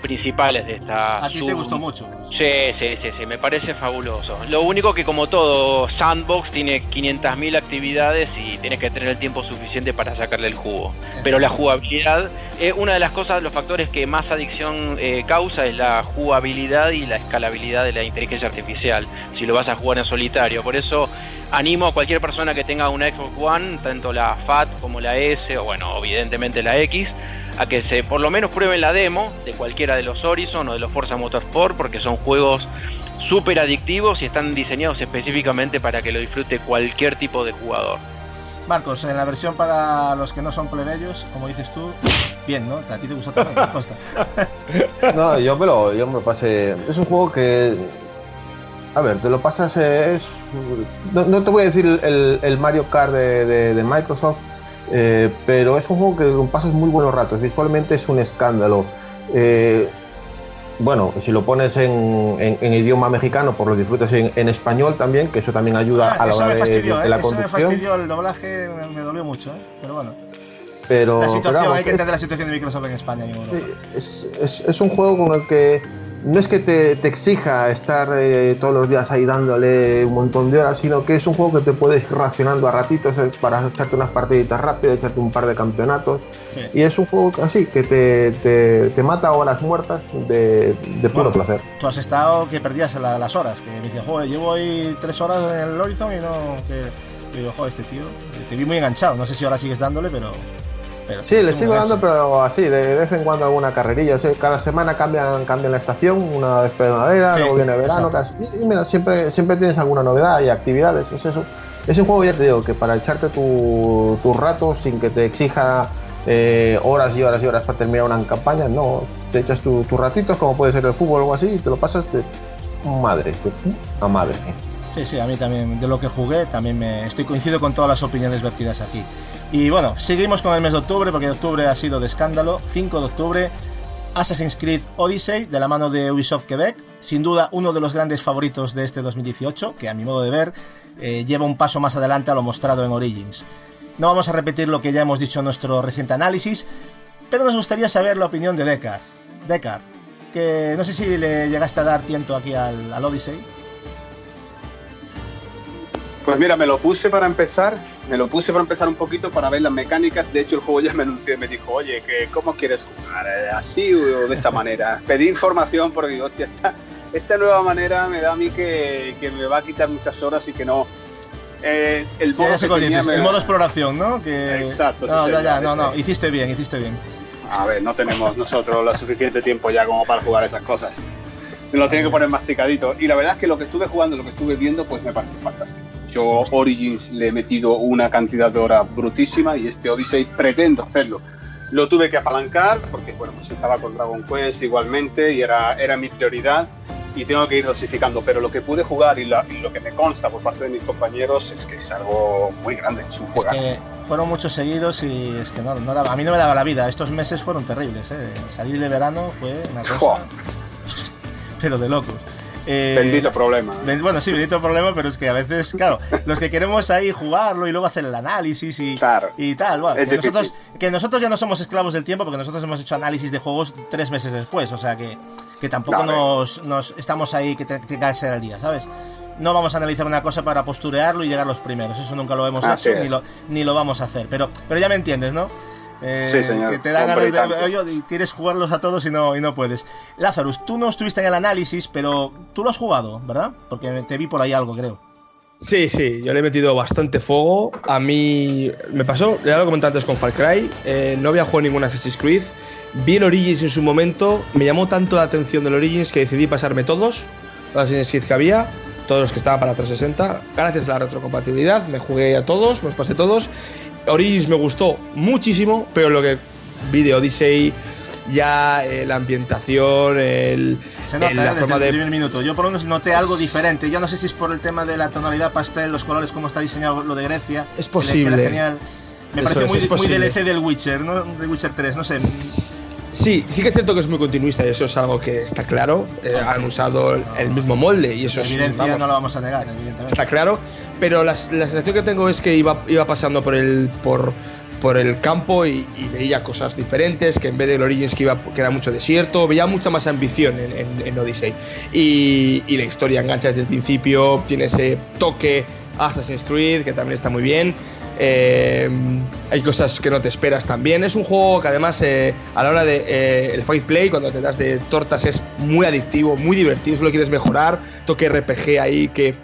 principales de esta. A ti te gustó mucho. Sí, sí, sí, sí, me parece fabuloso. Lo único que como todo Sandbox tiene 500.000 actividades y tienes que tener el tiempo suficiente para sacarle el jugo. Pero la jugabilidad, eh, una de las cosas, los factores que más adicción eh, causa es la jugabilidad y la escalabilidad de la inteligencia artificial, si lo vas a jugar en solitario. Por eso animo a cualquier persona que tenga una Xbox One, tanto la FAT como la S, o bueno, evidentemente la X, a que se por lo menos prueben la demo de cualquiera de los Horizon o de los Forza Motorsport porque son juegos súper adictivos y están diseñados específicamente para que lo disfrute cualquier tipo de jugador. Marcos, en la versión para los que no son plebeyos, como dices tú, bien, ¿no? A ti te gustó también, Costa. no, yo me lo, yo me pasé. Es un juego que. A ver, te lo pasas. Eh, es. No, te voy a decir el, Mario Kart de Microsoft, eh, pero es un juego que pasas muy buenos ratos. Visualmente es un escándalo. Eh, bueno, si lo pones en, idioma mexicano, por lo disfrutes en, español también, que eso también ayuda ah, a la hora de, de, la Eso me fastidió, el doblaje me, dolió mucho, ¿eh? pero bueno. Pero, la situación, hay que entender la situación de Microsoft en España Es, es, es, un juego con el que no es que te, exija estar eh, todos los días ahí dándole un montón de horas, sino que es un juego que te puedes ir racionando a ratitos eh, para echarte unas partiditas rápidas, echarte un par de campeonatos. Y es un juego así, que te, te, mata horas muertas de, puro placer. Tú has estado que perdías las horas, que me dices, joder, llevo ahí tres horas en el Horizon y no... Que... digo, joder, este tío, te vi muy enganchado, no sé si ahora sigues dándole, pero sí, le sigo dando, pero así, de vez en cuando alguna carrerilla. cada semana cambian, cambian la estación, una vez primavera, luego viene verano. y mira, siempre, siempre tienes alguna novedad y actividades. Es, eso. es un juego, ya te digo, que para echarte tu, tu rato sin que te exija eh, horas y horas y horas para terminar una campaña, no. Te echas tus tu ratitos, como puede ser el fútbol o algo así, y te lo pasas de madre, a madre. Sí, sí, a mí también, de lo que jugué, también me estoy coincido con todas las opiniones vertidas aquí. Y bueno, seguimos con el mes de octubre, porque octubre ha sido de escándalo. 5 de octubre, Assassin's Creed Odyssey, de la mano de Ubisoft Quebec. Sin duda, uno de los grandes favoritos de este 2018, que a mi modo de ver, eh, lleva un paso más adelante a lo mostrado en Origins. No vamos a repetir lo que ya hemos dicho en nuestro reciente análisis, pero nos gustaría saber la opinión de Deckard. Deckard, que no sé si le llegaste a dar tiento aquí al Odyssey. Pues mira, me lo puse para empezar, me lo puse para empezar un poquito para ver las mecánicas. De hecho, el juego ya me anunció y me dijo, oye, que ¿cómo quieres jugar? ¿Eh, ¿Así o de esta manera? Pedí información porque digo, hostia, esta, esta nueva manera me da a mí que, que me va a quitar muchas horas y que no. Eh, el, Sí, modo cuál tenía dices, me- el modo exploración, ¿no? Que... Exacto, sí, No, ya, ya, no, no, hiciste bien, hiciste bien. A ver, no tenemos nosotros lo suficiente tiempo ya como para jugar esas cosas. Me lo tienen que poner masticadito. Y la verdad es que lo que estuve jugando, lo que estuve viendo, pues me parece fantástico. Yo Origins le he metido una cantidad de horas brutísima y este Odyssey pretendo hacerlo. Lo tuve que apalancar porque, bueno, pues estaba con Dragon Quest igualmente y era, era mi prioridad y tengo que ir dosificando. Pero lo que pude jugar y, la- y lo que me consta por parte de mis compañeros es que es algo muy grande, es un Es que fueron muchos seguidos y es que no, no daba- a mí no me daba la vida. Estos meses fueron terribles, ¿eh? Salir de verano fue una cosa... Jo. Pero de locos. Eh, Bendito problema. ¿eh? Bueno, sí, bendito problema, pero es que a veces, claro, los que queremos ahí jugarlo y luego hacer el análisis y, Claro. y tal, bueno, que, nosotros, que nosotros ya no somos esclavos del tiempo porque nosotros hemos hecho análisis de juegos tres meses después, o sea que, que tampoco nos, nos estamos ahí que te- tenga que ser al día, ¿sabes? No vamos a analizar una cosa para posturearlo y llegar los primeros, eso nunca lo hemos Así hecho ni lo, ni lo vamos a hacer, pero, pero ya me entiendes, ¿no? Eh, Sí, señor. Que te dan Hombre, ganas de. oye, quieres jugarlos a todos y no, y no puedes. Lazarus, tú no estuviste en el análisis, pero tú lo has jugado, ¿verdad? Porque te vi por ahí algo, creo. Sí, sí, yo le he metido bastante fuego. A mí me pasó, ya lo comenté antes con Far Cry, eh, no había jugado ningún Assassin's Creed. Vi el Origins en su momento, me llamó tanto la atención del Origins que decidí pasarme todos, los Assassin's Creed que había, todos los que estaban para 360. Gracias a la retrocompatibilidad, me jugué a todos, me los pasé todos. Origins me gustó muchísimo, pero lo que vi de Odyssey, ya eh, la ambientación, el, Se nota, el- ¿eh? la desde forma el de primer minuto. Yo por lo menos noté algo diferente. Ya no sé si es por el tema de la tonalidad pastel, los colores, cómo está diseñado lo de Grecia. Es posible. Que era genial. Me Eso pareció es, muy, es muy. DLC del Witcher, ¿no? De Witcher 3, no sé. Sí, sí que es cierto que es muy continuista y eso es algo que está claro. Eh, han usado el, el mismo molde y eso La es evidencia vamos, no la vamos a negar, evidentemente. está claro. Pero la, sensación que tengo es que iba, iba pasando por el por, por el campo y, veía cosas diferentes, que en vez del Origins que, iba, que era mucho desierto, veía mucha más ambición en, en- Odyssey. Y, la historia engancha desde el principio, tiene ese toque Assassin's Creed, que también está muy bien. Eh, hay cosas que no te esperas también. Es un juego que además eh, a la hora de eh, el fight play, cuando te das de tortas, es muy adictivo, muy divertido. Si lo quieres mejorar, toque RPG ahí que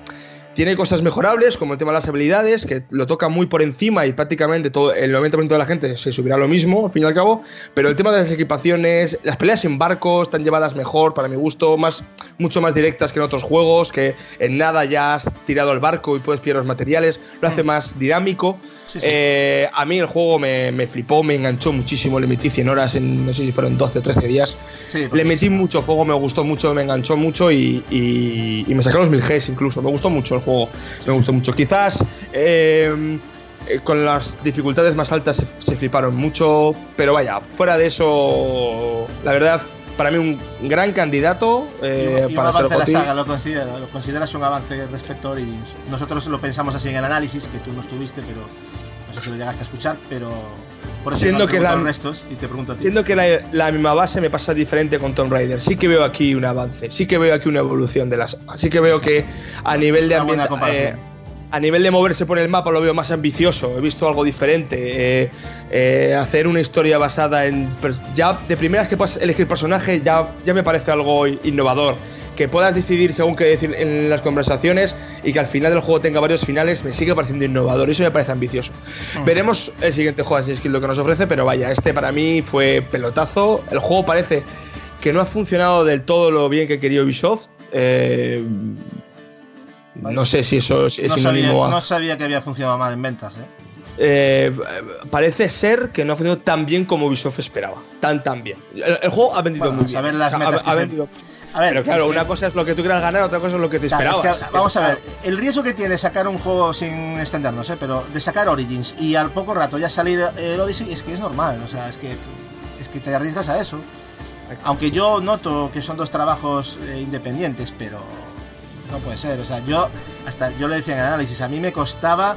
tiene cosas mejorables, como el tema de las habilidades, que lo toca muy por encima y prácticamente todo, el 90% de la gente se subirá a lo mismo, al fin y al cabo. Pero el tema de las equipaciones, las peleas en barcos están llevadas mejor, para mi gusto, más, mucho más directas que en otros juegos, que en nada ya has tirado el barco y puedes pillar los materiales, lo hace más dinámico. Sí, sí. Eh, a mí el juego me, me flipó, me enganchó muchísimo, le metí 100 horas en, no sé si fueron 12 o 13 días. Sí, Le metí mucho fuego, me gustó mucho, me enganchó mucho y, y- y me sacaron los mil Gs incluso. Me gustó mucho el juego, me gustó mucho. Quizás eh, eh, con las dificultades más altas se, se fliparon mucho, pero vaya, fuera de eso, la verdad, para mí un gran candidato eh, y un para ser avance de la GOTY. saga, lo, considera, lo consideras un avance respecto a Origins. Nosotros lo pensamos así en el análisis, que tú no estuviste, pero sé si lo llegaste a escuchar, pero por eso Siendo no que la- restos y te pregunto a ti. Siendo que la, la misma base me pasa diferente con Tomb Raider. Sí que veo aquí un avance, sí que veo aquí una evolución de las. Sí que veo que a nivel de eh, a nivel de moverse por el mapa lo veo más ambicioso. He visto algo diferente. eh, eh, hacer una historia basada en. Ya de primeras que puedas elegir personaje ya, ya me parece algo innovador. Que puedas decidir según qué decir en las conversaciones y que al final del juego tenga varios finales me sigue pareciendo innovador. Eso me parece ambicioso. Veremos el siguiente juego de Creed lo que nos ofrece, pero vaya, este para mí fue pelotazo. El juego parece que no ha funcionado del todo lo bien que quería Ubisoft. Eh, no sé si eso es, no, sabía, a- no sabía que había funcionado mal en ventas, ¿eh? Eh, parece ser que no ha funcionado tan bien como Ubisoft esperaba. Tan, tan bien. El, el juego ha vendido Bueno, muy a bien. saber las Ha- metas ha que se- vendido- A ver, Pero claro, es que- una cosa es lo que tú quieras ganar, otra cosa es lo que te Claro, es esperabas. que, vamos Es- a ver, el riesgo que tiene sacar un juego sin extendernos, ¿eh? pero de sacar Origins y al poco rato ya salir el Odyssey es que es normal, o sea, es que, es que te arriesgas a eso. Aunque yo noto que son dos trabajos eh, independientes, pero no puede ser, o sea, yo hasta yo le decía en el análisis, a mí me costaba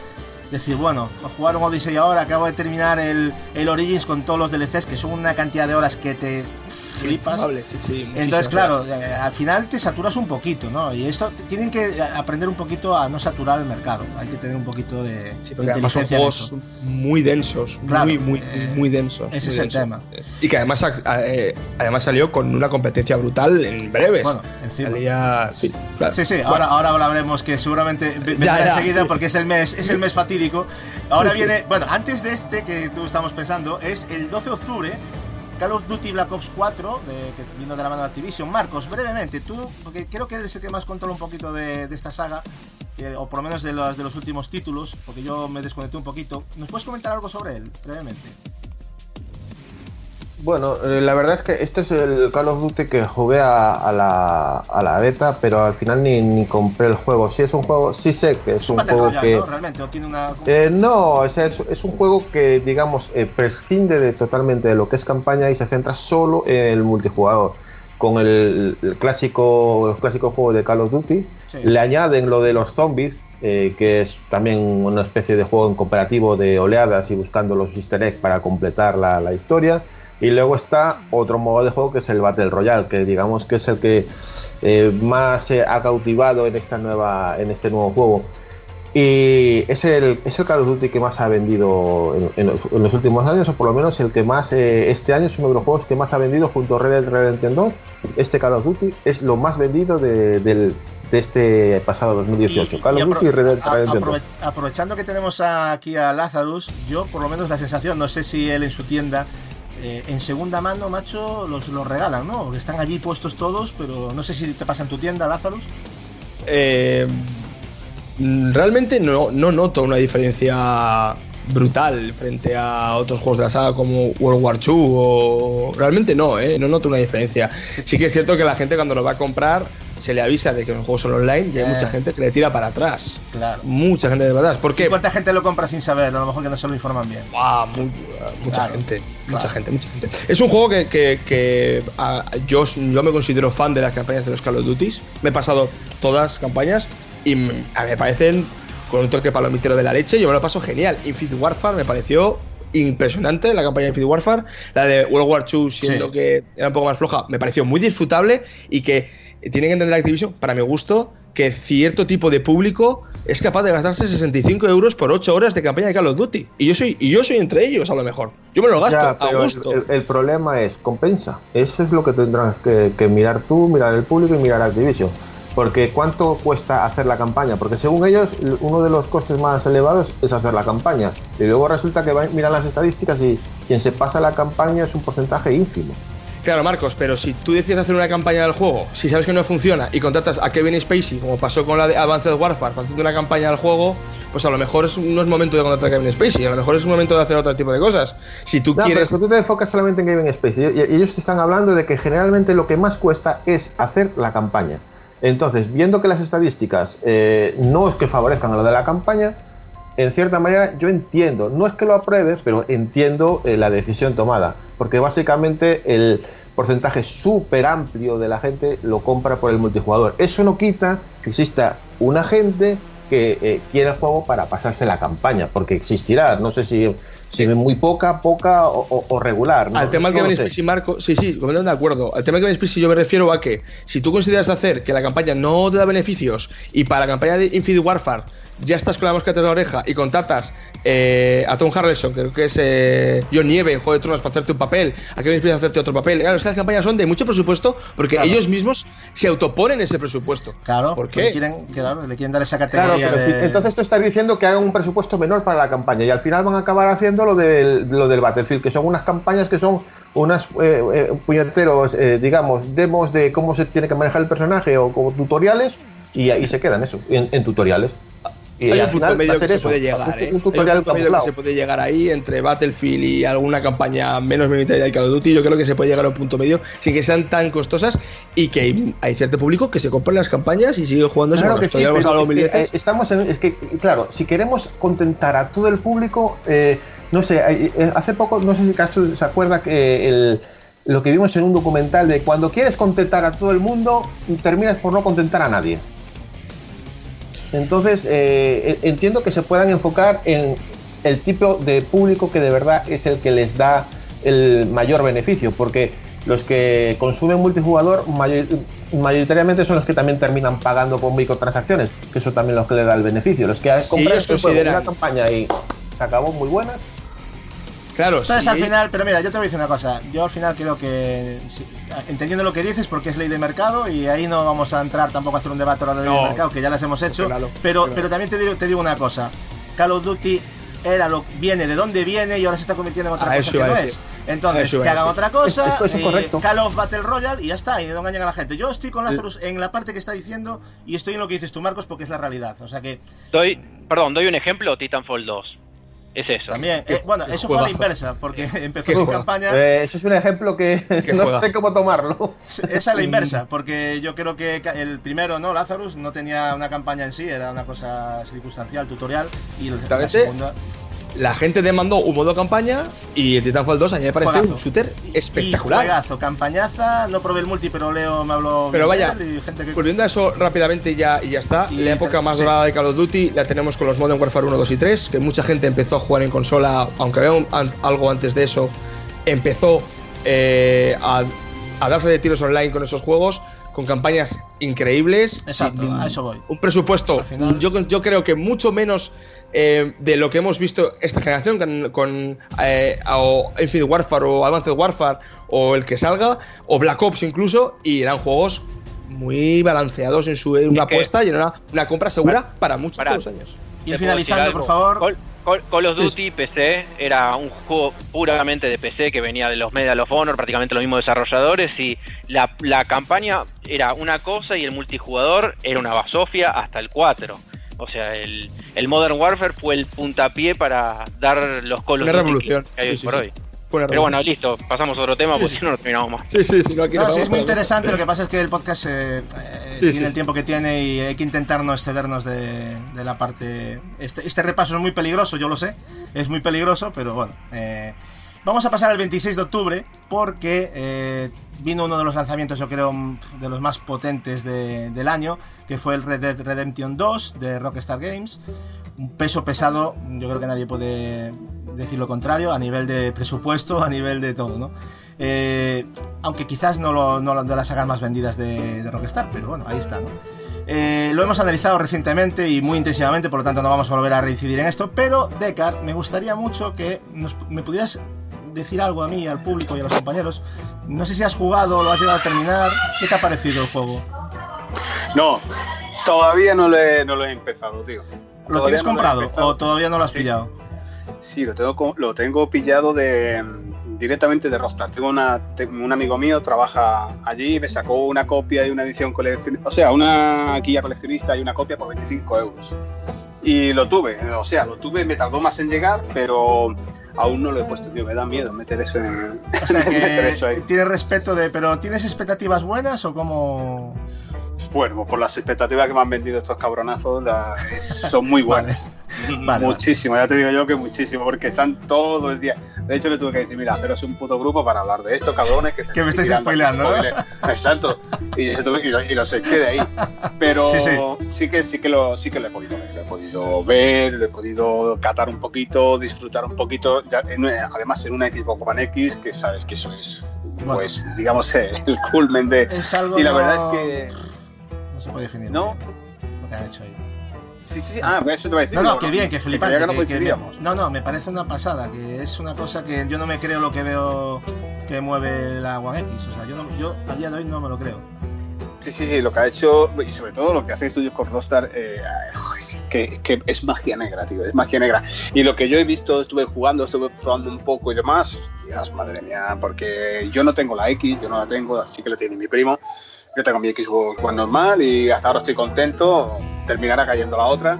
decir, bueno, jugar un Odyssey ahora, acabo de terminar el, el Origins con todos los DLCs, que son una cantidad de horas que te flipas. sí, sí, Entonces, claro, eh, al final te saturas un poquito, ¿no? Y esto tienen que eh, aprender un poquito a no saturar el mercado. Hay que tener un poquito de, Sí, de son inteligencia en juegos muy densos, Claro, muy, muy, eh, muy densos. ese muy es el tema. Y que además, eh, además salió con una competencia brutal en breves. Bueno, encima. Salía- sí, claro. Sí, sí, Bueno, ahora, ahora hablaremos que seguramente ve- vendrá enseguida porque es el mes, es el mes fatídico. Ahora viene, bueno, antes de este que tú estamos pensando, es el 12 de octubre, Call of Duty Black Ops 4, de, que vino de la mano de Activision. Marcos, brevemente, tú, porque creo que eres el que más controla un poquito de, de esta saga, o por lo menos de los, de los últimos títulos, porque yo me desconecté un poquito. ¿Nos puedes comentar algo sobre él, brevemente? Bueno, eh, la verdad es que este es el Call of Duty que jugué a, a la, a la beta, pero al final ni, ni compré el juego. Sí es un juego, sí sé que es Es un juego Royale, que... ¿no? Realmente, o tiene una... Eh, no, o sea, es, es un juego que, digamos, eh, prescinde de, totalmente de lo que es campaña y se centra solo en el multijugador. Con el, el clásico, el clásico juego de Call of Duty, Sí. le añaden lo de los zombies, eh, que es también una especie de juego en cooperativo de oleadas y buscando los easter eggs para completar la, la historia. Y luego está otro modo de juego que es el Battle Royale, que digamos que es el que eh, más se ha cautivado en esta nueva, en este nuevo juego. Y es el, es el Call of Duty que más ha vendido en, en los, en los últimos años, o por lo menos el que más eh, este año es uno de los juegos que más ha vendido junto a Red Dead Redemption 2. Este Call of Duty es lo más vendido de, del- de este pasado 2018. Call of Duty y Red Dead Redemption 2. aprove- aprovechando que tenemos aquí a Lazarus, yo por lo menos la sensación, no sé si él en su tienda, eh, en segunda mano, macho, los, los regalan, ¿no? Que están allí puestos todos, pero no sé si te pasa en tu tienda, Lazarus. Eh, realmente no, no noto una diferencia brutal frente a otros juegos de la saga como World War II o realmente no, ¿eh? no noto una diferencia. Sí que es cierto que la gente cuando lo va a comprar se le avisa de que los juegos son online y hay Eh. mucha gente que le tira para atrás. Claro. Mucha gente de verdad. ¿Por ¿Y qué? cuánta gente lo compra sin saber? A lo mejor que no se lo informan bien. Mu- mucha Claro, gente, mucha claro. gente, mucha gente. Es un juego que, que- que, yo, yo me considero fan de las campañas de los Call of Duty. Me he pasado todas las campañas y me, a mí me parecen con un toque palomitero de la leche. Yo me lo paso genial. Infinite Warfare me pareció impresionante la campaña de Infinite Warfare. La de World War II, siendo Sí. que era un poco más floja, me pareció muy disfrutable y que tienen que entender Activision, para mi gusto, que cierto tipo de público es capaz de gastarse 65 euros por 8 horas de campaña de Call of Duty. Y yo soy, y yo soy entre ellos, a lo mejor. Yo me lo gasto Ya, a gusto. el- el problema es, compensa. Eso es lo que tendrás que, que mirar tú, mirar el público y mirar Activision. Porque ¿cuánto cuesta hacer la campaña? Porque según ellos, uno de los costes más elevados es hacer la campaña. Y luego resulta que van- miran las estadísticas y quien se pasa la campaña es un porcentaje ínfimo. Claro, Marcos, pero si tú decides hacer una campaña del juego, si sabes que no funciona y contratas a Kevin Spacey, como pasó con la de Advanced Warfare, para hacer una campaña del juego, pues a lo mejor es, no es momento de contratar a Kevin Spacey, a lo mejor es un momento de hacer otro tipo de cosas. Si tú No, pero quieres. es que tú te enfocas solamente en Gaming Space y, y ellos te están hablando de que generalmente lo que más cuesta es hacer la campaña. Entonces, viendo que las estadísticas eh, no es que favorezcan a lo de la campaña, en cierta manera yo entiendo, no es que lo apruebe, pero entiendo eh, la decisión tomada, porque básicamente el porcentaje súper amplio de la gente lo compra por el multijugador. Eso no quita que exista una gente que eh, quiera el juego para pasarse la campaña, porque existirá, no sé si, si muy poca, poca o, o- o regular. ¿no? Al tema No que sé. Spacey, Marco, sí, sí, completamente de acuerdo. Al tema que Spacey yo me refiero a que si tú consideras hacer que la campaña no te da beneficios y para la campaña de Infinite Warfare ya estás con la mosca de la oreja y contratas eh, a Tom Harrelson, creo que es eh, John Nieve en Juego de Tronos para hacerte un papel, a Kevin Spacey hacerte otro papel. Claro, estas campañas son de mucho presupuesto porque Claro. ellos mismos se autoponen ese presupuesto. Claro, ¿Por porque qué? quieren, claro, le quieren dar esa Claro, categoría pero de... si- entonces tú estás diciendo que hagan un presupuesto menor para la campaña y al final van a acabar haciendo lo del, lo del Battlefield, que son unas campañas que son unas eh, eh, puñeteros, eh, digamos, demos de cómo se tiene que manejar el personaje o como tutoriales y ahí se quedan eso, en, en tutoriales. Y Hay al un punto final medio que se eso, puede llegar, ¿eh? un tutorial Hay un punto medio que se puede llegar ahí entre Battlefield y alguna campaña menos militar de Call of Duty. Yo creo que se puede llegar a un punto medio sin que sean tan costosas y que hay, hay cierto público que se compra las campañas y sigue jugando Claro que sí, es que, eh, estamos en, es que, claro, si queremos contentar a todo el público, eh, no sé, eh, eh, hace poco, no sé si Castro se acuerda que el, lo que vimos en un documental de cuando quieres contentar a todo el mundo, terminas por no contentar a nadie. Entonces, eh, eh, entiendo que se puedan enfocar en el tipo de público que de verdad es el que les da el mayor beneficio, porque los que consumen multijugador mayor- mayoritariamente son los que también terminan pagando con microtransacciones, que eso también es lo que le da el beneficio. Los que Si compran ellos este consideran- una campaña y se acabó muy buena, Claro, Entonces sí, al final, pero mira, yo te voy a decir una cosa. Yo al final creo que, sí, entendiendo lo que dices, porque es ley de mercado y ahí no vamos a entrar tampoco a hacer un debate ahora de ley No. de mercado, que ya las hemos hecho. Claro, pero, claro. pero también te digo, te digo una cosa. Call of Duty era lo viene de dónde viene y ahora se está convirtiendo en otra Ah, cosa que a no es. Entonces, que a hagan otra cosa, Esto es eh. Call of Battle Royale y ya está, y no engañan a la gente. Yo estoy con Lazarus en la parte que está diciendo y estoy en lo que dices tú, Marcos, porque es la realidad. O sea que Doy, perdón, doy un ejemplo, Titanfall 2. Es eso. también, eh, bueno, eso fue a la inversa, porque empezó juegazo. campaña. eh, eso es un ejemplo que no sé cómo tomarlo. Esa es la inversa, porque yo creo que el primero, ¿no? Lazarus no tenía una campaña en sí, era una cosa circunstancial, tutorial, y el- la segunda. La gente demandó un modo campaña y el Titanfall 2 a mí me Juegazo. un shooter Y espectacular. juegazo, campañaza, no probé el multi, pero Leo me habló Pero vaya, y gente que. Volviendo a eso rápidamente y ya, y ya está. Y la época más sí. dorada de Call of Duty la tenemos con los Modern Warfare 1, 2 y 3, que mucha gente empezó a jugar en consola, aunque había un- an- algo antes de eso, empezó eh, a, a darse de tiros online con esos juegos, con campañas increíbles. Exacto, a eso voy. Un presupuesto, Al final- yo, yo creo que mucho menos eh, de lo que hemos visto esta generación con, con eh, o Infinite Warfare o Advanced Warfare o el que salga, o Black Ops incluso, y eran juegos muy balanceados en su en una apuesta y en una, una compra segura para muchos años. Ir ¿Te puedo finalizando, por favor. Call, Call- Call of Sí, Duty PC era un juego puramente de PC que venía de los Medal of Honor, prácticamente los mismos desarrolladores, y la, la campaña era una cosa y el multijugador era una basofia hasta el 4. O sea, el, el Modern Warfare fue el puntapié para dar los Call of Una revolución. que hay hoy Sí, por sí. hoy. Pero bueno, listo, pasamos a otro tema Sí, porque sí. si no, no terminamos más. Sí, sí, sí, no, aquí No, nos sí, es muy interesante. Lo que pasa es que el podcast eh, eh, Sí, tiene sí, el sí. tiempo que tiene y hay que intentar no excedernos de, de la parte. Este, este repaso es muy peligroso, yo lo sé. Es muy peligroso, pero bueno. eh, vamos a pasar al 26 de octubre porque eh, vino uno de los lanzamientos, yo creo, mm, de los más potentes de- del año, que fue el Red Dead Redemption 2 de Rockstar Games. Un peso pesado, yo creo que nadie puede decir lo contrario, a nivel de presupuesto, a nivel de todo, ¿no? Eh, aunque quizás no, lo, de las sagas más vendidas de, Rockstar, pero bueno, ahí está, ¿no? Eh, lo hemos analizado recientemente y muy intensivamente, por lo tanto no vamos a volver a reincidir en esto, pero Decar, me gustaría mucho que me pudieras decir algo a mí, al público y a los compañeros. No sé si has jugado, lo has llegado a terminar. ¿Qué te ha parecido el juego? No, todavía no lo he, no lo he empezado, tío. ¿Lo Todavía tienes no comprado empezado. o todavía no lo has Sí. pillado? Sí, lo tengo, lo tengo pillado de directamente de Rockstar. Tengo una, un amigo mío, trabaja allí, y me sacó una copia y una edición coleccionista, o sea, una guía coleccionista y una copia por 25 euros. Y lo tuve, o sea, lo tuve, me tardó más en llegar, pero aún no lo he puesto, tío, me da miedo meter eso en... O sea meter eso ahí. tienes respeto de... ¿Pero tienes expectativas buenas o cómo...? Bueno, por las expectativas que me han vendido estos cabronazos, la- son muy buenas. Vale, vale. muchísimo, ya te digo yo que muchísimo, porque están todo el día. De hecho, le tuve que decir, mira, haceros un puto grupo para hablar de esto, cabrones. Que, Que me estáis spoileando, ¿no? Exacto. Y, los eché de ahí. Pero Sí, sí, sí. que sí que lo sí que lo he podido ver. Lo he podido ver, lo he podido catar un poquito, disfrutar un poquito. Ya en una- además, en una Xbox One X, que sabes que eso es, Bueno. pues, digamos, el culmen de. Es algo Y la no- verdad es que. No se puede definir. No. Lo que han hecho ahí. Sí, sí, sí. Ah, eso te voy a decir. No, no, que bien, que flipante. que no que- que me- no, no, me parece una pasada, que es una cosa que yo no me creo lo que veo que mueve la One X. O sea, yo, no- yo a día de hoy no me lo creo. Sí, sí, sí, lo que ha hecho y sobre todo lo que hace estudios con Rockstar, eh, es que, que es magia negra, tío, es magia negra. Y lo que yo he visto, estuve jugando, estuve probando un poco y demás, hostias, madre mía, porque yo no tengo la X, yo no la tengo, así que la tiene mi primo. Yo tengo mi Xbox One normal y hasta ahora estoy contento, terminará cayendo la otra.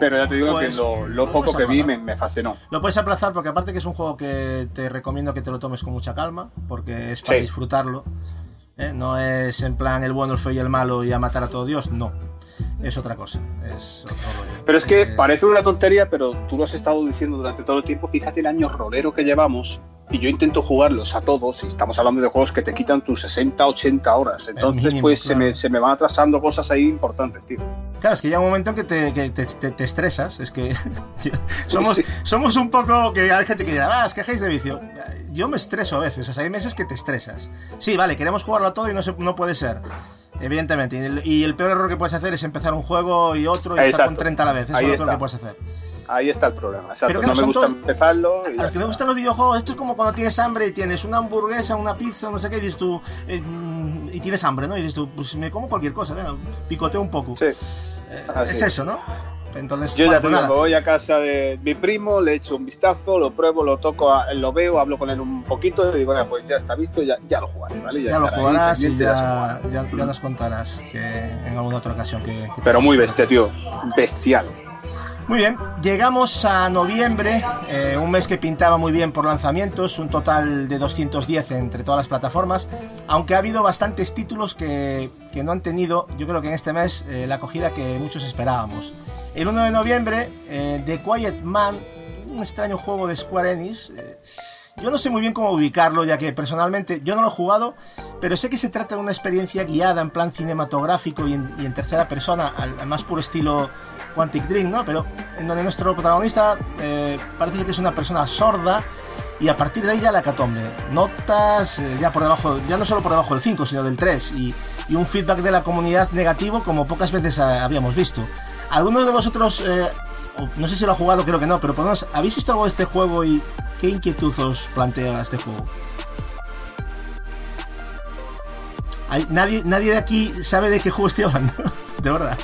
Pero ya te digo Pues, que lo, lo poco que vi me, me fascinó. Lo puedes aplazar porque aparte que es un juego que te recomiendo que te lo tomes con mucha calma, porque es para Sí. disfrutarlo. ¿Eh? No es en plan el bueno, el feo y el malo y a matar a todo Dios, no. Es otra cosa, es otro rollo. Pero es que Eh, parece una tontería, pero tú lo has estado diciendo durante todo el tiempo. Fíjate el año rolero que llevamos y yo intento jugarlos a todos, y estamos hablando de juegos que te quitan tus 60, 80 horas. Entonces, mínimo, pues se, claro. me, se me van atrasando cosas ahí importantes, tío. Claro, es que llega un momento en que te, que te, te- te estresas. Es que somos, Sí. somos un poco que hay gente que dirá, ah, os quejáis de vicio. Yo me estreso a veces, o sea, hay meses que te estresas. Sí, vale, queremos jugarlo a todo y no, se, no puede ser. Evidentemente. Y el, y el peor error que puedes hacer es empezar un juego y otro y estar Exacto. con 30 a la vez. Eso Ahí es lo peor que puedes hacer. Ahí está el problema. Exacto. Pero no claro, me gusta empezarlo. y A ya los que me gustan los videojuegos, esto es como cuando tienes hambre y tienes una hamburguesa, una pizza, no sé qué, y dices tú, eh, mm, y tienes hambre, ¿no? Y dices tú, pues me como cualquier cosa, venga, picoteo un poco. Sí. Eh, es es. eso, ¿no? Entonces, Yo bueno, ya te pues digo, me voy a casa de mi primo, le echo un vistazo, lo pruebo, lo toco, lo veo, hablo con él un poquito y digo, "Venga, pues ya está visto, ya, ya lo jugaré, ¿vale? Ya lo estará ahí jugarás y ya, ya, ya nos contarás que en alguna otra ocasión que, que Pero muy bestia, tío. Bestial. Muy bien, llegamos a noviembre, eh, un mes que pintaba muy bien por lanzamientos, un total de 210 entre todas las plataformas, aunque ha habido bastantes títulos que, que no han tenido, yo creo que en este mes, eh, la acogida que muchos esperábamos. El 1 de noviembre, eh, The Quiet Man, un extraño juego de Square Enix. yo no sé muy bien cómo ubicarlo, ya que personalmente yo no lo he jugado, pero sé que se trata de una experiencia guiada en plan cinematográfico y en, tercera persona, al más puro estilo Quantic Dream, ¿no? Pero en donde nuestro protagonista eh, parece que es una persona sorda y a partir de ahí ya la catombe. Notas eh, ya por debajo, ya no solo por debajo del 5, sino del 3 y, un feedback de la comunidad negativo como pocas veces habíamos visto. ¿Alguno de vosotros, eh, no sé si lo ha jugado, creo que no, pero por lo menos, ¿habéis visto algo de este juego y qué inquietud os plantea este juego? Nadie, nadie de aquí sabe de qué juego estoy hablando, de verdad.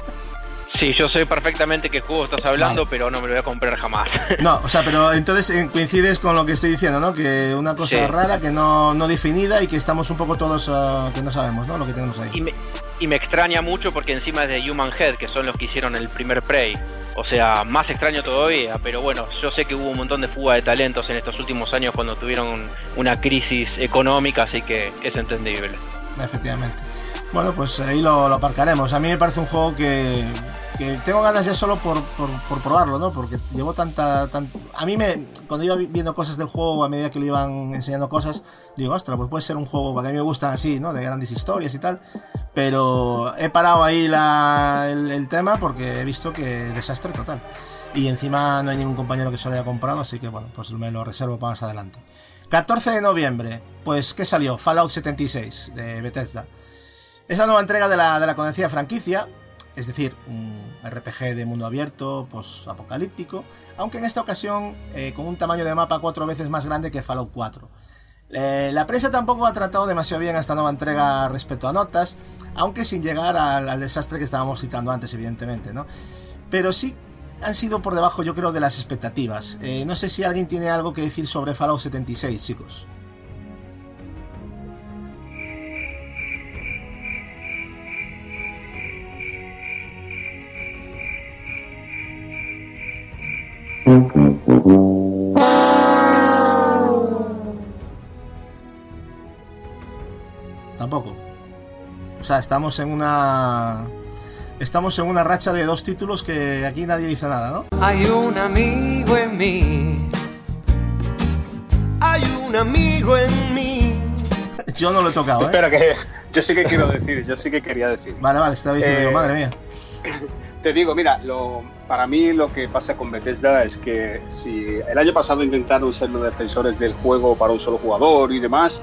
Sí, yo sé perfectamente qué juego estás hablando, Vale. pero no me lo voy a comprar jamás. No, o sea, pero entonces eh, coincides con lo que estoy diciendo, ¿no? Que una cosa Sí. rara, que no, no definida y que estamos un poco todos ah, que no sabemos, ¿no? Lo que tenemos ahí. y, me, y me extraña mucho porque encima es de Human Head, que son los que hicieron el primer Prey. O sea, más extraño todavía, pero bueno, yo sé que hubo un montón de fuga de talentos en estos últimos años cuando tuvieron una crisis económica, así que es entendible. Efectivamente. Bueno, pues ahí lo, lo aparcaremos. A mí me parece un juego que, que tengo ganas ya solo por, por, probarlo, ¿no? Porque llevo tanta, tan... A mí me... Cuando iba vi- viendo cosas del juego, a medida que le iban enseñando cosas, digo, ostras, pues puede ser un juego, porque a mí me gustan así, ¿no? De grandes historias y tal. Pero he parado ahí la, el, el tema porque he visto que desastre total. Y encima no hay ningún compañero que se lo haya comprado, así que bueno, pues me lo reservo para más adelante. 14 de noviembre, pues ¿qué salió? Fallout 76 de Bethesda. Es la nueva entrega de la, de la conocida franquicia, es decir, un RPG de mundo abierto, post-apocalíptico, aunque en esta ocasión eh, con un tamaño de mapa cuatro veces más grande que Fallout 4. Eh, la prensa tampoco ha tratado demasiado bien a esta nueva entrega respecto a notas, aunque sin llegar al, desastre que estábamos citando antes, evidentemente, ¿no? Pero sí han sido por debajo, yo creo, de las expectativas. Eh, no sé si alguien tiene algo que decir sobre Fallout 76, chicos. Tampoco. O sea, estamos en una. Estamos en una racha de dos títulos que aquí nadie dice nada, ¿no? Hay un amigo en mí. Hay un amigo en mí. Yo no lo he tocado, ¿eh? Espera, que yo sí que quiero decir, yo sí que quería decir. Vale, vale, estaba diciendo Eh, yo, madre mía. Te digo, mira, para mí lo que pasa con Bethesda es que si el año pasado intentaron ser los defensores del juego para un solo jugador y demás,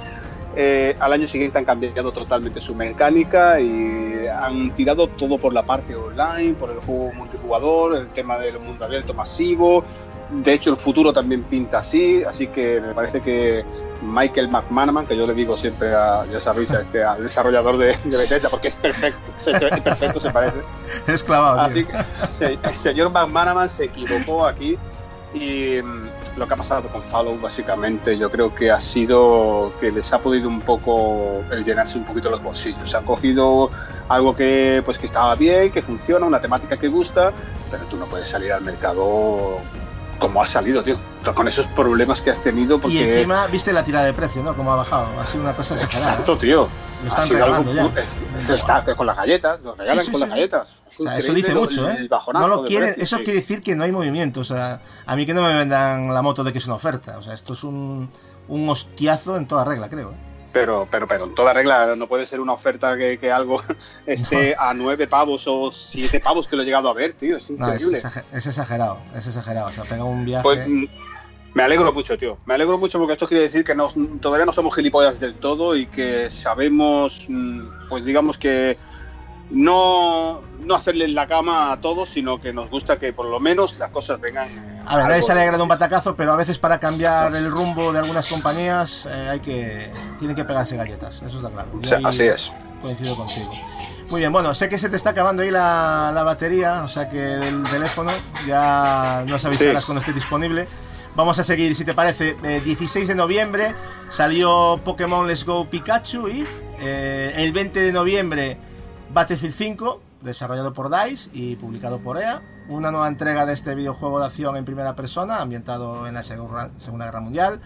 eh, al año siguiente han cambiado totalmente su mecánica y han tirado todo por la parte online, por el juego multijugador, el tema del mundo abierto masivo. De hecho, el futuro también pinta así, así que me parece que Michael McManaman, que yo le digo siempre a, ya sabéis, a este, al desarrollador de, de Bethesda, porque es perfecto, se- se- perfecto se parece. Es clavado, tío. Así que se- el señor McManaman se equivocó aquí y mm, lo que ha pasado con Fallout básicamente yo creo que ha sido que les ha podido un poco el llenarse un poquito los bolsillos. Han cogido algo que pues que estaba bien, que funciona, una temática que gusta, pero tú no puedes salir al mercado como has salido, tío, con esos problemas que has tenido porque Y encima, viste la tirada de precio, ¿no? Cómo ha bajado. Ha sido una cosa exagerada. Exacto, tío. Lo están regalando algo- ya. es- está con las galletas, lo regalan Sí, sí, con sí. las galletas. Es O sea, eso dice mucho, ¿eh? No lo quieren, precio, eso quiere decir que no hay movimiento. O sea, a mí que no me vendan la moto de que es una oferta. O sea, esto es un, un hostiazo en toda regla, creo. ¿eh? Pero, pero, pero en toda regla no puede ser una oferta que, que algo esté a nueve pavos o siete pavos que lo he llegado a ver, tío. Es increíble. es exagerado, es exagerado. O sea, pega un viaje. Pues, mm, me alegro mucho, tío. Me alegro mucho porque esto quiere decir que no, todavía no somos gilipollas del todo y que sabemos, mm, pues digamos que no, no hacerle la cama a todos, sino que nos gusta que por lo menos las cosas vengan. eh, A ver, nadie se alegra de un batacazo, pero a veces para cambiar el rumbo de algunas compañías eh, hay que tienen que pegarse galletas, eso está claro. O sea, así es. Coincido contigo. Muy bien, bueno, sé que se te está acabando ahí la, la batería, o sea que del teléfono ya nos avisarás Sí. cuando esté disponible. Vamos a seguir, si te parece. Eh, 16 de noviembre salió Pokémon Let's Go Pikachu y el 20 de noviembre Battlefield 5, desarrollado por DICE y publicado por EA. Una nueva entrega de este videojuego de acción en primera persona, ambientado en la Segunda Guerra Mundial.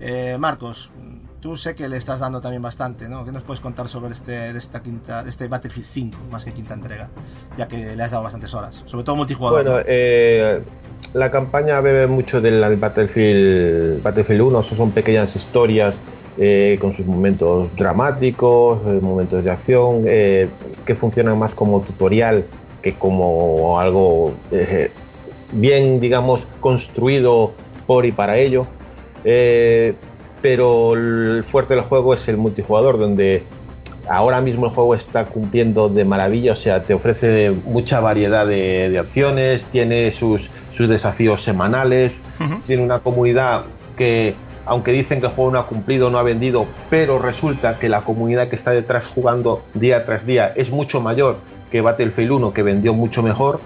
Eh, Marcos, tú sé que le estás dando también bastante, ¿no? ¿Qué nos puedes contar sobre este, de esta quinta, de este Battlefield 5, más que quinta entrega? Ya que le has dado bastantes horas, sobre todo multijugador. Bueno, ¿no? eh, la campaña bebe mucho del Battlefield, Battlefield 1, son pequeñas historias eh, con sus momentos dramáticos, eh, momentos de acción, eh, que funcionan más como tutorial que como algo bien, digamos, construido por y para ello. Pero el fuerte del juego es el multijugador, donde ahora mismo el juego está cumpliendo de maravilla, o sea, te ofrece mucha variedad de, de opciones, tiene sus, sus desafíos semanales, tiene una comunidad que, aunque dicen que el juego no ha cumplido, no ha vendido, pero resulta que la comunidad que está detrás jugando día tras día es mucho mayor que Battlefield 1, que vendió mucho mejor.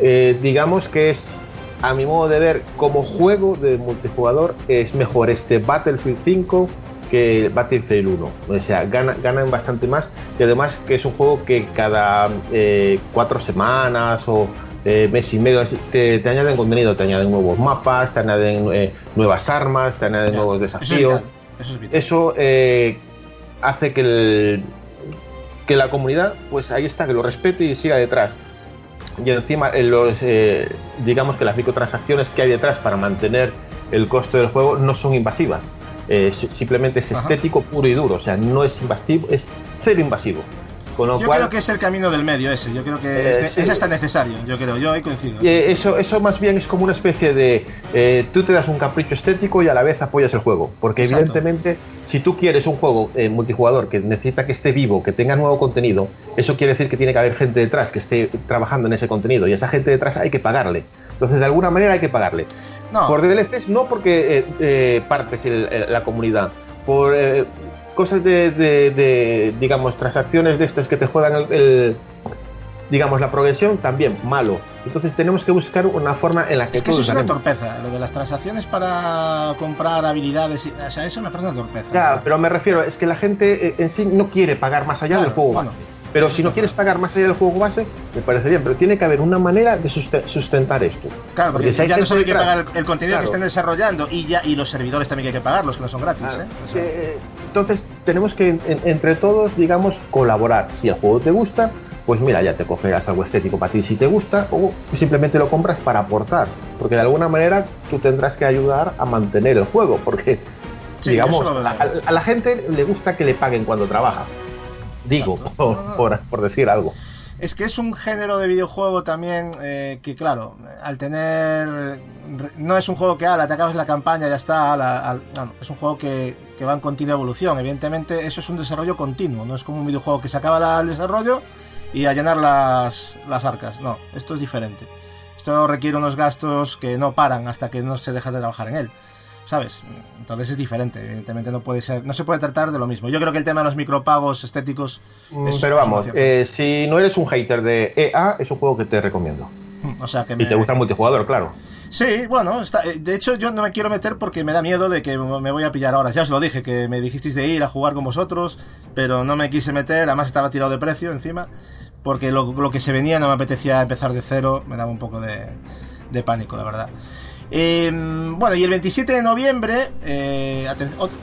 Eh, digamos que es, a mi modo de ver, como juego de multijugador, es mejor este Battlefield 5 que Battlefield 1. O sea, gana, ganan bastante más y además que es un juego que cada eh, cuatro semanas o eh, mes y medio te, te añaden contenido, te añaden nuevos mapas, te añaden eh, nuevas armas, te añaden Ya, nuevos eso es desafíos. eso es vital. Eso eh, hace que, el- que la comunidad, pues ahí está, que lo respete y siga detrás. Y encima, en los, eh, digamos que las microtransacciones que hay detrás para mantener el coste del juego no son invasivas. Eh, si- simplemente es Ajá. estético puro y duro, o sea, no es invasivo, es cero invasivo. Con lo Yo cual, creo que es el camino del medio ese, yo creo que Eh, es, sí. es hasta necesario, yo creo, yo ahí coincido. Eh, eso, eso más bien es como una especie de. eh, tú te das un capricho estético y a la vez apoyas el juego. Porque Exacto. evidentemente, si tú quieres un juego eh, multijugador que necesita que esté vivo, que tenga nuevo contenido, eso quiere decir que tiene que haber gente detrás que esté trabajando en ese contenido. Y a esa gente detrás hay que pagarle. Entonces, de alguna manera hay que pagarle. No, Por DLCs no porque eh, partes el- el- la comunidad. Por eh, cosas de, de- de, digamos, transacciones de estas que te juegan el, el- digamos, la progresión también, malo. Entonces tenemos que buscar una forma en la que es que eso es una ganemos. torpeza, lo de las transacciones para comprar habilidades, y- o sea, eso me parece una torpeza. Ya, pero me refiero, es que la gente eh, en sí no quiere pagar más allá Claro, del juego bueno. Pero si no quieres pagar más allá del juego base, me parece bien, pero tiene que haber una manera de suste- sustentar esto. Claro, porque, si hay ya no solo hay que pagar el, el contenido Claro. que estén desarrollando y ya y los servidores también hay que pagarlos, que no son gratis, Claro, ¿eh? O sea, eh, entonces tenemos que en- en- entre todos, digamos, colaborar. Si el juego te gusta, pues mira, ya te cogerás algo estético para ti si te gusta, o simplemente lo compras para aportar. Porque de alguna manera tú tendrás que ayudar a mantener el juego, porque Sí, digamos, a, a la gente le gusta que le paguen cuando trabaja. Digo, por, No, no, no. por- por decir algo. Es que es un género de videojuego también eh, que, claro, al tener. No es un juego que, ala, te acabas la campaña, ya está. ala, al- no, no, es un juego que, que va en continua evolución. Evidentemente, eso es un desarrollo continuo. No es como un videojuego que se acaba la- el desarrollo y a llenar las, las arcas. No, esto es diferente. Esto requiere unos gastos que no paran hasta que no se deja de trabajar en él. ¿Sabes? Entonces es diferente. Evidentemente no puede ser. No se puede tratar de lo mismo. Yo creo que el tema de los micropagos estéticos. Mm, es- Pero vamos, eh, si no eres un hater de EA, es un juego que te recomiendo. O sea que Y me... te gusta el multijugador, claro. Sí, bueno, está, eh, de hecho yo no me quiero meter porque me da miedo de que me voy a pillar ahora. Ya os lo dije, que me dijisteis de ir a jugar con vosotros, pero no me quise meter, además estaba tirado de precio encima, porque lo, lo que se venía no me apetecía empezar de cero, me daba un poco de, de pánico, la verdad. Eh, bueno, y el 27 de noviembre, eh,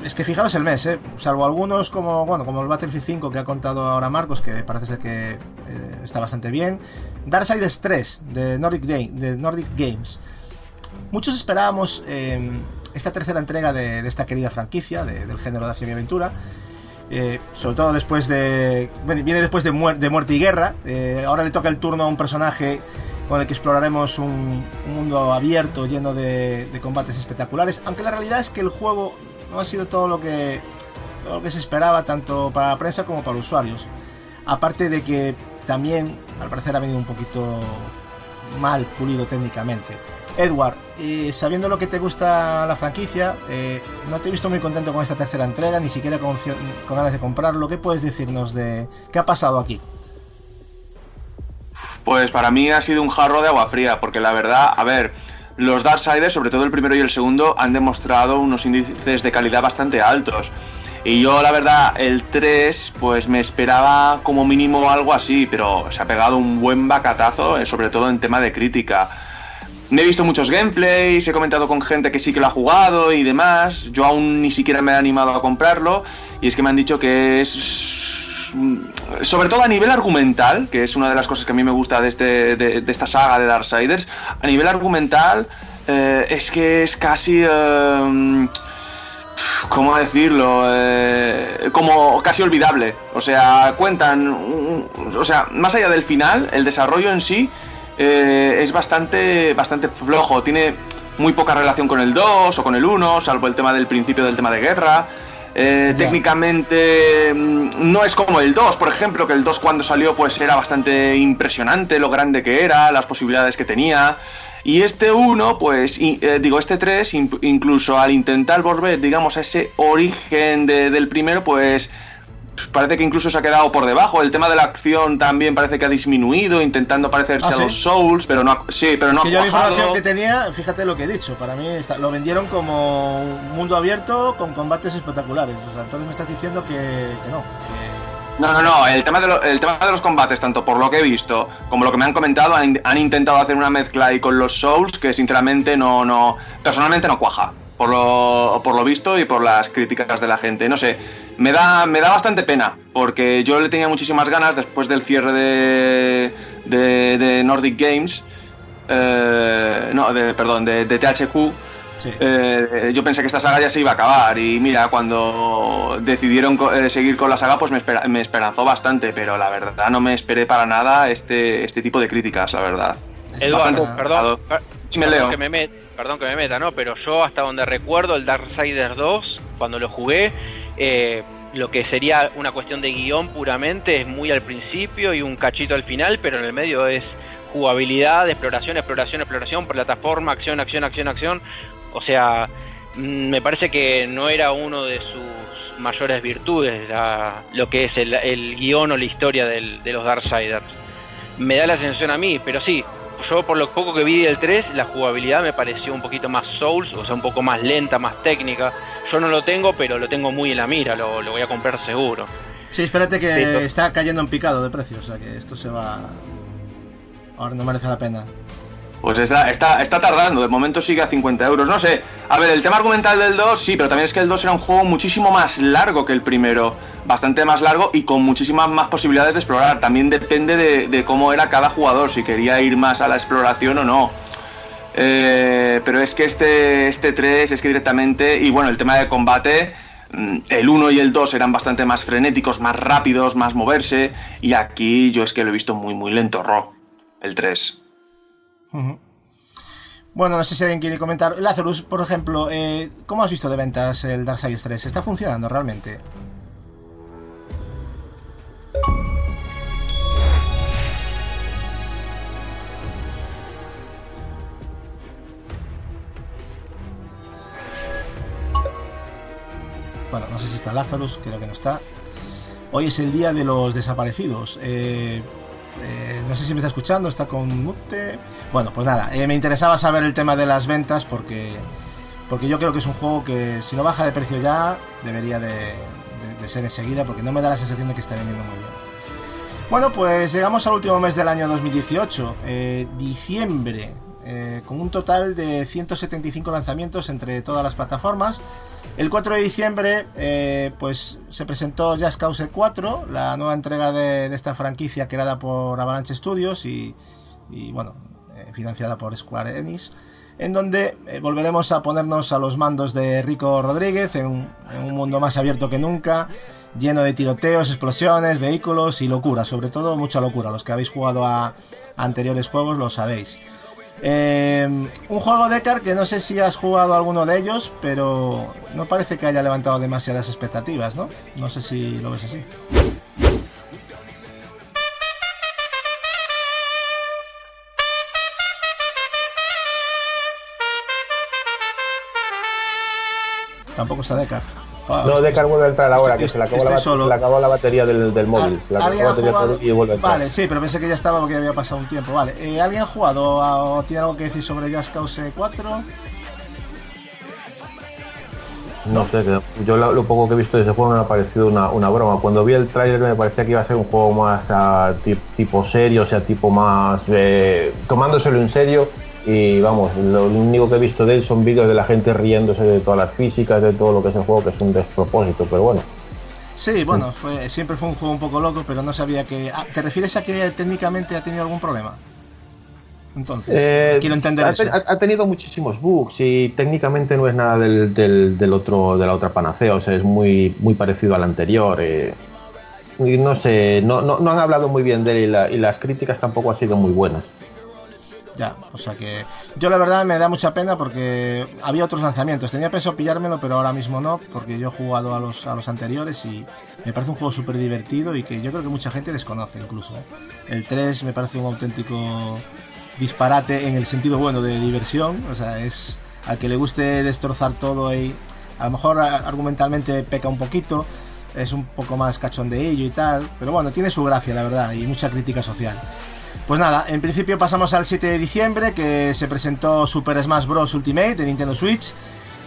es que fijaros el mes, eh, salvo algunos como bueno como el Battlefield 5 que ha contado ahora Marcos, que parece ser que eh, está bastante bien. Darksiders 3 de Nordic, de Nordic Games. Muchos esperábamos eh, esta tercera entrega de, esta querida franquicia del género de acción y aventura. Eh, sobre todo después de. Viene después de, de Muerte y Guerra. Eh, ahora le toca el turno a un personaje con el que exploraremos un, mundo abierto lleno de, combates espectaculares. Aunque la realidad es que el juego no ha sido todo lo que, todo lo que se esperaba, tanto para la prensa como para los usuarios. Aparte de que también, al parecer, ha venido un poquito mal pulido técnicamente. Edward, sabiendo lo que te gusta la franquicia, eh, no te he visto muy contento con esta tercera entrega, ni siquiera con, con ganas de comprarlo. ¿Qué puedes decirnos de qué ha pasado aquí? Pues para mí ha sido un jarro de agua fría, porque la verdad, a ver, los Darksiders, sobre todo el primero y el segundo, han demostrado unos índices de calidad bastante altos. Y yo, la verdad, el 3, pues me esperaba como mínimo algo así, pero se ha pegado un buen bacatazo, eh, sobre todo en tema de crítica. Me he visto muchos gameplays, he comentado con gente que sí que lo ha jugado y demás. Yo aún ni siquiera me he animado a comprarlo. Y es que me han dicho que es. Sobre todo a nivel argumental, que es una de las cosas que a mí me gusta de, este, de, esta saga de Darksiders. A nivel argumental, eh, es que es casi. Eh, ¿Cómo decirlo? Eh, como casi olvidable. O sea, cuentan. O sea, más allá del final, el desarrollo en sí eh, es bastante, bastante flojo. Tiene muy poca relación con el 2 o con el 1, salvo el tema del principio del tema de guerra. Eh, técnicamente mm, no es como el 2, por ejemplo, que el 2 cuando salió pues era bastante impresionante lo grande que era, las posibilidades que tenía. Y este 1, pues, eh, digo, este 3, incluso al intentar volver, digamos, a ese origen del primero, pues parece que incluso se ha quedado por debajo. El tema de la acción también parece que ha disminuido, intentando parecerse ¿Ah, a los Souls, pero no sí, pero es no que yo la información que tenía, fíjate lo que he dicho, para mí lo vendieron como un mundo abierto con combates espectaculares. O sea, entonces me estás diciendo que, no. No, no, no, el tema, de el tema de los combates, tanto por lo que he visto como lo que me han comentado, han, han intentado hacer una mezcla ahí con los Souls que sinceramente no, no, personalmente no cuaja por lo, por lo visto y por las críticas de la gente. No sé, me da, me da bastante pena, porque yo le tenía muchísimas ganas después del cierre de, de, Nordic Games, eh, no, de, perdón, de, THQ. Eh, yo pensé que esta saga ya se iba a acabar y mira, cuando decidieron eh, seguir con la saga pues me, me, esperanzó bastante, pero la verdad no me esperé para nada este, este tipo de críticas, la verdad. Eduardo, perdón, me leo. Que me perdón que me meta, ¿no? Pero yo hasta donde recuerdo el Darksiders 2, cuando lo jugué, eh, lo que sería una cuestión de guion puramente es muy al principio y un cachito al final, pero en el medio es jugabilidad, exploración, exploración, exploración, plataforma, acción, acción, acción, acción. O sea, mm, me parece que no era uno de sus mayores virtudes lo que es el, guion o la historia de los Darksiders. Me da la sensación a mí, pero sí, yo por lo poco que vi del 3, la jugabilidad me pareció un poquito más Souls, o sea, un poco más lenta, más técnica. Yo no lo tengo, pero lo tengo muy en la mira, lo, voy a comprar seguro. Sí, espérate que está cayendo en picado de precio, o sea que esto se va... Ahora no merece la pena. Pues está, está, está tardando, de momento sigue a 50 euros. No sé, a ver, el tema argumental del 2 sí, pero también es que el 2 era un juego muchísimo más largo que el primero. Bastante más largo y con muchísimas más posibilidades de explorar. También depende de, cómo era cada jugador, si quería ir más a la exploración o no. Eh, pero es que este, este 3 es que directamente, y bueno, el tema de combate, mm, el 1 y el 2 eran bastante más frenéticos, más rápidos, más moverse, y aquí yo es que lo he visto muy, muy lento, Ro, el 3. Bueno, no sé si alguien quiere comentar. Lazarus, por ejemplo, eh, ¿cómo has visto de ventas el Darksiders 3? ¿Está funcionando realmente? Bueno, no sé si está Lazarus, creo que no está. Hoy es el día de los desaparecidos. Eh, eh, no sé si me está escuchando, está con mute. Bueno, pues nada, eh, me interesaba saber el tema de las ventas porque, porque yo creo que es un juego que si no baja de precio ya, debería de, ser enseguida porque no me da la sensación de que está vendiendo muy bien. Bueno, pues llegamos al último mes del año 2018, eh, diciembre, con un total de 175 lanzamientos entre todas las plataformas. El 4 de diciembre, eh, pues se presentó Just Cause 4, la nueva entrega de, esta franquicia creada por Avalanche Studios y, bueno, eh, financiada por Square Enix. en donde eh, volveremos a ponernos a los mandos de Rico Rodríguez en en un mundo más abierto que nunca, lleno de tiroteos, explosiones, vehículos y locura, sobre todo mucha locura. Los que habéis jugado a anteriores juegos lo sabéis. Eh, un juego de Car que no sé si has jugado alguno de ellos, pero no parece que haya levantado demasiadas expectativas, ¿no? No sé si lo ves así. Tampoco está Decar. Ah, No, Decar vuelve a entrar ahora, que estoy- se le acabó, la, estoy bat- solo. se le acabó la batería del, del móvil. Se le acabó ¿Alguien la ha batería jugado? y vuelve a entrar. Vale, sí, pero pensé que ya estaba porque había pasado un tiempo. Vale, eh, ¿alguien ha jugado a- o tiene algo que decir sobre Just Cause 4? No sé, yo lo, lo poco que he visto de ese juego me ha parecido una, una broma. Cuando vi el tráiler me parecía que iba a ser un juego más ti- tipo serio, o sea, tipo más eh, tomándoselo en serio. Y vamos, lo único que he visto de él son vídeos de la gente riéndose de todas las físicas, de todo lo que es el juego, que es un despropósito, pero bueno. Sí, bueno, fue- siempre fue un juego un poco loco, pero no sabía que... ah, ¿Te refieres a que técnicamente ha tenido algún problema? Entonces, Eh, quiero entender ha, eso. ha- ha tenido muchísimos bugs y técnicamente no es nada del, del- del otro de la otra panacea, o sea, es muy, muy parecido al anterior. eh, y no sé, no, no, no han hablado muy bien de él y, la- y las críticas tampoco han sido muy buenas. Ya, o sea que yo la verdad me da mucha pena porque había otros lanzamientos. Tenía pensado pillármelo, pero ahora mismo no, porque yo he jugado a los, a los anteriores y me parece un juego súper divertido y que yo creo que mucha gente desconoce incluso. El 3 me parece un auténtico disparate en el sentido bueno de diversión, o sea, es al que le guste destrozar todo y a lo mejor argumentalmente peca un poquito, es un poco más cachondeillo y tal, pero bueno, tiene su gracia la verdad y mucha crítica social. Pues nada, en principio pasamos al 7 de diciembre que se presentó Super Smash Bros. Ultimate de Nintendo Switch.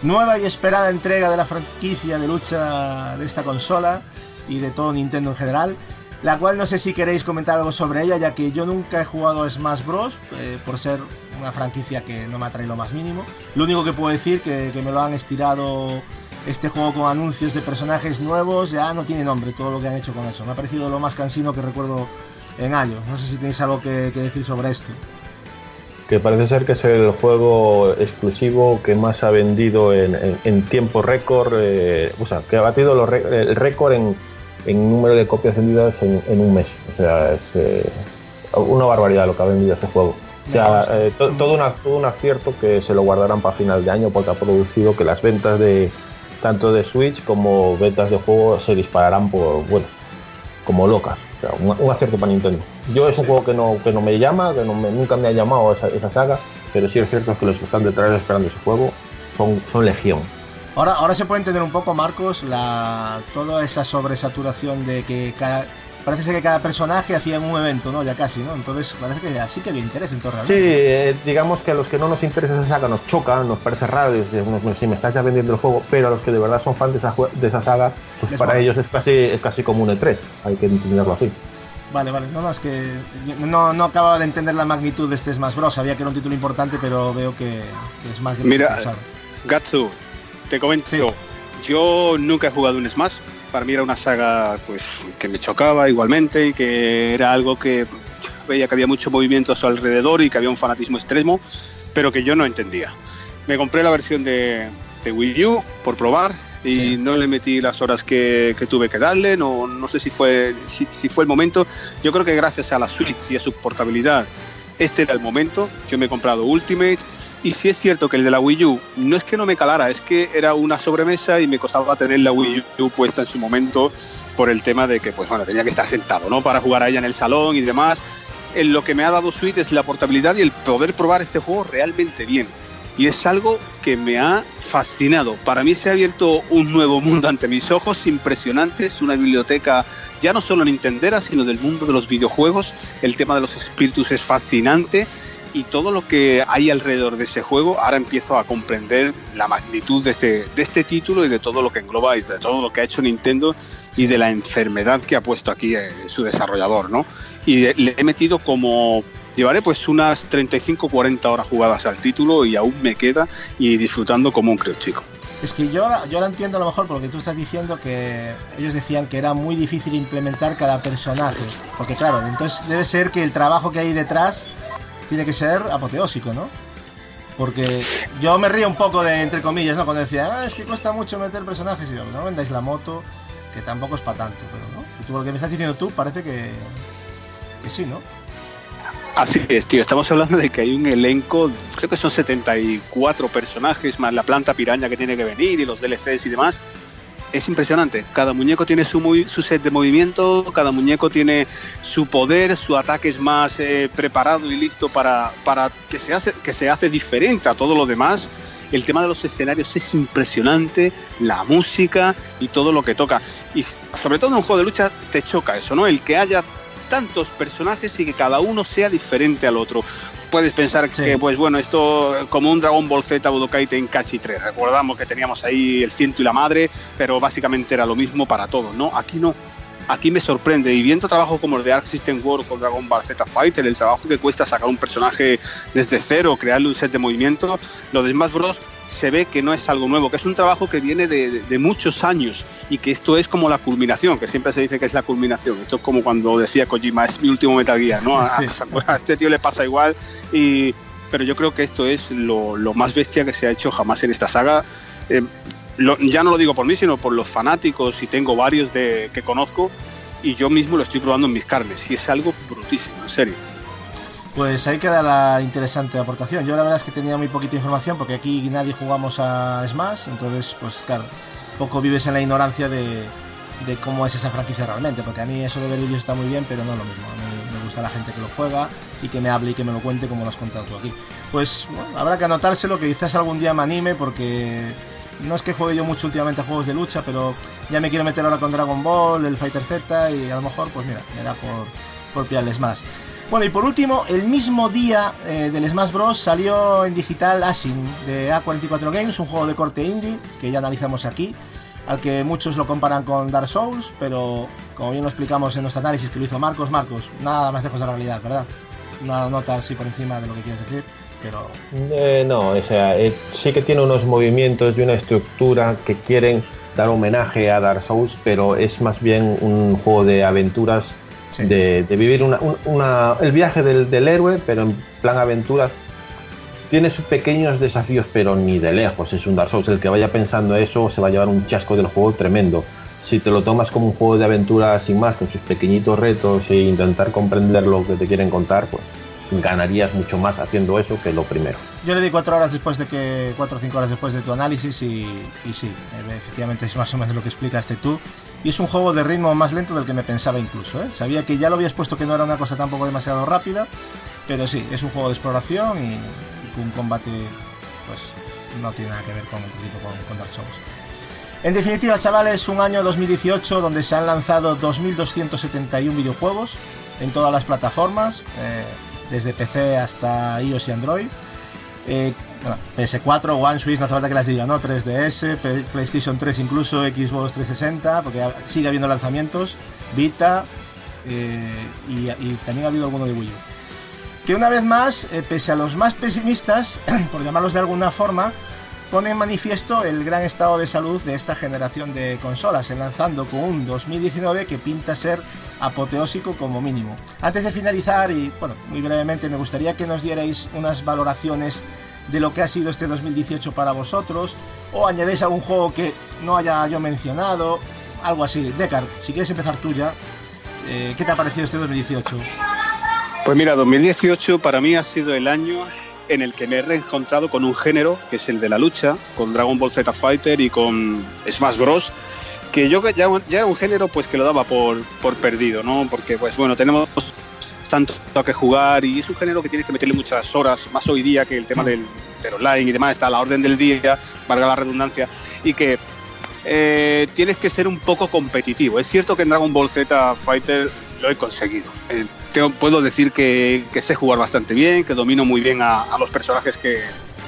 Nueva y esperada entrega de la franquicia de lucha de esta consola y de todo Nintendo en general. La cual no sé si queréis comentar algo sobre ella, ya que yo nunca he jugado a Smash Bros. eh, por ser una franquicia que no me atrae lo más mínimo. Lo único que puedo decir que, que me lo han estirado este juego con anuncios de personajes nuevos, ya no tiene nombre todo lo que han hecho con eso. Me ha parecido lo más cansino que recuerdo en años. No sé si tenéis algo que, que decir sobre esto. Que parece ser que es el juego exclusivo que más ha vendido en, en- en tiempo récord, eh, o sea, que ha batido los el récord en, en número de copias vendidas en, un mes. O sea, es eh, una barbaridad lo que ha vendido este juego. O sea, eh, to- todo, una- todo un acierto que se lo guardarán para final de año porque ha producido que las ventas de tanto de Switch como ventas de juegos se dispararán por, bueno, como locas. O sea, un, un acierto para Nintendo. Yo es un juego que no, que no me llama, que no me- nunca me ha llamado esa, esa saga, pero sí es cierto que los que están detrás esperando ese juego son, son legión. Ahora, ahora se puede entender un poco, Marcos, la, toda esa sobresaturación de que cada, parece ser que cada personaje hacía un evento, ¿no? Ya casi, ¿no? Entonces parece que así que había interés en todo Sí, eh, digamos que a los que no nos interesa esa saga nos choca, nos parece raro, y decimos, "Bueno, si me estás ya vendiendo el juego, pero a los que de verdad son fans de esa, de esa saga, pues Les para mola. ellos es casi, es casi como un E3, hay que entenderlo así. Vale, vale. No, no, es que no, no acababa de entender la magnitud de este Smash Bros. Sabía que era un título importante, pero veo que, que es más de lo Mira. Gatsu, te comento. Sí. Yo nunca he jugado un Smash. Para mí era una saga pues que me chocaba igualmente y que era algo que veía que había mucho movimiento a su alrededor y que había un fanatismo extremo, pero que yo no entendía. Me compré la versión de, de Wii U por probar y Sí. no le metí las horas que, que tuve que darle, no, no sé si fue, si, si fue el momento. Yo creo que gracias a la Switch y a su portabilidad, este era el momento. Yo me he comprado Ultimate y sí es cierto que el de la Wii U no es que no me calara, es que era una sobremesa y me costaba tener la Wii U puesta en su momento por el tema de que pues bueno, tenía que estar sentado, ¿no? Para jugar a ella en el salón y demás. En lo que me ha dado Switch es la portabilidad y el poder probar este juego realmente bien. Y es algo que me ha fascinado. Para mí se ha abierto un nuevo mundo ante mis ojos, impresionante. Es una biblioteca ya no solo nintendera, sino del mundo de los videojuegos. El tema de los espíritus es fascinante y todo lo que hay alrededor de ese juego, ahora empiezo a comprender la magnitud de este, de este título y de todo lo que engloba y de todo lo que ha hecho Nintendo y de la enfermedad que ha puesto aquí eh, su desarrollador, ¿no? Y le he metido como llevaré pues unas 35-40 horas jugadas al título y aún me queda y disfrutando como un creo chico. Es que yo, yo ahora entiendo a lo mejor por lo que tú estás diciendo que ellos decían que era muy difícil implementar cada personaje. Porque claro, entonces debe ser que el trabajo que hay detrás tiene que ser apoteósico, ¿no? Porque yo me río un poco de, entre comillas, ¿no? Cuando decía, ah, es que cuesta mucho meter personajes. Y yo, no vendáis la moto, que tampoco es para tanto, pero no. Tú, lo que me estás diciendo tú parece que, que sí, ¿no? Así es, tío. Estamos hablando de que hay un elenco, creo que son 74 personajes, más la planta piraña que tiene que venir y los DLCs y demás. Es impresionante. Cada muñeco tiene su, su set de movimiento, cada muñeco tiene su poder, su ataque es más eh, preparado y listo para, para que, se hace, que se hace diferente a todo lo demás. El tema de los escenarios es impresionante, la música y todo lo que toca. Y sobre todo en un juego de lucha te choca eso, ¿no? El que haya tantos personajes y que cada uno sea diferente al otro. Puedes pensar Sí. que, pues bueno, esto como un Dragon Ball Z Budokai Tenkaichi 3. Recordamos que teníamos ahí el ciento y la madre, pero básicamente era lo mismo para todos, ¿no? Aquí no. Aquí me sorprende. Y viendo trabajo como el de Arc System World con Dragon Ball Z Fighter, el trabajo que cuesta sacar un personaje desde cero, crearle un set de movimiento, lo de Smash Bros. Se ve que no es algo nuevo, que es un trabajo que viene de, de- de muchos años y que esto es como la culminación, que siempre se dice que es la culminación. Esto es como cuando decía Kojima, es mi último Metal Gear, ¿no? A, Sí. a este tío le pasa igual y pero yo creo que esto es lo, lo más bestia que se ha hecho jamás en esta saga. Eh, lo- ya no lo digo por mí, sino por los fanáticos, y tengo varios de, que conozco, y yo mismo lo estoy probando en mis carnes, y es algo brutísimo, en serio. Pues ahí queda la interesante aportación. Yo la verdad es que tenía muy poquita información porque aquí nadie jugamos a Smash, entonces pues claro, poco vives en la ignorancia de, cómo es esa franquicia realmente, porque a mí eso de ver vídeos está muy bien, pero no es lo mismo. A mí me gusta la gente que lo juega y que me hable y que me lo cuente como lo has contado tú aquí. Pues bueno, habrá que anotárselo, que quizás algún día me anime porque no es que juegue yo mucho últimamente a juegos de lucha, pero ya me quiero meter ahora con Dragon Ball, el Fighter Z y a lo mejor pues mira, me da por, por pillarles más. Bueno, y por último, el mismo día eh, del Smash Bros. salió en digital Asin de A44 Games, un juego de corte indie que ya analizamos aquí, al que muchos lo comparan con Dark Souls, pero como bien lo explicamos en nuestro análisis que lo hizo Marcos, Marcos, nada más lejos de la realidad, ¿verdad? Una nota así por encima de lo que quieres decir, pero Eh, no, o sea, eh, sí que tiene unos movimientos y una estructura que quieren dar homenaje a Dark Souls, pero es más bien un juego de aventuras, De, de vivir una, un- una- el viaje del, del héroe, pero en plan aventuras. Tiene sus pequeños desafíos, pero ni de lejos es un Dark Souls. El que vaya pensando eso se va a llevar un chasco del juego tremendo. Si te lo tomas como un juego de aventuras sin más, con sus pequeñitos retos e intentar comprender lo que te quieren contar, pues ganarías mucho más haciendo eso que lo primero. Yo le di cuatro horas después de que. cuatro o cinco horas después de tu análisis y, sí, efectivamente es más o menos lo que explicaste tú. Y es un juego de ritmo más lento del que me pensaba incluso. ¿eh? Sabía que ya lo habías puesto que no era una cosa tampoco demasiado rápida, pero sí, es un juego de exploración y, un combate pues no tiene nada que ver con, con, con Dark Souls. En definitiva, chavales, un año 2018 donde se han lanzado 2.271 videojuegos en todas las plataformas, eh, desde PC hasta iOS y Android. Eh, bueno, PS4, One, Switch, no hace falta que las diga, ¿no? 3DS, P- PlayStation 3 incluso, Xbox 360, porque sigue habiendo lanzamientos, Vita eh, y, también ha habido alguno de Wii. Que una vez más, eh, pese a los más pesimistas, por llamarlos de alguna forma, pone en manifiesto el gran estado de salud de esta generación de consolas, enlazando con un 2019 que pinta ser apoteósico como mínimo. Antes de finalizar, y bueno, muy brevemente, me gustaría que nos dierais unas valoraciones de lo que ha sido este 2018 para vosotros, o añadéis algún juego que no haya yo mencionado, algo así. Decar, si quieres empezar tú ya, eh, ¿qué te ha parecido este 2018? Pues mira, 2018 para mí ha sido el año en el que me he reencontrado con un género, que es el de la lucha, con Dragon Ball Z Fighter y con Smash Bros. Que yo ya, ya era un género pues que lo daba por, por perdido, ¿no? Porque pues bueno, tenemos tanto que jugar y es un género que tienes que meterle muchas horas, más hoy día que el tema del, del online y demás está a la orden del día, valga la redundancia, y que eh, tienes que ser un poco competitivo. Es cierto que en Dragon Ball Z Fighter lo he conseguido. Eh, tengo- puedo decir que, que sé jugar bastante bien, que domino muy bien a, a los personajes que,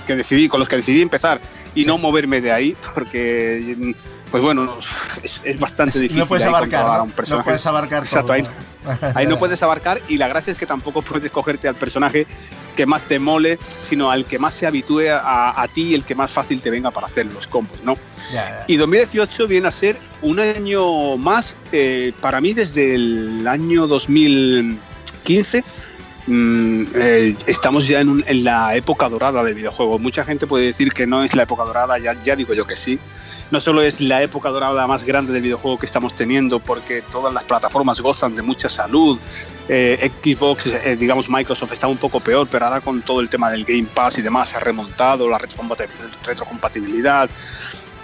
que decidí, con los que decidí empezar y no moverme de ahí, porque pues bueno, es, es bastante Es- difícil. no puedes abarcar, a ¿no? un No personaje. puedes abarcar Exacto, todo, ahí, ¿no? Ahí no puedes abarcar y la gracia es que tampoco puedes cogerte al personaje que más te mole, sino al que más se habitúe a, a ti y el que más fácil te venga para hacer los combos, ¿no? Y 2018 viene a ser un año más, eh, para mí desde el año 2015, mm, eh, estamos ya en, un- en la época dorada del videojuego. Mucha gente puede decir que no es la época dorada, ya, ya digo yo que sí. No solo es la época dorada más grande del videojuego que estamos teniendo, porque todas las plataformas gozan de mucha salud. Eh, Xbox, eh, digamos, Microsoft está un poco peor, pero ahora con todo el tema del Game Pass y demás se ha remontado, la retrocompati- retrocompatibilidad.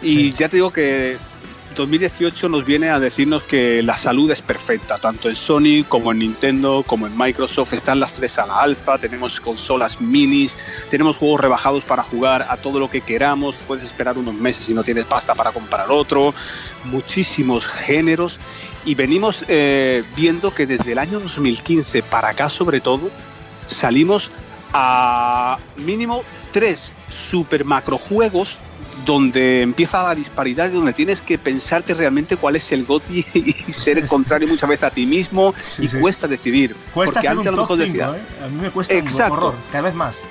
Y ya te digo que 2018 nos viene a decirnos que la salud es perfecta, tanto en Sony como en Nintendo, como en Microsoft. Están las tres a la alza, tenemos consolas minis, tenemos juegos rebajados para jugar a todo lo que queramos. Puedes esperar unos meses si no tienes pasta para comprar otro. Muchísimos géneros. Y venimos eh, viendo que desde el año 2015 para acá, sobre todo, salimos a mínimo tres super macrojuegos donde empieza la disparidad y donde tienes que pensarte realmente cuál es el GOTI y ser el contrario muchas veces a ti mismo y cuesta decidir. Cuesta porque hacer antes un a lo top mejor 5, decía, ¿eh? A mí me cuesta un Exacto. horror, cada vez más.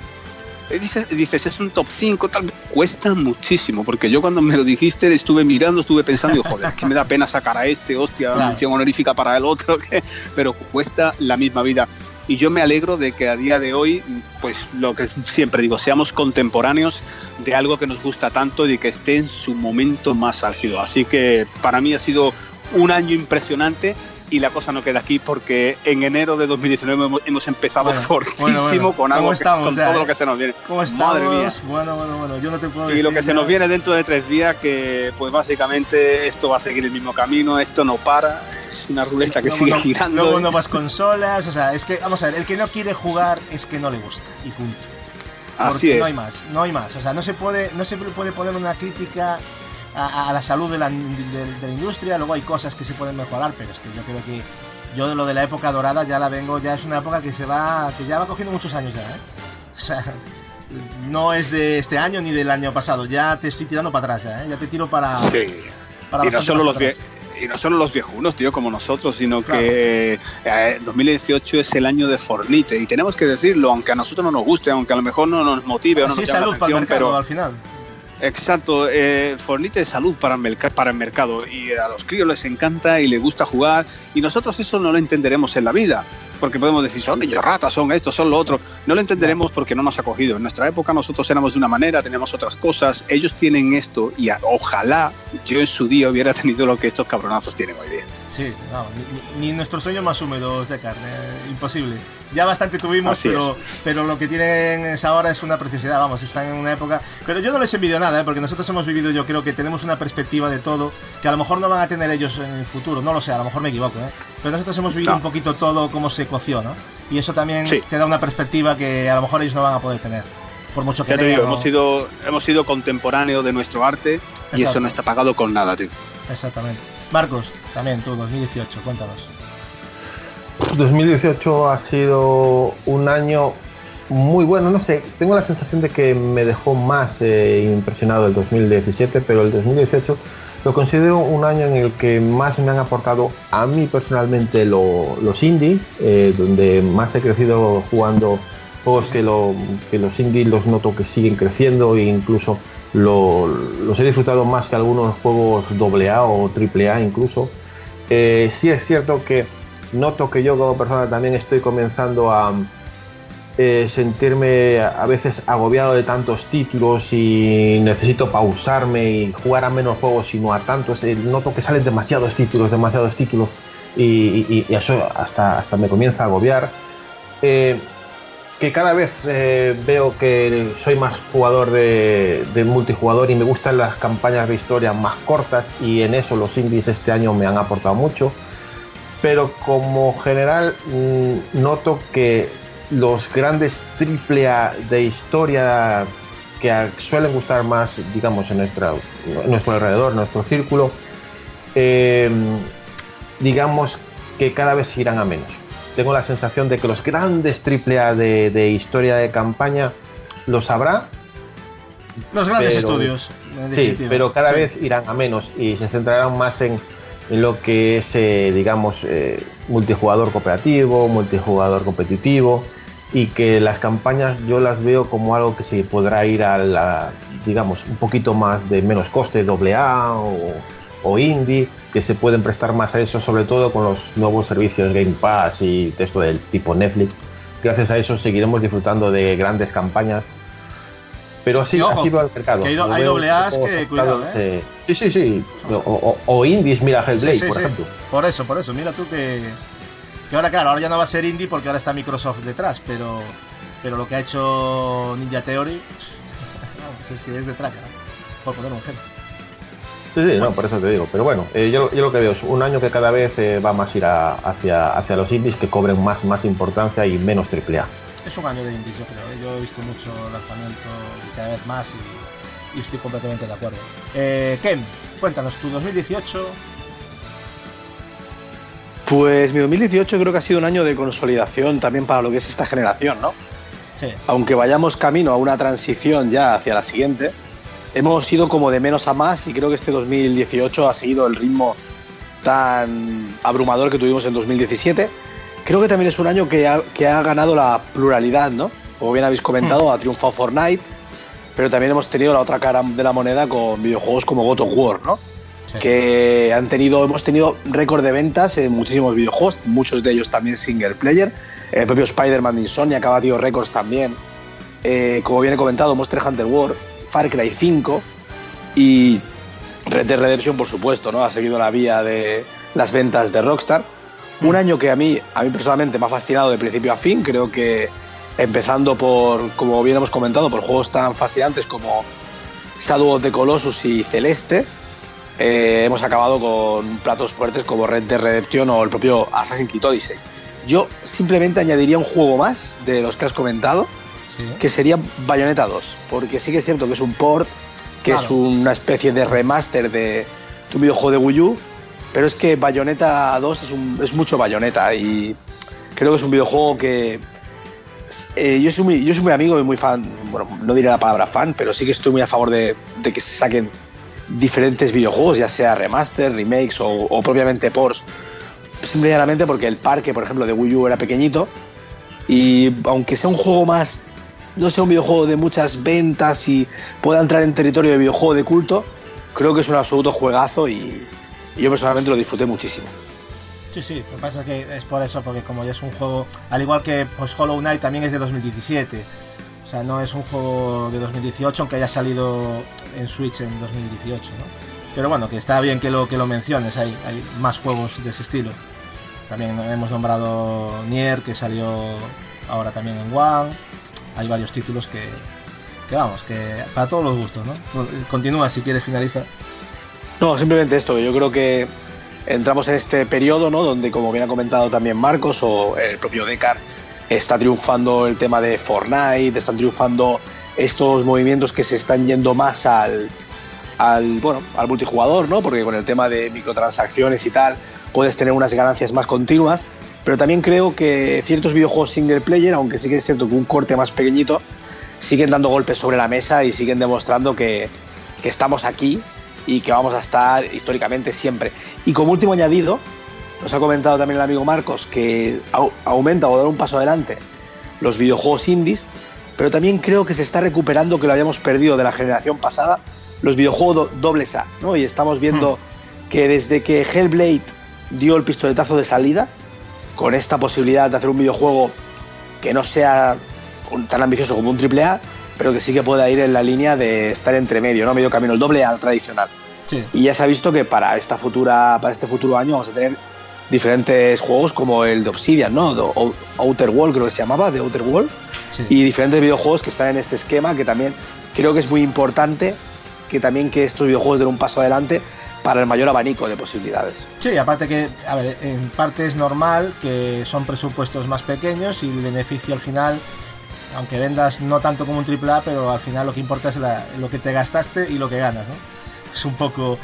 Eh, Dices, dices, es un top 5, tal cuesta muchísimo, porque yo cuando me lo dijiste estuve mirando, estuve pensando, joder, que me da pena sacar a este, hostia, Claro. mención honorífica para el otro, pero cuesta la misma vida. Y yo me alegro de que a día de hoy, pues lo que siempre digo, seamos contemporáneos de algo que nos gusta tanto y que esté en su momento más álgido. Así que para mí ha sido un año impresionante. Y la cosa no queda aquí porque en enero de 2019 hemos, hemos empezado Bueno, fortísimo bueno, bueno. con algo ¿Cómo que- estamos con ya, todo eh? lo que se nos viene. ¿Cómo estamos? Madre mía. Bueno, bueno, bueno, yo no te puedo Y lo que se nos viene dentro de tres días, que pues básicamente esto va a seguir el mismo camino, esto no para, es una ruleta que Luego sigue no- girando. Luego nuevas consolas, o sea, es que, vamos a ver, el que no quiere jugar es que no le gusta, y punto. Así Porque es. no hay más, no hay más. O sea, no se puede, no se puede poner una crítica a, a la salud de la, de- de la industria, luego hay cosas que se pueden mejorar, pero es que yo creo que yo de lo de la época dorada ya la vengo, ya es una época que se va, que ya va cogiendo muchos años ya, ¿eh? O sea, no es de este año ni del año pasado, ya te estoy tirando para atrás ya, ¿eh? Ya te tiro para... Sí. para y, no solo los y no solo los viejunos, tío, como nosotros, sino que eh, 2018 es el año de Fornite. Y tenemos que decirlo, aunque a nosotros no nos guste, aunque a lo mejor no nos motive o no Sí, nos llame la salud para el atención, mercado pero al final. Exacto, eh, Fornite es salud para el, para el mercado y a los críos les encanta y les gusta jugar y nosotros eso no lo entenderemos en la vida porque podemos decir son ellos ratas, son esto, son lo otro. No lo entenderemos porque no nos ha cogido. En nuestra época nosotros éramos de una manera, teníamos otras cosas, ellos tienen esto y ojalá yo en su día hubiera tenido lo que estos cabronazos tienen hoy día. Sí, no, ni, ni- nuestros sueños más húmedos de carne, imposible. Ya bastante tuvimos, pero, pero lo que tienen es ahora es una preciosidad, vamos, están en una época... Pero yo no les envidio nada, ¿eh? porque nosotros hemos vivido, yo creo que tenemos una perspectiva de todo que a lo mejor no van a tener ellos en el futuro, no lo sé, a lo mejor me equivoco, ¿eh? pero nosotros hemos vivido No. un poquito todo cómo se coció, ¿no? Y eso también Sí. te da una perspectiva que a lo mejor ellos no van a poder tener, por mucho que Ya te digo, hemos sido, hemos sido contemporáneos de nuestro arte y Exacto. eso no está pagado con nada, tío. Exactamente. Marcos, también tú, 2018, cuéntanos. 2018 ha sido un año muy bueno, no sé, tengo la sensación de que me dejó más eh, impresionado el 2017, pero el 2018 lo considero un año en el que más me han aportado a mí personalmente lo- los indie, eh, donde más he crecido jugando juegos que, lo- que los indie los noto que siguen creciendo e incluso lo- los he disfrutado más que algunos juegos AA o AAA incluso. Eh, sí es cierto que noto que yo como persona también estoy comenzando a eh, sentirme a veces agobiado de tantos títulos y necesito pausarme y jugar a menos juegos sino a tantos. Eh, noto que salen demasiados títulos, demasiados títulos y eso hasta, hasta me comienza a agobiar. Eh, que cada vez eh, veo que soy más jugador de, multijugador y me gustan las campañas de historia más cortas y en eso los indies este año me han aportado mucho pero como general mm, noto que los grandes triple A de historia que suelen gustar más, digamos, en, nuestra, nuestro alrededor, nuestro círculo, eh, digamos que cada vez irán a menos. Tengo la sensación de que los grandes triple A de, de historia de campaña los habrá, Los grandes Pero- estudios, en Sí, pero cada Sí. vez irán a menos y se centrarán más en, en lo que es, eh, digamos, eh, multijugador cooperativo, multijugador competitivo y que las campañas yo las veo como algo que se podrá ir a la, digamos, un poquito más de menos coste, AA o, o indie, que se pueden prestar más a eso, sobre todo con los nuevos servicios Game Pass y esto del tipo Netflix, gracias a eso seguiremos disfrutando de grandes campañas. Pero así, ojo, así va el mercado. hay hay doble As que, cuidado, ¿eh? Sí, sí, sí. O, o- o indies, mira Hellblade, Sí, sí, por sí. ejemplo. Por eso, por eso. Mira tú que, que ahora, claro, ahora ya no va a ser indie porque ahora está Microsoft detrás, pero, pero lo que ha hecho Ninja Theory, vamos, es que es de traca, ¿no? por poner un ejemplo. Sí, sí, no, por eso te digo. Pero bueno, eh, yo, yo lo que veo es un año que cada vez eh, va más a ir a- hacia, hacia los indies que cobren más, más importancia y menos AAA. Es un año de indies, yo creo. ¿eh? Yo he visto mucho lanzamiento y cada vez más y, y estoy completamente de acuerdo. Eh, Ken, cuéntanos, tu 2018. Pues mi 2018 creo que ha sido un año de consolidación también para lo que es esta generación, ¿no? Sí, Aunque vayamos camino a una transición ya hacia la siguiente, hemos ido como de menos a más y creo que este 2018 ha seguido el ritmo tan abrumador que tuvimos en 2017. Creo que también es un año que ha, que ha ganado la pluralidad, ¿no? Como bien habéis comentado, ha triunfado Fortnite, pero también hemos tenido la otra cara de la moneda con videojuegos como God of War, ¿no? sí. que han tenido, hemos tenido récord de ventas en muchísimos videojuegos, muchos de ellos también single player. El propio Spider-Man de Insomnia que ha batido récords también. Eh, como bien he comentado, Monster Hunter World, Far Cry 5 y Red Dead Redemption, por supuesto, ¿no? Ha seguido la vía de las ventas de Rockstar. Un año que a mí, a mí personalmente me ha fascinado de principio a fin. Creo que empezando por, como bien hemos comentado, por juegos tan fascinantes como Shadow of the Colossus y Celeste, eh, hemos acabado con platos fuertes como Red Dead Redemption o el propio Assassin's Creed Odyssey. Yo simplemente añadiría un juego más de los que has comentado, sí. que sería Bayonetta 2, porque sí que es cierto que es un port, que Claro. es una especie de remaster de, un videojuego de Wii U, pero es que Bayonetta 2 es, un- es mucho Bayonetta y creo que es un videojuego que eh, yo, soy muy, yo soy muy amigo y muy fan, bueno, no diré la palabra fan, pero sí que estoy muy a favor de, de que se saquen diferentes videojuegos, ya sea remaster, remakes o, o propiamente ports, simplemente porque el parque, por ejemplo, de Wii U era pequeñito y aunque sea un juego más, no sea un videojuego de muchas ventas y pueda entrar en territorio de videojuego de culto, creo que es un absoluto juegazo y, yo personalmente lo disfruté muchísimo. Sí, sí, lo que pasa es que es por eso, porque como ya es un juego, al igual que pues, Hollow Knight también es de 2017, o sea, no es un juego de 2018, aunque haya salido en Switch en 2018, ¿no? Pero bueno, que está bien que lo, que lo menciones, hay más juegos de ese estilo. También hemos nombrado Nier, que salió ahora también en One, hay varios títulos que, que vamos, que para todos los gustos, ¿no? Continúa si quieres finalizar. No, simplemente esto, yo creo que entramos en este periodo, ¿no? Donde, como bien ha comentado también Marcos o el propio Decar, está triunfando el tema de Fortnite, están triunfando estos movimientos que se están yendo más al, al, bueno, al multijugador, ¿no? Porque con el tema de microtransacciones y tal, puedes tener unas ganancias más continuas. Pero también creo que ciertos videojuegos single player, aunque sí que es cierto que un corte más pequeñito, siguen dando golpes sobre la mesa y siguen demostrando que, que estamos aquí y que vamos a estar históricamente siempre. Y como último añadido, nos ha comentado también el amigo Marcos que au- aumenta o da un paso adelante los videojuegos indies, pero también creo que se está recuperando que lo habíamos perdido de la generación pasada, los videojuegos do- dobles A, ¿no? Y estamos viendo que desde que Hellblade dio el pistoletazo de salida, con esta posibilidad de hacer un videojuego que no sea tan ambicioso como un AAA, pero que sí que pueda ir en la línea de estar entre medio, ¿no? Medio camino, el doble A tradicional. Sí. Y ya se ha visto que para esta futura, para este futuro año vamos a tener diferentes juegos como el de Obsidian, ¿no? De Ou- Outer World creo que se llamaba, de Outer World, Sí. y diferentes videojuegos que están en este esquema que también creo que es muy importante que también que estos videojuegos den un paso adelante para el mayor abanico de posibilidades. Sí, aparte que, a ver, en parte es normal que son presupuestos más pequeños y el beneficio al final, aunque vendas no tanto como un AAA, pero al final lo que importa es la- lo que te gastaste y lo que ganas, ¿no? Es un poco...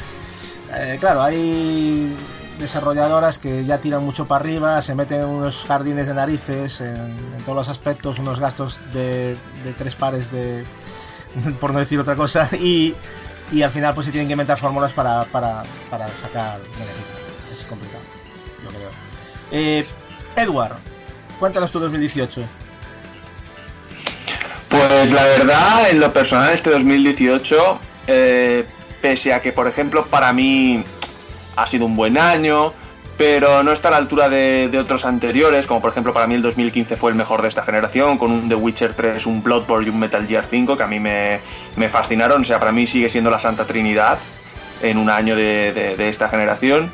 eh, claro, hay desarrolladoras que ya tiran mucho para arriba, se meten en unos jardines de narices en, en todos los aspectos, unos gastos de, de tres pares de... por no decir otra cosa, y, y al final pues se tienen que inventar fórmulas para, para, para sacar beneficio. Es complicado, yo creo. Eh, Edward, cuéntanos tu 2018. Pues la verdad, en lo personal, este 2018, eh, pese a que, por ejemplo, para mí ha sido un buen año, pero no está a la altura de, otros anteriores, como por ejemplo para mí el 2015 fue el mejor de esta generación, con un The Witcher 3, un Bloodborne y un Metal Gear 5, que a mí me, me fascinaron, o sea, para mí sigue siendo la Santa Trinidad en un año de, de, de esta generación.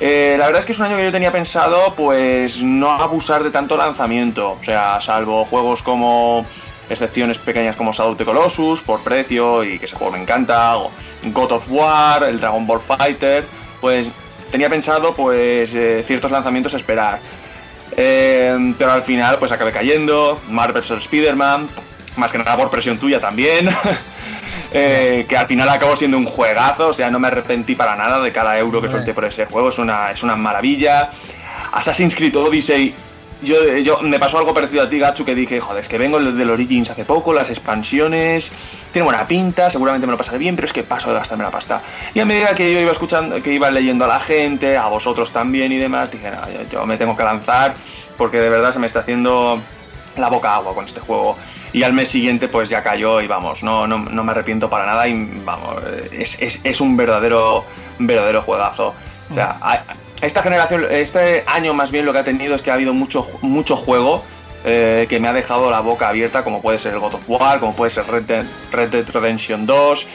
Eh, la verdad es que es un año que yo tenía pensado, pues, no abusar de tanto lanzamiento. O sea, salvo juegos como excepciones pequeñas como Shadow of the Colossus, por precio y que ese juego me encanta, o God of War, el Dragon Ball Fighter, pues tenía pensado, pues, eh, ciertos lanzamientos a esperar. Eh, pero al final, pues acabé cayendo. Marvel vs. Spider-Man, más que nada por presión tuya también. Eh, que al final acabó siendo un juegazo, o sea, no me arrepentí para nada de cada euro que solté por ese juego, es una, es una maravilla. Assassin's Creed Odyssey, yo, yo me pasó algo parecido a ti, Gachu, que dije, joder, es que vengo del Origins hace poco, las expansiones, tiene buena pinta, seguramente me lo pasaré bien, pero es que paso de gastarme la pasta. Y a medida que yo iba escuchando, que iba leyendo a la gente, a vosotros también y demás, dije, no, yo, yo me tengo que lanzar, porque de verdad se me está haciendo la boca agua con este juego y al mes siguiente pues ya cayó y vamos, no, no, no me arrepiento para nada y vamos, es, es, es, un verdadero, verdadero juegazo. O sea, esta generación, este año más bien lo que ha tenido es que ha habido mucho, mucho juego eh, que me ha dejado la boca abierta, como puede ser el God of War, como puede ser Red Dead, Red Dead Redemption 2,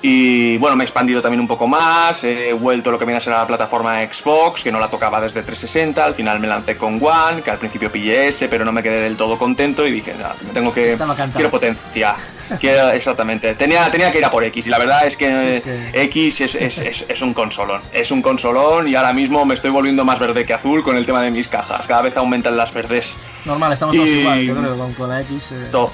y bueno, me he expandido también un poco más, he vuelto lo que viene a ser la plataforma Xbox, que no la tocaba desde 360, al final me lancé con One, que al principio pillé ese, pero no me quedé del todo contento y dije, me tengo que... Quiero potencia, quiero, exactamente. Tenía, tenía que ir a por X y la verdad es que, sí, es que... X es, es, es, es, un consolón, es un consolón y ahora mismo me estoy volviendo más verde que azul con el tema de mis cajas, cada vez aumentan las verdes. Normal, estamos todos y... igual, yo creo, con, con la X eh, todo.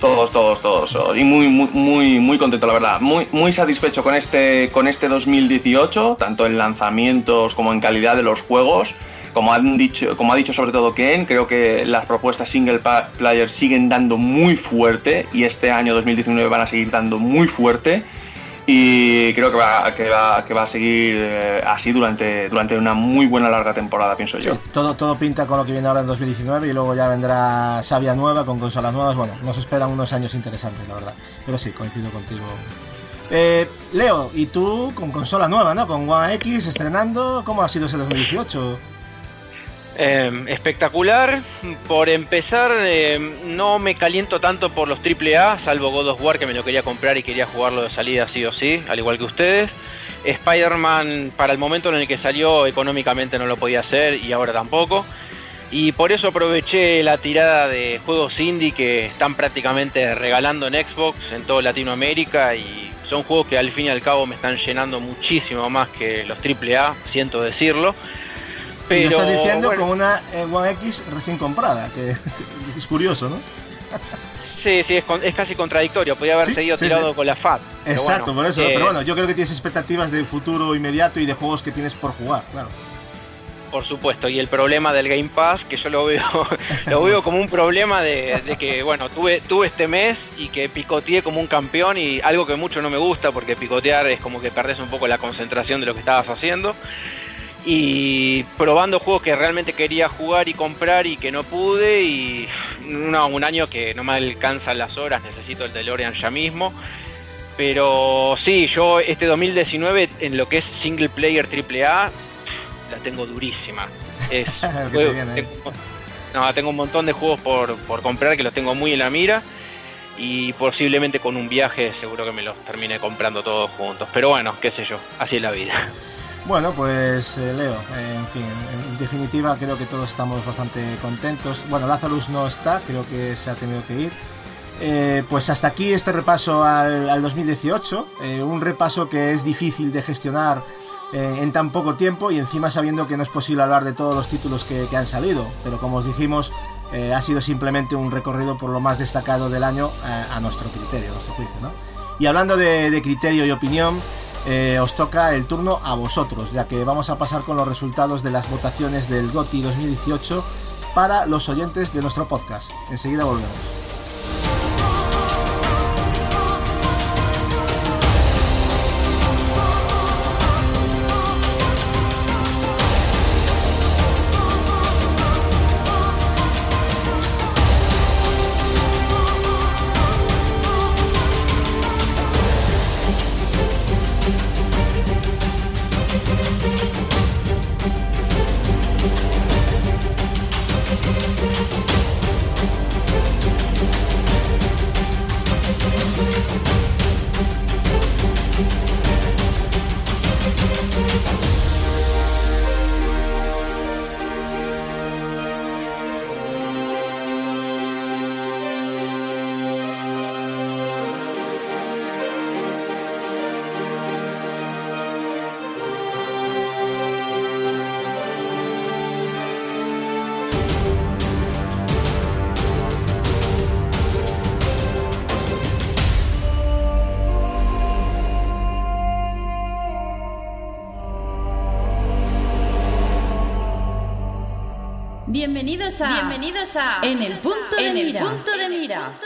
Todos, todos, todos. Y muy, muy, muy, muy contento, la verdad. Muy, muy satisfecho con este, con este 2018, tanto en lanzamientos como en calidad de los juegos. Como, han dicho, como ha dicho sobre todo Ken, creo que las propuestas single player siguen dando muy fuerte y este año 2019 van a seguir dando muy fuerte y creo que va, que va, que va a seguir eh, así durante, durante una muy buena larga temporada, pienso yo. Todo, todo pinta con lo que viene ahora en 2019 y luego ya vendrá Sabia nueva con consolas nuevas. Bueno, nos esperan unos años interesantes, la verdad. Pero sí, coincido contigo. Eh, Leo, y tú con consola nueva, ¿no? Con One X estrenando, ¿cómo ha sido ese 2018? Eh, espectacular. Por empezar, eh, no me caliento tanto por los AAA, salvo God of War que me lo quería comprar y quería jugarlo de salida sí o sí, al igual que ustedes. Spider-Man, para el momento en el que salió, económicamente no lo podía hacer y ahora tampoco. Y por eso aproveché la tirada de juegos indie que están prácticamente regalando en Xbox en toda Latinoamérica y son juegos que al fin y al cabo me están llenando muchísimo más que los AAA, siento decirlo. Pero, y lo estás diciendo bueno, con una One X recién comprada, que, es curioso, ¿no? Sí, sí, es, es, casi contradictorio. Podría haber sí, seguido sí, tirado sí. con la FAT. Exacto, bueno, por eso. eh, pero bueno, yo creo que tienes expectativas de futuro inmediato y de juegos que tienes por jugar, claro. Por supuesto, y el problema del Game Pass, que yo lo veo, lo veo como un problema de, de, que, bueno, tuve, tuve este mes y que picoteé como un campeón y algo que mucho no me gusta porque picotear es como que perdés un poco la concentración de lo que estabas haciendo y probando juegos que realmente quería jugar y comprar y que no pude y no, un año que no me alcanzan las horas, necesito el DeLorean ya mismo. Pero sí, yo este 2019 en lo que es single player AAA la tengo durísima. Es, juego, tengo, no, tengo un montón de juegos por, por comprar que los tengo muy en la mira y posiblemente con un viaje seguro que me los termine comprando todos juntos. Pero bueno, qué sé yo, así es la vida. Bueno, pues eh, Leo, en fin, en definitiva creo que todos estamos bastante contentos. Bueno, Lazarus no está, creo que se ha tenido que ir. Eh, pues hasta aquí este repaso al, al 2018, eh, un repaso que es difícil de gestionar eh, en tan poco tiempo y encima sabiendo que no es posible hablar de todos los títulos que, han salido, pero como os dijimos, ha sido simplemente un recorrido por lo más destacado del año a nuestro criterio, a nuestro juicio. ¿no? Y hablando de criterio y opinión, eh, os toca el turno a vosotros, ya que vamos a pasar con los resultados de las votaciones del GOTI 2018 para los oyentes de nuestro podcast. Enseguida volvemos. Bienvenidos a, Bienvenidos a En el punto de En el mira. punto de mira.